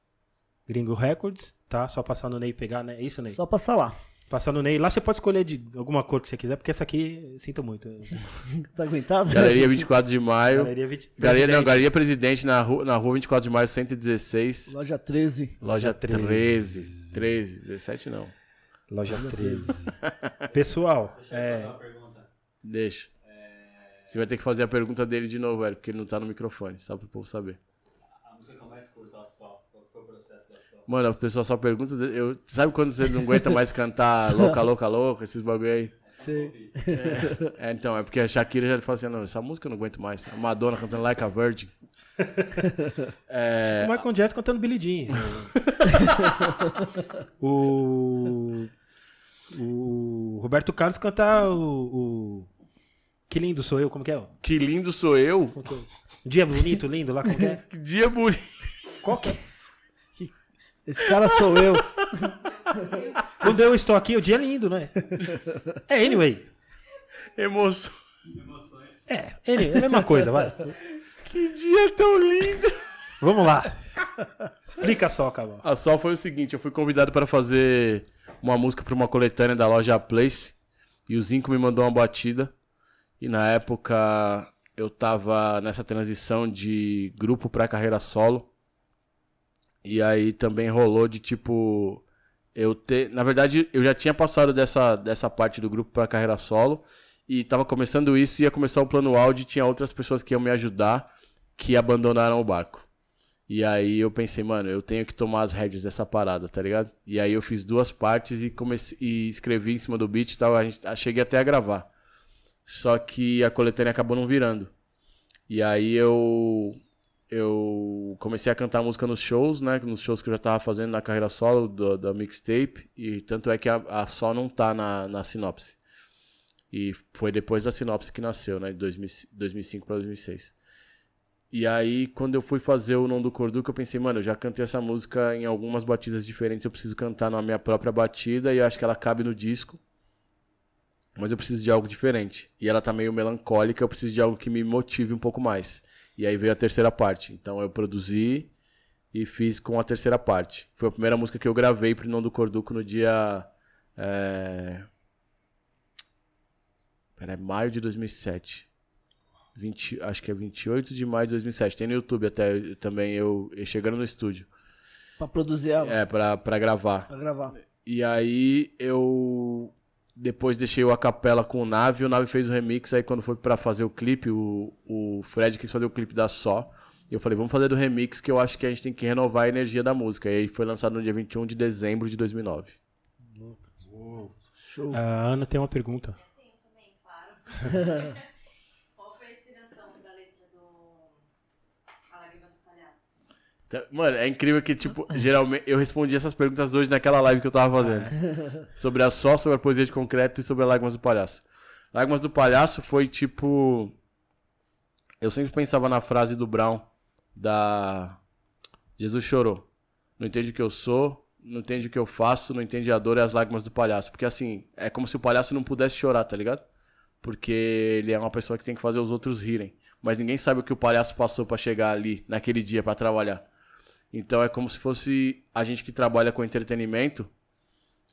Gringo Records, tá? Só passar no Ney e pegar, né? É isso, Ney? Só passar lá. Passar no Ney. Lá você pode escolher de alguma cor que você quiser, porque essa aqui, sinto muito. (laughs) Tá aguentado? Galeria 24 de maio. Galeria, 20, Galeria, não. Galeria Presidente na rua, na rua 24 de maio, 116. Loja 13. Loja 13. 13. 13. 17 não. Loja 13. (laughs) Pessoal, é, Deixa. Você vai ter que fazer a pergunta dele de novo, velho, porque ele não tá no microfone, só pro povo saber. A música que eu mais curto, a Sol. Qual que foi o processo da Sol? Mano, a pessoa só pergunta. Eu, sabe quando você não aguenta mais cantar (laughs) louca, louca, louca, esses bagulho aí? Sei. É, então, é porque a Shakira já fala assim: não, essa música eu não aguento mais. A Madonna cantando Like a Virgin. (laughs) É, o Michael Jackson cantando Billie Jean. (laughs) o, o Roberto Carlos cantar o, o Que lindo sou eu, como que é? que lindo sou eu. É? Dia bonito, lindo lá, como que é? Dia bonito. Qual que é? Esse cara sou eu. Quando eu estou aqui, o dia é lindo, né? É, anyway. Emoção. É, ele, é a mesma coisa, vai. Que dia tão lindo. Vamos lá. Explica só, Cabal. A Sol foi o seguinte, eu fui convidado para fazer uma música para uma coletânea da loja Place e o Zinco me mandou uma batida e na época eu tava nessa transição de grupo para carreira solo e aí também rolou de tipo eu ter, na verdade eu já tinha passado dessa dessa parte do grupo para carreira solo e tava começando isso ia começar o plano áudio e tinha outras pessoas que iam me ajudar que abandonaram o barco. E aí eu pensei, mano, eu tenho que tomar as rédeas dessa parada, tá ligado? E aí eu fiz duas partes e comecei e escrevi em cima do beat e tal, a gente, a- cheguei até a gravar. Só que a coletânea acabou não virando. E aí eu eu comecei a cantar música nos shows, né? Nos shows que eu já tava fazendo na carreira solo do- da mixtape. E tanto é que a, a só não tá na, na sinopse. E foi depois da sinopse que nasceu, né? De 2000 2005 para 2006. E aí, quando eu fui fazer o Não do Corduca, eu pensei, mano, eu já cantei essa música em algumas batidas diferentes, eu preciso cantar na minha própria batida e acho que ela cabe no disco. Mas eu preciso de algo diferente. E ela tá meio melancólica, eu preciso de algo que me motive um pouco mais. E aí veio a terceira parte. Então eu produzi e fiz com a terceira parte. Foi a primeira música que eu gravei pro Não do Corduco no dia. É... Pera, é maio de 2007. 20, acho que é 28 de maio de 2007. Tem no YouTube até também eu, eu chegando no estúdio. Pra produzir ela, É, pra, pra gravar. pra gravar. E aí eu depois deixei o a capela com o Nave, o Nave fez o remix, aí quando foi pra fazer o clipe, o, o Fred quis fazer o clipe da Só. E eu falei, vamos fazer do remix que eu acho que a gente tem que renovar a energia da música. E aí foi lançado no dia 21 de dezembro de 2009. Show. A Ana tem uma pergunta. Tenho também, claro. (laughs) Qual foi a inspiração da letra do A Lágrima do Palhaço? Então, Mano, é incrível que, tipo, geralmente eu respondi essas perguntas hoje naquela live que eu tava fazendo. sobre a Só, sobre a poesia de concreto e sobre a Lágrimas do Palhaço. Lágrimas do Palhaço foi tipo. Eu sempre pensava na frase do Brown da. Jesus chorou. Não entende o que eu sou, não entende o que eu faço, não entende a dor e as lágrimas do palhaço. Porque assim, é como se o palhaço não pudesse chorar, tá ligado? Porque ele é uma pessoa que tem que fazer os outros rirem. Mas ninguém sabe o que o palhaço passou pra chegar ali naquele dia pra trabalhar. Então é como se fosse a gente que trabalha com entretenimento.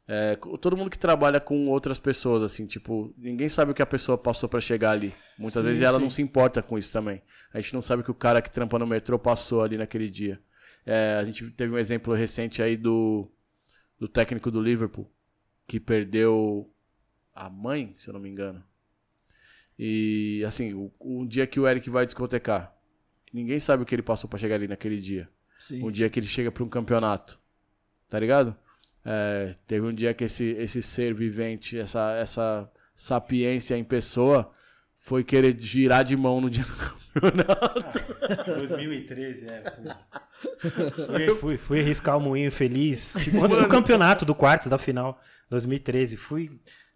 é, todo mundo que trabalha com outras pessoas, assim, tipo, ninguém sabe o que a pessoa passou pra chegar ali. Muitas Sim, vezes ela sim. não se importa com isso também. A gente não sabe o que o cara que trampa no metrô passou ali naquele dia. É, a gente teve um exemplo recente aí do, do técnico do Liverpool, que perdeu a mãe, se eu não me engano. E, assim, o, o dia que o Eric vai discotecar, ninguém sabe o que ele passou pra chegar ali naquele dia. Sim. Um dia que ele chega pra um campeonato. Tá ligado? É, teve um dia que esse, esse ser vivente, essa, essa sapiência em pessoa, foi querer girar de mão no dia do (laughs) campeonato. 2013, é. (laughs) Fui, fui, fui riscar o moinho feliz. Tipo, antes do campeonato, do quartos, da final. 2013. Fui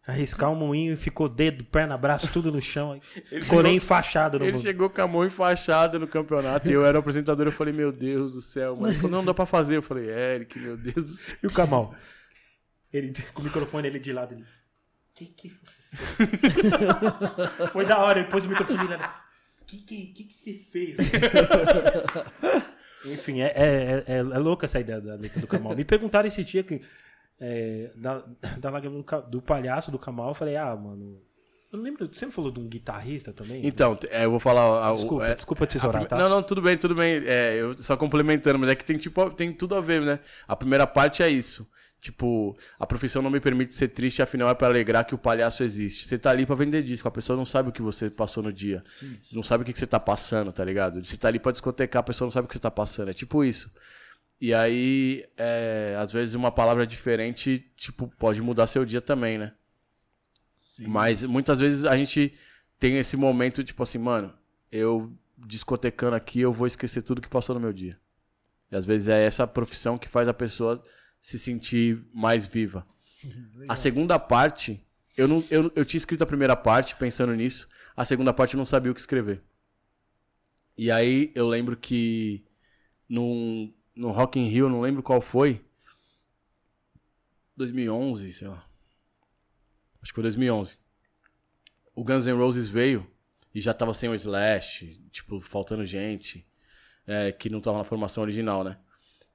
arriscar o moinho e ficou dedo, perna, braço, tudo no chão. (laughs) Ele Corei enfaixado no Ele bagulho. chegou com a mão enfaixada no campeonato e eu era o apresentador. Eu falei, meu Deus do céu, mano. Ele falou, não, não dá pra fazer. Eu falei, Eric, meu Deus do céu. E o Kamal? Ele, com o microfone, ele de lado. Ele, que que você fez? (laughs) Foi da hora, ele pôs o microfone ele que que, que que você fez? (laughs) Enfim, é, é, é, é louca essa ideia da letra do Kamal. Me perguntaram esse dia que, é, da, (coughs) da lágrima do, do palhaço do Kamal. Eu falei, ah, mano. Eu não lembro. Você não falou de um guitarrista também? Então, é, eu vou falar. a- o- desculpa, é- desculpa a tesourar, prime- tá? Não, não, tudo bem, tudo bem. É, eu só complementando, mas é que tem, tipo, tem tudo a ver, né? A primeira parte é isso. Tipo, a profissão não me permite ser triste, afinal é pra alegrar que o palhaço existe. Você tá ali pra vender disco, a pessoa não sabe o que você passou no dia. Não sabe o que que você tá passando, tá ligado? Você tá ali pra discotecar, a pessoa não sabe o que você tá passando. É tipo isso. E aí, é, às vezes uma palavra diferente, tipo, pode mudar seu dia também, né? Mas muitas vezes a gente tem esse momento, tipo assim, mano, eu discotecando aqui, eu vou esquecer tudo que passou no meu dia. E às vezes é essa profissão que faz a pessoa se sentir mais viva. (laughs) A segunda parte, eu, não, eu, eu tinha escrito a primeira parte pensando nisso, a segunda parte eu não sabia o que escrever. E aí eu lembro que num, no Rock in Rio, não lembro qual foi, 2011, sei lá. Acho que foi 2011. o Guns N' Roses veio e já tava sem o Slash, tipo, faltando gente, é, que não tava na formação original, né?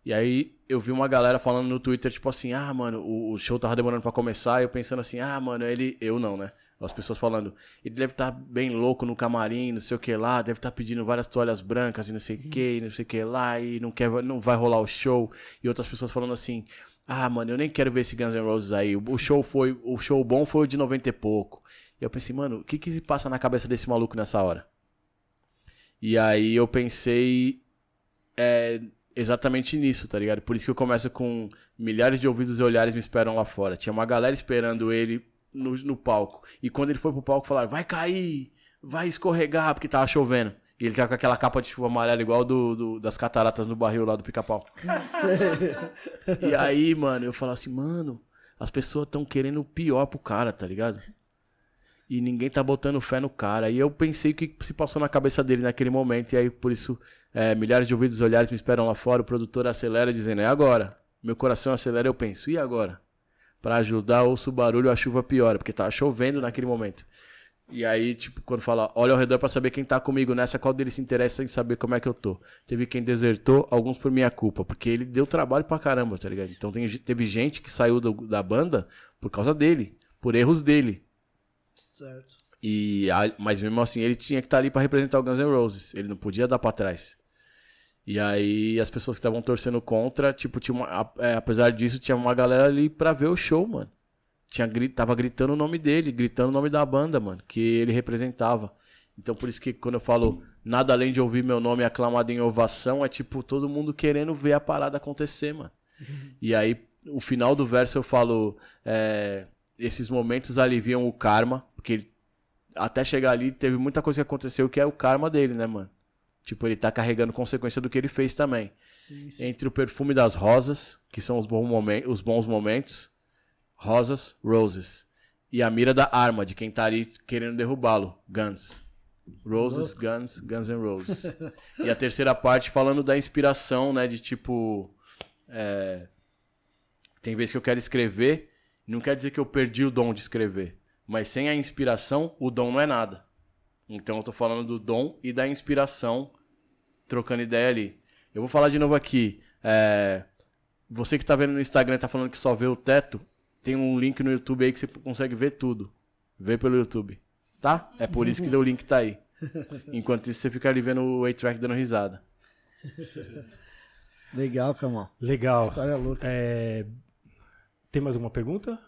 E aí eu vi uma galera falando no Twitter, tipo assim, ah, mano, o, show tava demorando pra começar, e eu pensando assim, ah, mano, ele. Eu não, né? As pessoas falando, ele deve estar bem louco no camarim, não sei o que lá, deve estar pedindo várias toalhas brancas e não sei o que, não sei o que lá, e não, quer, não vai rolar o show. E outras pessoas falando assim, ah, mano, eu nem quero ver esse Guns N' Roses aí. O show foi, o show bom foi o de 90 e pouco. E eu pensei, mano, o que que se passa na cabeça desse maluco nessa hora? E aí eu pensei é, exatamente nisso, tá ligado? Por isso que eu começo com milhares de ouvidos e olhares me esperam lá fora. Tinha uma galera esperando ele no, no palco. E quando ele foi pro palco, falaram: vai cair, vai escorregar, porque tava chovendo. E ele tá com aquela capa de chuva amarela igual do, do das cataratas no barril lá do pica-pau. (laughs) e aí, mano, eu falo assim, mano, as pessoas estão querendo o pior pro cara, tá ligado? E ninguém tá botando fé no cara. E eu pensei o que se passou na cabeça dele naquele momento. E aí, por isso, é, milhares de ouvidos e olhares me esperam lá fora. O produtor acelera, dizendo: é agora. Meu coração acelera, eu penso: e agora? Para ajudar, ouço o barulho, a chuva piora, porque tava chovendo naquele momento. E aí, tipo, quando fala, olha ao redor para saber quem tá comigo nessa, qual deles se interessa em saber como é que eu tô. Teve quem desertou, alguns por minha culpa, porque ele deu trabalho pra caramba, tá ligado? Então tem, teve gente que saiu do, da banda por causa dele, por erros dele. Certo. E, mas mesmo assim, ele tinha que estar tá ali para representar o Guns N' Roses. Ele não podia dar para trás. E aí as pessoas que estavam torcendo contra, tipo, tinha uma, é, apesar disso, tinha uma galera ali pra ver o show, mano. Tinha, tava gritando o nome dele, gritando o nome da banda, mano, que ele representava. Então por isso que quando eu falo nada além de ouvir meu nome aclamado em ovação, é tipo todo mundo querendo ver a parada acontecer, mano. E aí, o final do verso eu falo, é, esses momentos aliviam o karma, porque ele, até chegar ali teve muita coisa que aconteceu que é o karma dele, né, mano? Tipo, ele tá carregando consequência do que ele fez também. Sim, sim. Entre o perfume das rosas, que são os, bons momentos, os bons momentos, rosas, roses. E a mira da arma, de quem tá ali querendo derrubá-lo, guns. Roses, guns, guns and roses. e a terceira parte falando da inspiração, né? De tipo. É... Tem vezes que eu quero escrever, não quer dizer que eu perdi o dom de escrever. Mas sem a inspiração, o dom não é nada. Então eu tô falando do dom e da inspiração, trocando ideia ali. Eu vou falar de novo aqui. É, você que tá vendo no Instagram e tá falando que só vê o teto, tem um link no YouTube aí que você consegue ver tudo. Vê pelo YouTube. Tá? É por isso que (laughs) o link tá aí. Enquanto isso, você fica ali vendo o A-Track dando risada. (laughs) Legal, Camal. Legal. História louca. É... Tem mais alguma pergunta?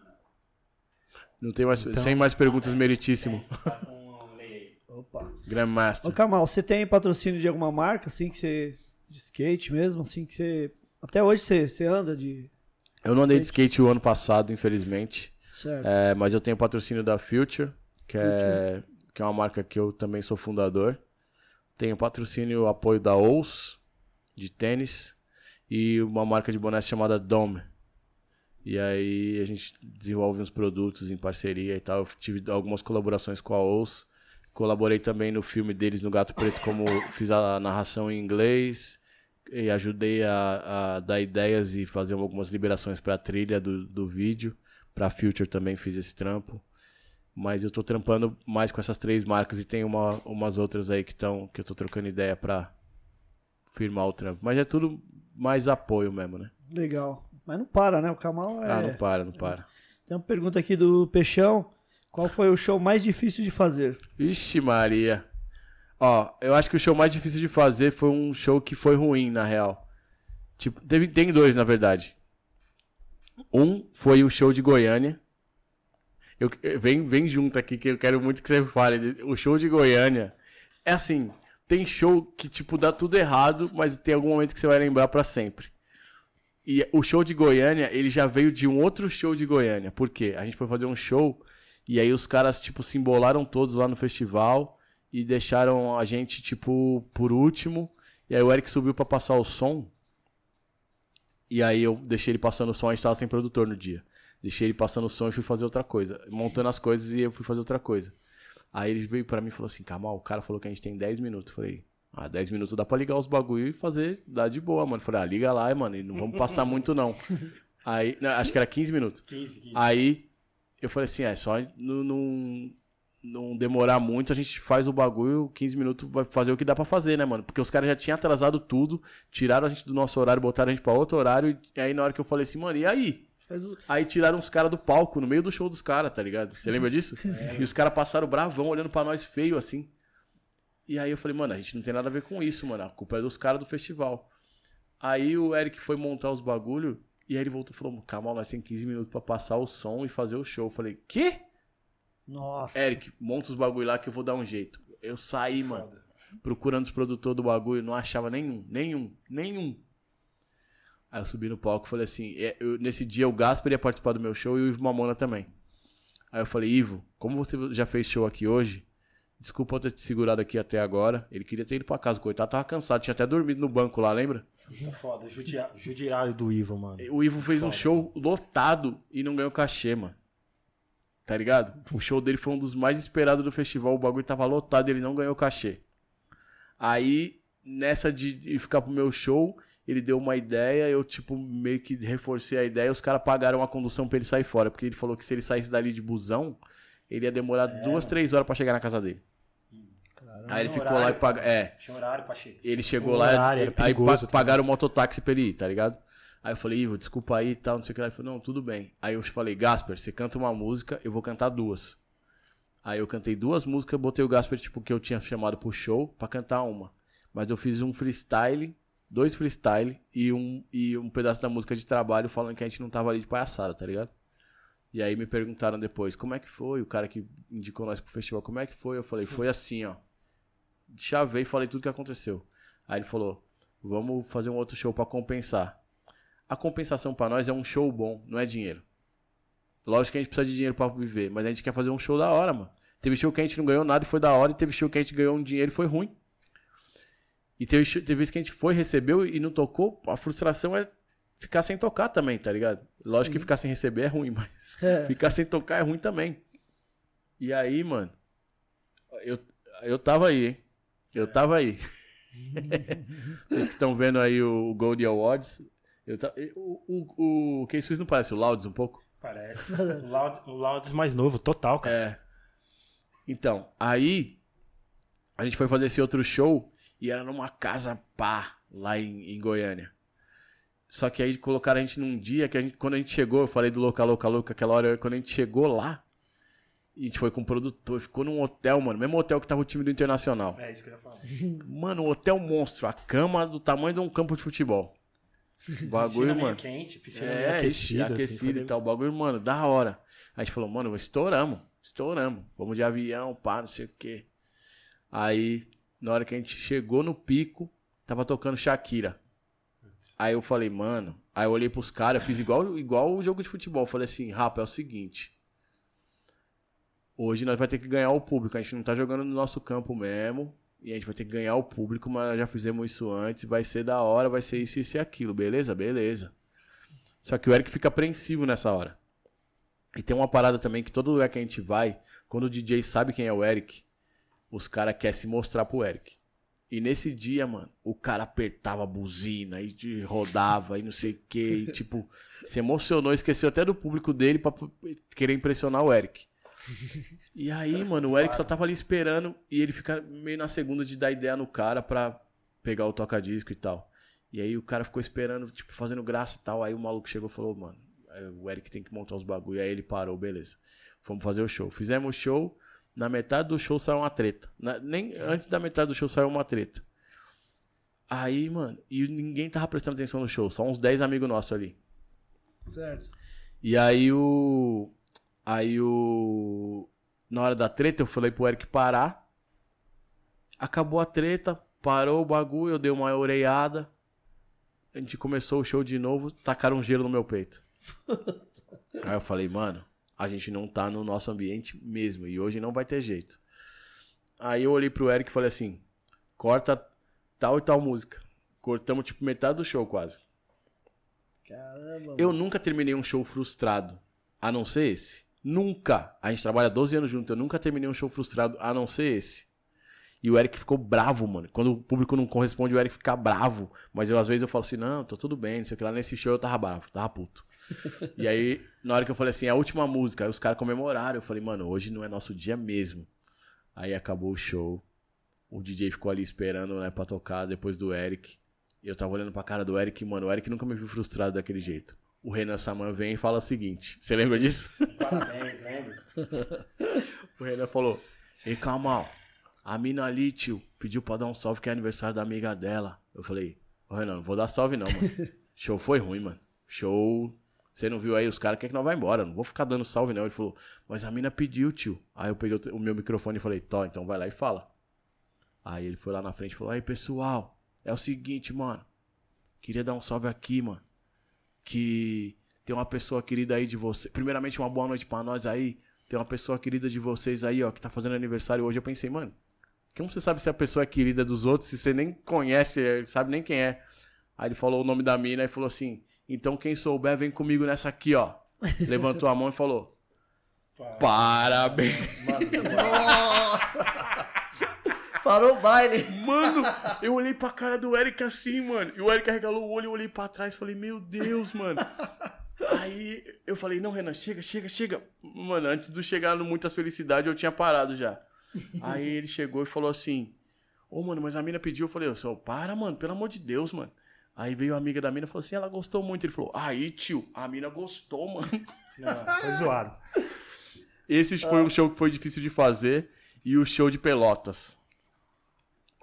Não tem mais. Então... Sem mais perguntas, meritíssimo. (laughs) Opa. Grandmaster. Ô, Kamal, você tem patrocínio de alguma marca, assim, que você. de skate mesmo, assim, que você. Até hoje você, você anda de. Eu não andei de skate o ano passado, infelizmente. Certo. É, mas eu tenho patrocínio da Future, que é, que é uma marca que eu também sou fundador. Tenho patrocínio, apoio da OUS, de tênis, e uma marca de boné chamada Dome. E aí a gente desenvolve uns produtos em parceria e tal. Eu tive algumas colaborações com a OUS. Colaborei também no filme deles, no Gato Preto, como fiz a narração em inglês e ajudei a, a dar ideias e fazer algumas liberações para a trilha do, do vídeo. Para Future também fiz esse trampo. Mas eu tô trampando mais com essas três marcas e tem uma, umas outras aí que estão que eu tô trocando ideia para firmar o trampo. Mas é tudo mais apoio mesmo, né? Legal. Mas não para, né? O Kamal é. Ah, não para, não para. Tem uma pergunta aqui do Peixão. Qual foi o show mais difícil de fazer? Ixi, Maria. Ó, eu acho que o show mais difícil de fazer foi um show que foi ruim, na real. Tipo, teve, tem dois, na verdade. Um foi o show de Goiânia. Eu, vem, vem junto aqui que eu quero muito que você fale. O show de Goiânia é assim, tem show que tipo dá tudo errado, mas tem algum momento que você vai lembrar para sempre. E o show de Goiânia, ele já veio de um outro show de Goiânia. Por quê? A gente foi fazer um show e aí os caras, tipo, se embolaram todos lá no festival e deixaram a gente, tipo, por último. E aí o Eric subiu para passar o som. E aí eu deixei ele passando o som, a gente tava sem produtor no dia. Deixei ele passando o som e fui fazer outra coisa. Montando as coisas e eu fui fazer outra coisa. Aí ele veio para mim e falou assim: Kamal, o cara falou que a gente tem 10 minutos. Eu falei, ah, 10 minutos dá pra ligar os bagulho e fazer, dá de boa, mano. Eu falei, ah, liga lá, mano, e não vamos passar muito não. (laughs) Aí, não, acho que era 15 minutos. 15, 15. Aí eu falei assim, é, só não, não, não demorar muito, a gente faz o bagulho, 15 minutos vai fazer o que dá pra fazer, né, mano? Porque os caras já tinham atrasado tudo, tiraram a gente do nosso horário, botaram a gente pra outro horário, e aí na hora que eu falei assim, mano, e aí? Aí tiraram os caras do palco, no meio do show dos caras, tá ligado? Você lembra disso? (laughs) E os caras passaram bravão, olhando pra nós feio, assim. E aí eu falei, mano, a gente não tem nada a ver com isso, mano. A culpa é dos caras do festival. Aí o Eric foi montar os bagulho, e aí ele voltou e falou, calma, nós temos 15 minutos pra passar o som e fazer o show. Eu falei, quê? Nossa. Eric, monta os bagulho lá que eu vou dar um jeito. Eu saí, mano, procurando os produtores do bagulho, não achava nenhum, nenhum, nenhum. Aí eu subi no palco e falei assim, é, eu- nesse dia o Gasper ia participar do meu show e o Ivo Mamona também. Aí eu falei, Ivo, como você já fez show aqui hoje, desculpa eu ter te segurado aqui até agora. Ele queria ter ido pra casa, coitado, tava cansado, tinha até dormido no banco lá, lembra? Tá foda, judiário do Ivo, mano. O Ivo fez um Foda. show lotado e não ganhou cachê, mano. Tá ligado? O show dele foi um dos mais esperados do festival. O bagulho tava lotado e ele não ganhou cachê. Aí, nessa de de ficar pro meu show, ele deu uma ideia. Eu, tipo, meio que reforcei a ideia. Os caras pagaram a condução pra ele sair fora. Porque ele falou que se ele saísse dali de busão, ele ia demorar duas, três horas pra chegar na casa dele. Aí ele ficou lá e paga. É. Tinha horário pra chegar. Ele chegou lá, horário ele- aí perigoso pa- também. pagaram o mototáxi pra ele ir, tá ligado? Aí eu falei, Ivo, desculpa aí e tal, não sei o que lá. Ele falou, não, tudo bem. Aí eu falei, Gasper, você canta uma música, eu vou cantar duas. Aí eu cantei duas músicas, botei o Gasper, tipo, que eu tinha chamado pro show, pra cantar uma. Mas eu fiz um freestyle, dois freestyle e um, e um pedaço da música de trabalho falando que a gente não tava ali de palhaçada, tá ligado? E aí me perguntaram depois, como é que foi? O cara que indicou nós pro festival, como é que foi? Eu falei, foi assim, ó chavei e falei tudo que aconteceu. Aí ele falou: vamos fazer um outro show pra compensar. A compensação pra nós é um show bom, não é dinheiro. Lógico que a gente precisa de dinheiro pra viver, mas a gente quer fazer um show da hora, mano. Teve show que a gente não ganhou nada e foi da hora, e teve show que a gente ganhou um dinheiro e foi ruim. E teve, show- teve vezes que a gente foi, recebeu e não tocou, a frustração é ficar sem tocar também, tá ligado? Lógico que ficar sem receber é ruim, mas (laughs) É. Ficar sem tocar é ruim também. E aí, mano, eu, eu tava aí, hein? Eu tava aí. (laughs) Vocês que estão vendo aí o Gold Awards. Eu ta... O, o, o Keisuis não parece o Louds um pouco? Parece. O Loud- O Louds mais novo, total, cara. É. Então, aí a gente foi fazer esse outro show e era numa casa pá, lá em, em Goiânia. Só que aí colocaram a gente num dia que a gente, quando a gente chegou, eu falei do local, local, local, aquela hora, quando a gente chegou lá, e a gente foi com o produtor, ficou num hotel, mano, mesmo hotel que tava o time do Internacional. É isso que eu ia falar. (laughs) Mano, um hotel monstro, a cama do tamanho de um campo de futebol. (laughs) Bagulho, Piscina mano. quente, piscina É, aquecida. aquecido, assim, e tal. O bagulho, mano, da hora. Aí a gente falou, mano, estouramos, estouramos. Vamos de avião, pá, não sei o quê. Aí, na hora que a gente chegou no pico, tava tocando Shakira. Aí eu falei, mano. Aí eu olhei pros caras, fiz igual, igual o jogo de futebol. Falei assim, rapa, é o seguinte. Hoje nós vai ter que ganhar o público. A gente não tá jogando no nosso campo mesmo. E a gente vai ter que ganhar o público, mas já fizemos isso antes. Vai ser da hora, vai ser isso, isso e aquilo. Beleza? Beleza. Só que o Eric fica apreensivo nessa hora. E tem uma parada também que todo lugar que a gente vai, quando o DJ sabe quem é o Eric, os caras querem se mostrar pro Eric. E nesse dia, mano, o cara apertava a buzina e rodava e não sei o que. E, tipo, se emocionou, esqueceu até do público dele pra querer impressionar o Eric. (laughs) E aí, mano, o Eric só tava ali esperando e ele fica meio na segunda de dar ideia no cara pra pegar o toca-disco e tal. E aí o cara ficou esperando, tipo, fazendo graça e tal. Aí o maluco chegou e falou, mano, o Eric tem que montar os bagulho. Aí ele parou, beleza. Fomos fazer o show. Fizemos o show. Na metade do show saiu uma treta. Na- nem antes da metade do show saiu uma treta. Aí, mano, e ninguém tava prestando atenção no show. Só uns 10 amigos nossos ali. Certo. E aí o. Aí o. Na hora da treta, eu falei pro Eric parar. Acabou a treta, parou o bagulho, eu dei uma oreiada. A gente começou o show de novo, tacaram um gelo no meu peito. (laughs) aí eu falei, mano, a gente não tá no nosso ambiente mesmo. E hoje não vai ter jeito. Aí eu olhei pro Eric e falei assim: corta tal e tal música. Cortamos tipo metade do show quase. Caramba. Eu nunca terminei um show frustrado, a não ser esse. Nunca. A gente trabalha 12 anos junto, eu nunca terminei um show frustrado, a não ser esse. E o Eric ficou bravo, mano. Quando o público não corresponde, o Eric fica bravo. Mas eu, às vezes, eu falo assim, não, tô tudo bem, não sei o que lá. Nesse show eu tava bravo, tava puto. (laughs) E aí, na hora que eu falei assim, é a última música, aí os caras comemoraram. Eu falei, mano, hoje não é nosso dia mesmo. Aí acabou o show. O DJ ficou ali esperando, né, pra tocar depois do Eric. E eu tava olhando pra cara do Eric, mano, o Eric nunca me viu frustrado daquele jeito. O Renan Saman vem e fala o seguinte: Você lembra disso? Parabéns, lembro. (laughs) O Renan falou: Ei, Calmal, a mina ali, tio, pediu pra dar um salve que é aniversário da amiga dela. Eu falei: Ô Renan, não vou dar salve não, mano. (laughs) Show foi ruim, mano. Show. Você não viu aí? Os caras querem que nós vá embora. Não vou ficar dando salve, não. Ele falou: Mas a mina pediu, tio. Aí eu peguei o meu microfone e falei: Tó, então vai lá e fala. Aí ele foi lá na frente e falou: Aí, pessoal, é o seguinte, mano. Queria dar um salve aqui, mano. Que tem uma pessoa querida aí de você. Primeiramente, uma boa noite pra nós aí. Tem uma pessoa querida de vocês aí, ó, que tá fazendo aniversário hoje. Eu pensei, mano, como você sabe se a pessoa é querida dos outros se você nem conhece, sabe nem quem é? Aí ele falou o nome da mina e falou assim: Então quem souber, vem comigo nessa aqui, ó. (laughs) Levantou a mão e falou: Parabéns. (laughs) Parou o baile. Mano, (laughs) eu olhei pra cara do Eric assim, mano. E o Eric arregalou o olho, eu olhei pra trás e falei, meu Deus, mano. Aí eu falei, não, Renan, chega, chega, chega. Mano, antes de chegar no Muitas Felicidades, eu tinha parado já. Aí ele chegou e falou assim, ô, mano, mas a mina pediu. Eu falei, eu sou, para, mano, pelo amor de Deus, mano. Aí veio a amiga da mina e falou assim, ela gostou muito. Ele falou, aí, tio, a mina gostou, mano. Não, foi zoado. Esse foi um show que foi difícil de fazer e o show de Pelotas.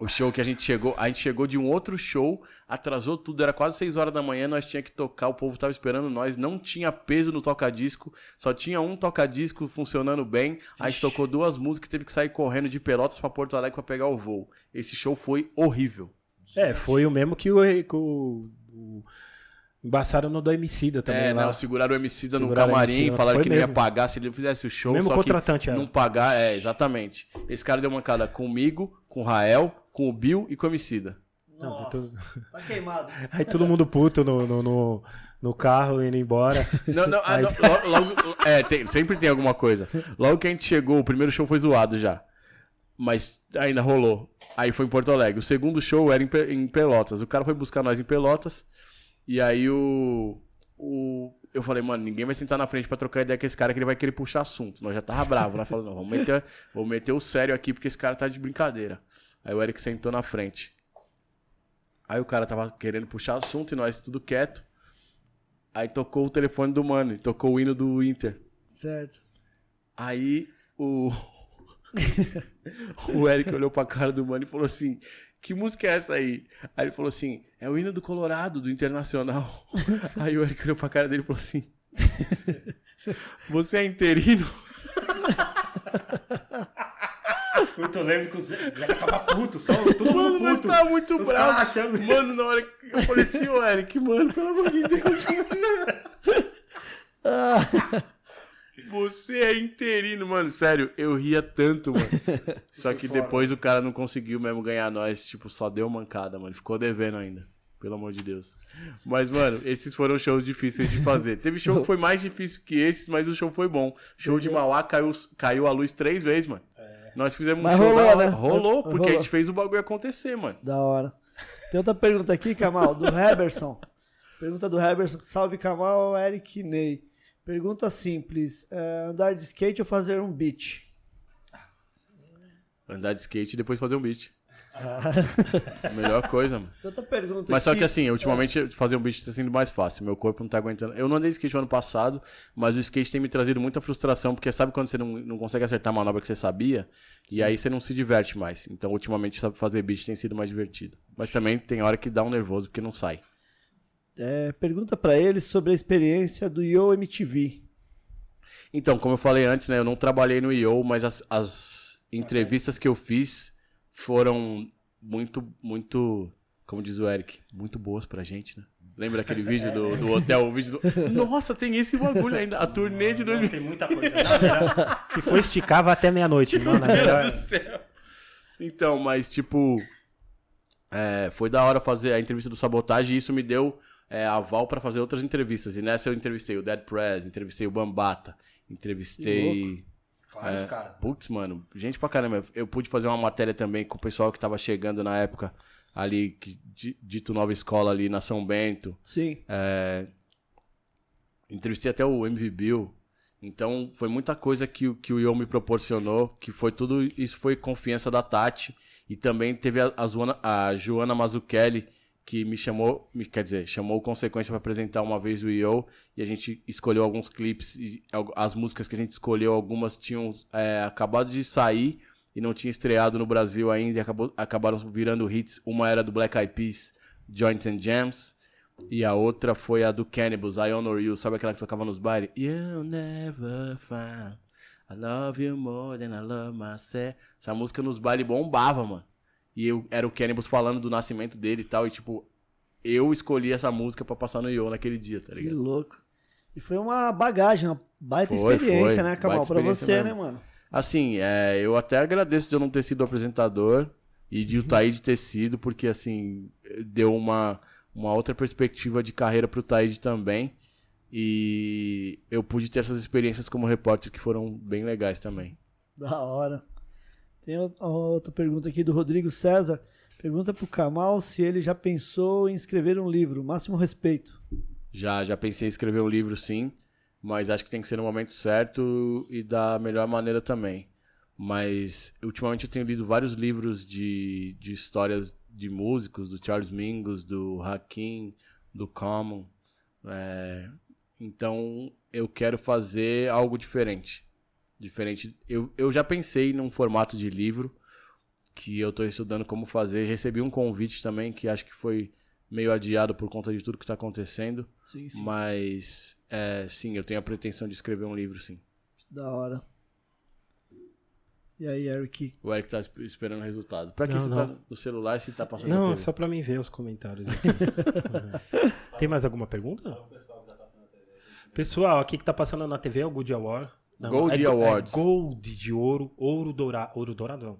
O show que a gente chegou, a gente chegou de um outro show, atrasou tudo, era quase 6 horas da manhã, nós tinha que tocar, o povo tava esperando nós, não tinha peso no toca-disco, só tinha um toca-disco funcionando bem. A gente tocou duas músicas, teve que sair correndo de Pelotas pra Porto Alegre pra pegar o voo. Esse show foi horrível. É, foi o mesmo que o, que o, o embaçaram no do Emicida também É, lá. não, seguraram o Emicida no Seguraram o camarim, falaram que não ia mesmo. pagar se ele não fizesse o show. O mesmo só contratante que era. não pagar, é, exatamente. Esse cara deu mancada comigo, com o Rael, com o Bill e com o Emicida. Não, Nossa, tá queimado. (laughs) Aí todo mundo puto no, no, no, no carro indo embora. (laughs) Não, não, ah, Aí- não, logo, é, tem- sempre tem alguma coisa. Logo que a gente chegou, o primeiro show foi zoado já. Mas ainda rolou. Aí foi em Porto Alegre. O segundo show era em, em Pelotas. O cara foi buscar nós em Pelotas. E aí o, o. Eu falei, mano, ninguém vai sentar na frente pra trocar ideia com esse cara que ele vai querer puxar assunto. Nós já tava bravo, né? Falando, não, vamos meter, vamos meter o sério aqui porque esse cara tá de brincadeira. Aí o Eric sentou na frente. Aí o cara tava querendo puxar assunto e nós tudo quieto. Aí tocou o telefone do mano, e tocou o hino do Inter. Certo. Aí o. (laughs) o Eric olhou pra cara do mano e falou assim: Que música é essa aí? Aí ele falou assim: É o hino do Colorado, do Internacional. (laughs) Aí o Eric olhou pra cara dele e falou assim: (laughs) Você é interino? Puta, eu lembro que o Zé, Zé tava puto, só todo Mano, nós tá muito Os bravo. achando- Mano, na hora que eu falei assim: Ô Eric, mano, pelo amor de Deus. (laughs) Você é interino, mano. Sério, eu ria tanto, mano. Só que depois o cara não conseguiu mesmo ganhar nós. Tipo, só deu mancada, mano. Ficou devendo ainda. Pelo amor de Deus. Mas, mano, esses foram shows difíceis de fazer. Teve show que foi mais difícil que esses, mas o show foi bom. Show de Mauá caiu, caiu a luz três vezes, mano. Nós fizemos Mas um show rolou, né? Rolou, porque a Rolou. gente fez o bagulho acontecer, mano. Da hora. Tem outra pergunta aqui, Kamal, do Heberson. Pergunta do Heberson. Salve, Kamal, Eric Ney. Pergunta simples. é, andar de skate ou fazer um beat? Andar de skate e depois fazer um beat. (laughs) Melhor coisa, mano. Outra pergunta Mas só que assim, ultimamente fazer um beat tá sendo mais fácil. Meu corpo não tá aguentando. Eu não andei de skate no ano passado, mas o skate tem me trazido muita frustração, porque sabe quando você não, não consegue acertar a manobra que você sabia? E aí você não se diverte mais. Então, ultimamente, sabe, fazer beat tem sido mais divertido. Mas também tem hora que dá um nervoso porque não sai. É, pergunta pra ele sobre a experiência do Yo MTV. Então, como eu falei antes, né? Eu não trabalhei no IO, mas as, as entrevistas que eu fiz foram muito, muito, como diz o Eric, muito boas pra gente, né? Lembra aquele vídeo do, do hotel? O vídeo do... Nossa, tem esse bagulho ainda. A turnê de Não, 2000. tem muita coisa. Não, melhor- se for esticar, vai até meia-noite. Mano, é melhor... Então, mas tipo. é, foi da hora fazer a entrevista do Sabotagem e isso me deu é, aval pra fazer outras entrevistas. E nessa eu entrevistei o Dead Press, entrevistei o Bambata, entrevistei. Vários É, caras. Putz, mano, gente pra caramba. Eu pude fazer uma matéria também com o pessoal que tava chegando na época ali, que, di- dito Nova Escola ali na São Bento. Sim. É, Entrevistei até o MV Bill. Então, foi muita coisa que, o- que o Yo me proporcionou, que foi tudo, isso foi confiança da Tati. E também teve a, a, Joana, a Joana Mazzucchelli, que me chamou, me, quer dizer, chamou Consequência para apresentar uma vez o Yo. E a gente escolheu alguns clipes. E as músicas que a gente escolheu, algumas tinham é, acabado de sair e não tinha estreado no Brasil ainda. E acabou, acabaram virando hits. Uma era do Black Eyed Peas, Joints and Jams. E a outra foi a do Cannibals, I Honor You. Sabe aquela que tocava nos bailes? You never found I love you more than I love myself. Essa música nos bailes bombava, mano. E eu, era o Cannibals falando do nascimento dele e tal. E tipo, eu escolhi essa música pra passar no Yo naquele dia, tá Que ligado? louco. E foi uma bagagem, uma baita Foi, experiência, foi. né? Baita Pra você, mesmo. né, mano? Assim, é, eu até agradeço de eu não ter sido apresentador e de o Taíde ter sido, porque assim, deu uma, uma outra perspectiva de carreira pro Taíde também. E eu pude ter essas experiências como repórter que foram bem legais também. Da hora. Tem o- outra pergunta aqui do Rodrigo César. Pergunta pro Kamal se ele já pensou em escrever um livro. Máximo respeito. Já, já pensei em escrever um livro, sim, mas acho que tem que ser no momento certo e da melhor maneira também. Mas ultimamente eu tenho lido vários livros de, de histórias de músicos, do Charles Mingus, do Hakim, do Common. É, então eu quero fazer algo diferente. Diferente. Eu, eu já pensei num formato de livro que eu estou estudando como fazer. Recebi um convite também que acho que foi meio adiado por conta de tudo que está acontecendo. Sim, sim. Mas, é, sim, eu tenho a pretensão de escrever um livro, sim. Da hora. E aí, Eric? O Eric tá esp- esperando o resultado. Pra que Não, você não. tá no celular se tá passando Não, é só pra mim ver os comentários aqui. Uhum. (laughs) Tem mais alguma pergunta? Pessoal, aqui que tá passando na TV é o Gold Award. Não, Gold é, go- Awards. É Gold de ouro, ouro dourado. Ouro dourado não.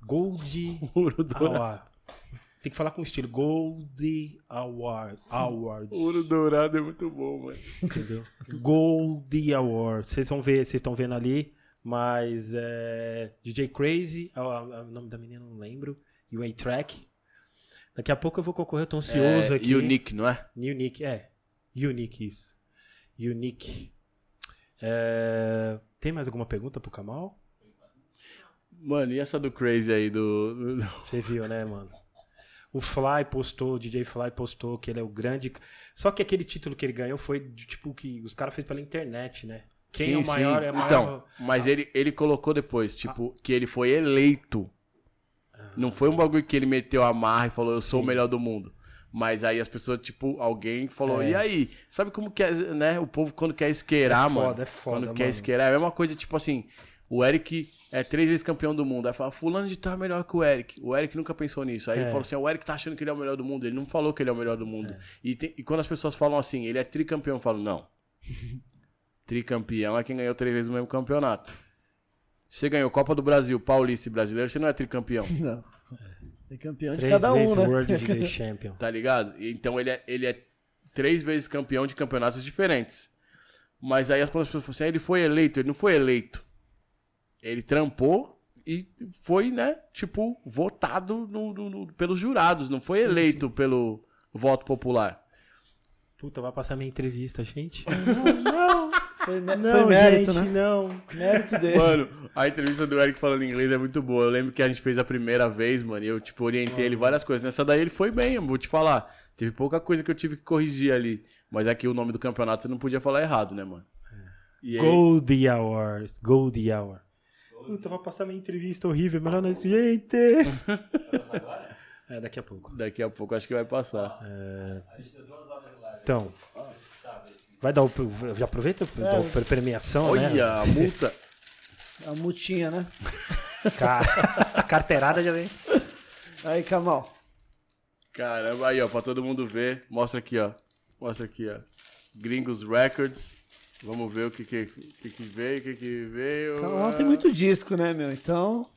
Gold (laughs) Ouro dourado. Award. Tem que falar com estilo. Gold Award. Award. Ouro dourado é muito bom, mano. Entendeu? Gold Award. Vocês vão ver, vocês estão vendo ali. Mas é. DJ Crazy, a- a- o nome da menina eu não lembro. E o A-Track. Daqui a pouco eu vou concorrer, eu tô ansioso É, aqui. Unique, não é? Unique, é. Unique, isso. Unique. É, Tem mais alguma pergunta pro Kamal? Mano, e essa do Crazy aí, do... Você viu, né, mano? O Fly postou, o DJ Fly postou que ele é o grande. Só que aquele título que ele ganhou foi de, tipo que os caras fez pela internet, né? Quem é o Sim, maior sim. é o maior. Então, mas ele, ele colocou depois, tipo, que ele foi eleito. Não foi um bagulho que ele meteu a marra e falou, eu sou o melhor do mundo. Mas aí as pessoas, tipo, alguém falou, É. e aí? Sabe como que é, né? O povo quando quer isqueirar, É foda, mano. é foda, Quando quer mano. isqueirar, é a mesma coisa, tipo assim, o Eric é três vezes campeão do mundo. Aí fala, fulano de tal é melhor que o Eric. O Eric nunca pensou nisso. Aí É. ele falou assim, o Eric tá achando que ele é o melhor do mundo. Ele não falou que ele é o melhor do mundo. E, tem- e quando as pessoas falam assim, ele é tricampeão, eu falo, não. (laughs) Tricampeão é quem ganhou três vezes o mesmo campeonato. Você ganhou Copa do Brasil, Paulista e Brasileiro, você não é tricampeão, (laughs) Não. É campeão de Três cada vezes um, né? World (laughs) DJ Champion. tá ligado? Então ele é, ele é três vezes campeão de campeonatos diferentes. Mas aí as pessoas falam assim, ah, ele foi eleito, ele não foi eleito. Ele trampou e foi, né, tipo, votado no- no- no- pelos jurados, não foi eleito pelo voto popular. Puta, vai passar minha entrevista, gente. (laughs) Foi, Não, foi mérito, gente, né? não. Mérito dele. Mano, a entrevista do Eric falando inglês é muito boa. Eu lembro que a gente fez a primeira vez, mano, e eu, tipo, orientei ele várias coisas. Nessa daí ele foi bem, eu vou te falar. Teve pouca coisa que eu tive que corrigir ali. Mas é que o nome do campeonato eu não podia falar errado, né, mano? E aí, Gold Hour. Gold Hour. Puta, vai passar minha entrevista horrível. Melhor não. Gente! (laughs) É, daqui a pouco. daqui a pouco acho que vai passar. Então. Vai dar o. Já aproveita pra dar a premiação, né? Olha, a multa. A multinha, né? Ca- A carteirada já vem. Aí, Kamal. Caramba, aí, ó, pra todo mundo ver. Mostra aqui, ó. Mostra aqui, ó. Gringos Records. Vamos ver o que que, que, que veio, o que que veio. Kamal tem muito disco, né, meu? Então,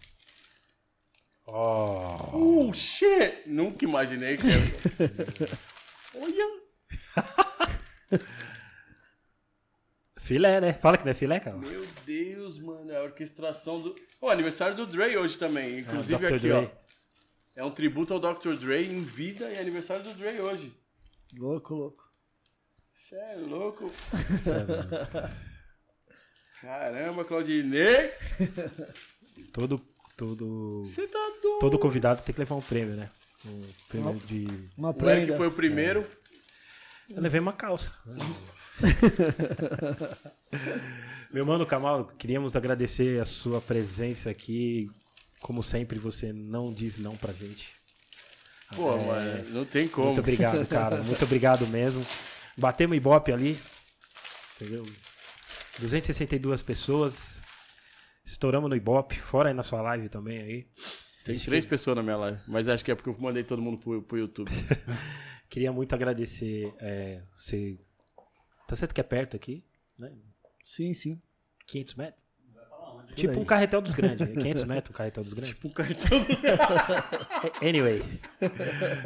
Oh, shit! Nunca imaginei que. (laughs) Olha! Filé, né? Fala que não é filé, cara. Meu Deus, mano, é a orquestração do. Ó, aniversário do Dre hoje também. Inclusive Dr. aqui, Dre. ó. É um tributo ao Dr. Dre em vida e aniversário do Dre hoje. louco, louco. Você é louco. Caramba, Claudinei. Todo, todo, Você tá doido. todo convidado tem que levar um prêmio, né? Um prêmio de. Uma O Eric prenda. foi o primeiro. Eu levei uma calça. (laughs) (laughs) Meu mano Kamal, queríamos agradecer a sua presença aqui. Como sempre, você não diz não pra gente. Pô, mano, não tem como. Muito obrigado, cara. (laughs) Muito obrigado mesmo. Batemos Ibope ali. Entendeu? 262 pessoas. Estouramos no Ibope. Fora aí na sua live também aí. Tem três pessoas na minha live, mas acho que é porque eu mandei todo mundo pro, pro YouTube. (laughs) Queria muito agradecer. É, você. Tá certo que é perto aqui, né? Sim, sim. 500 metros? Tipo um carretel dos grandes. né? 500 metros, um carretel dos grandes. tipo um cartão. (laughs) Anyway.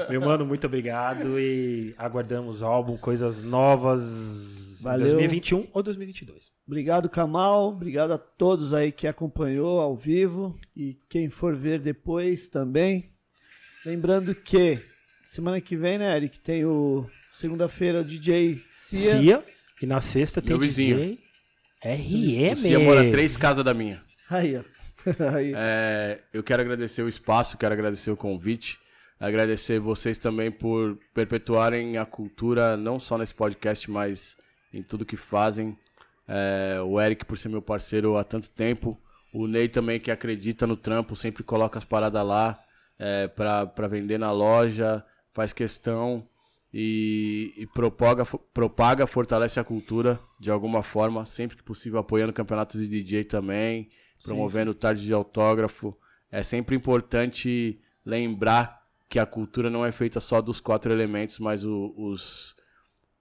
Meu mano, muito obrigado e aguardamos o álbum, coisas novas em Valeu. 2021 ou 2022. Obrigado, Kamal. Obrigado a todos aí que acompanhou ao vivo e quem for ver depois também. Lembrando que semana que vem, né, Eric, tem o segunda-feira o DJ Cia. Cia. E na sexta tem Meu vizinho. DJ RM. O Cia mora três casas da minha. Aí, ó. (laughs) Aí. É, eu quero agradecer o espaço, quero agradecer o convite, agradecer vocês também por perpetuarem a cultura, não só nesse podcast, mas em tudo que fazem. É, o Eric, por ser meu parceiro há tanto tempo, o Ney também, que acredita no trampo, sempre coloca as paradas lá é, pra vender na loja, faz questão e, e propaga, propaga, fortalece a cultura de alguma forma, sempre que possível, apoiando campeonatos de DJ também, promovendo tarde de autógrafo. É sempre importante lembrar que a cultura não é feita só dos quatro elementos, mas o- os,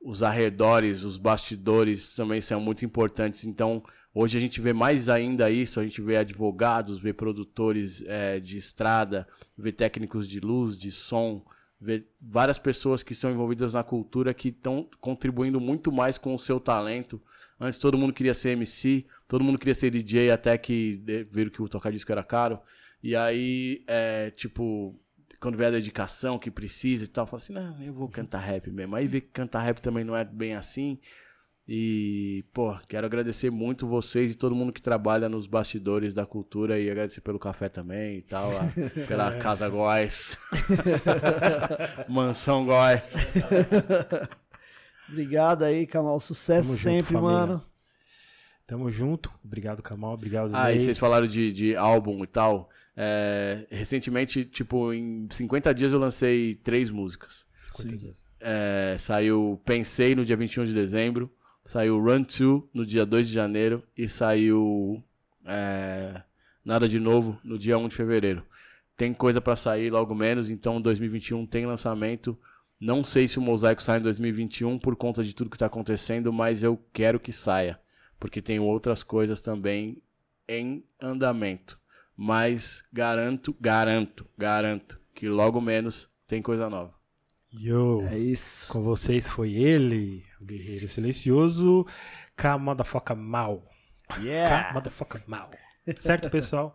os arredores, os bastidores também são muito importantes. Então, hoje a gente vê mais ainda isso, a gente vê advogados, vê produtores eh, de estrada, vê técnicos de luz, de som, vê várias pessoas que são envolvidas na cultura que estão contribuindo muito mais com o seu talento. Antes todo mundo queria ser MC, todo mundo queria ser DJ, até que viram que o tocar disco era caro. E aí, é, tipo, quando vê a dedicação que precisa e tal, fala assim, não, eu vou cantar rap mesmo. Aí vê que cantar rap também não é bem assim. E, pô, quero agradecer muito vocês e todo mundo que trabalha nos bastidores da cultura e agradecer pelo café também e tal, a- (laughs) pela Casa Góis. (laughs) Mansão Góis. (laughs) Obrigado aí, Kamal. Sucesso Tamo junto, sempre, família. mano. Tamo junto. Obrigado, Kamal. Obrigado, Ah, e vocês falaram de, de álbum e tal. É, recentemente, tipo, em 50 dias eu lancei três músicas. É, saiu Pensei no dia 21 de dezembro, saiu Run 2 no dia 2 de janeiro e saiu é, Nada de Novo no dia 1 de fevereiro. Tem coisa pra sair logo menos, então 2021 tem lançamento. Não sei se o Mosaico sai em 2021 por conta de tudo que tá acontecendo, mas eu quero que saia, porque tem outras coisas também em andamento. Mas garanto, garanto, garanto que logo menos tem coisa nova. Yo. É isso. Com vocês foi ele, o Guerreiro Silencioso, K Motherfucker Mal. Yeah. K Motherfucker Mal. Certo, pessoal?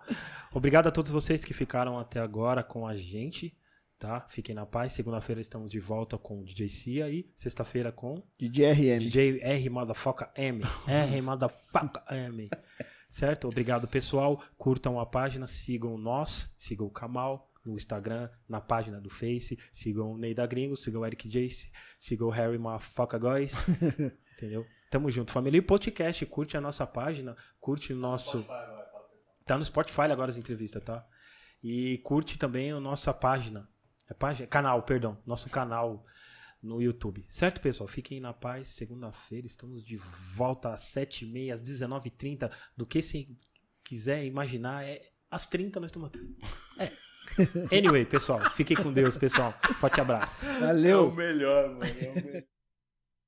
Obrigado a todos vocês que ficaram até agora com a gente, tá? Fiquem na paz. Segunda-feira estamos de volta com o DJ Cia e sexta-feira com DJ RM. DJ R Motherfucker M. R Motherfucker M. Certo? Obrigado, pessoal. Curtam a página, sigam nós, sigam o Kamal no Instagram, na página do Face, sigam o Ney da Gringo, sigam o Eric Jace, sigam o Harry Motherfucker Guys. (laughs) Entendeu? Tamo junto, família. E podcast, curte a nossa página, curte o nosso. Tá no Spotify agora as entrevistas, tá? E curte também a nossa página. É página? Canal, perdão. Nosso canal no YouTube. Certo, pessoal? Fiquem na paz. Segunda-feira estamos de volta às 7h30, às 19h30. Do que se quiser imaginar, é às 30 nós estamos aqui. É. Anyway, pessoal, fiquem com Deus, pessoal. Forte abraço. Valeu. melhor, mano.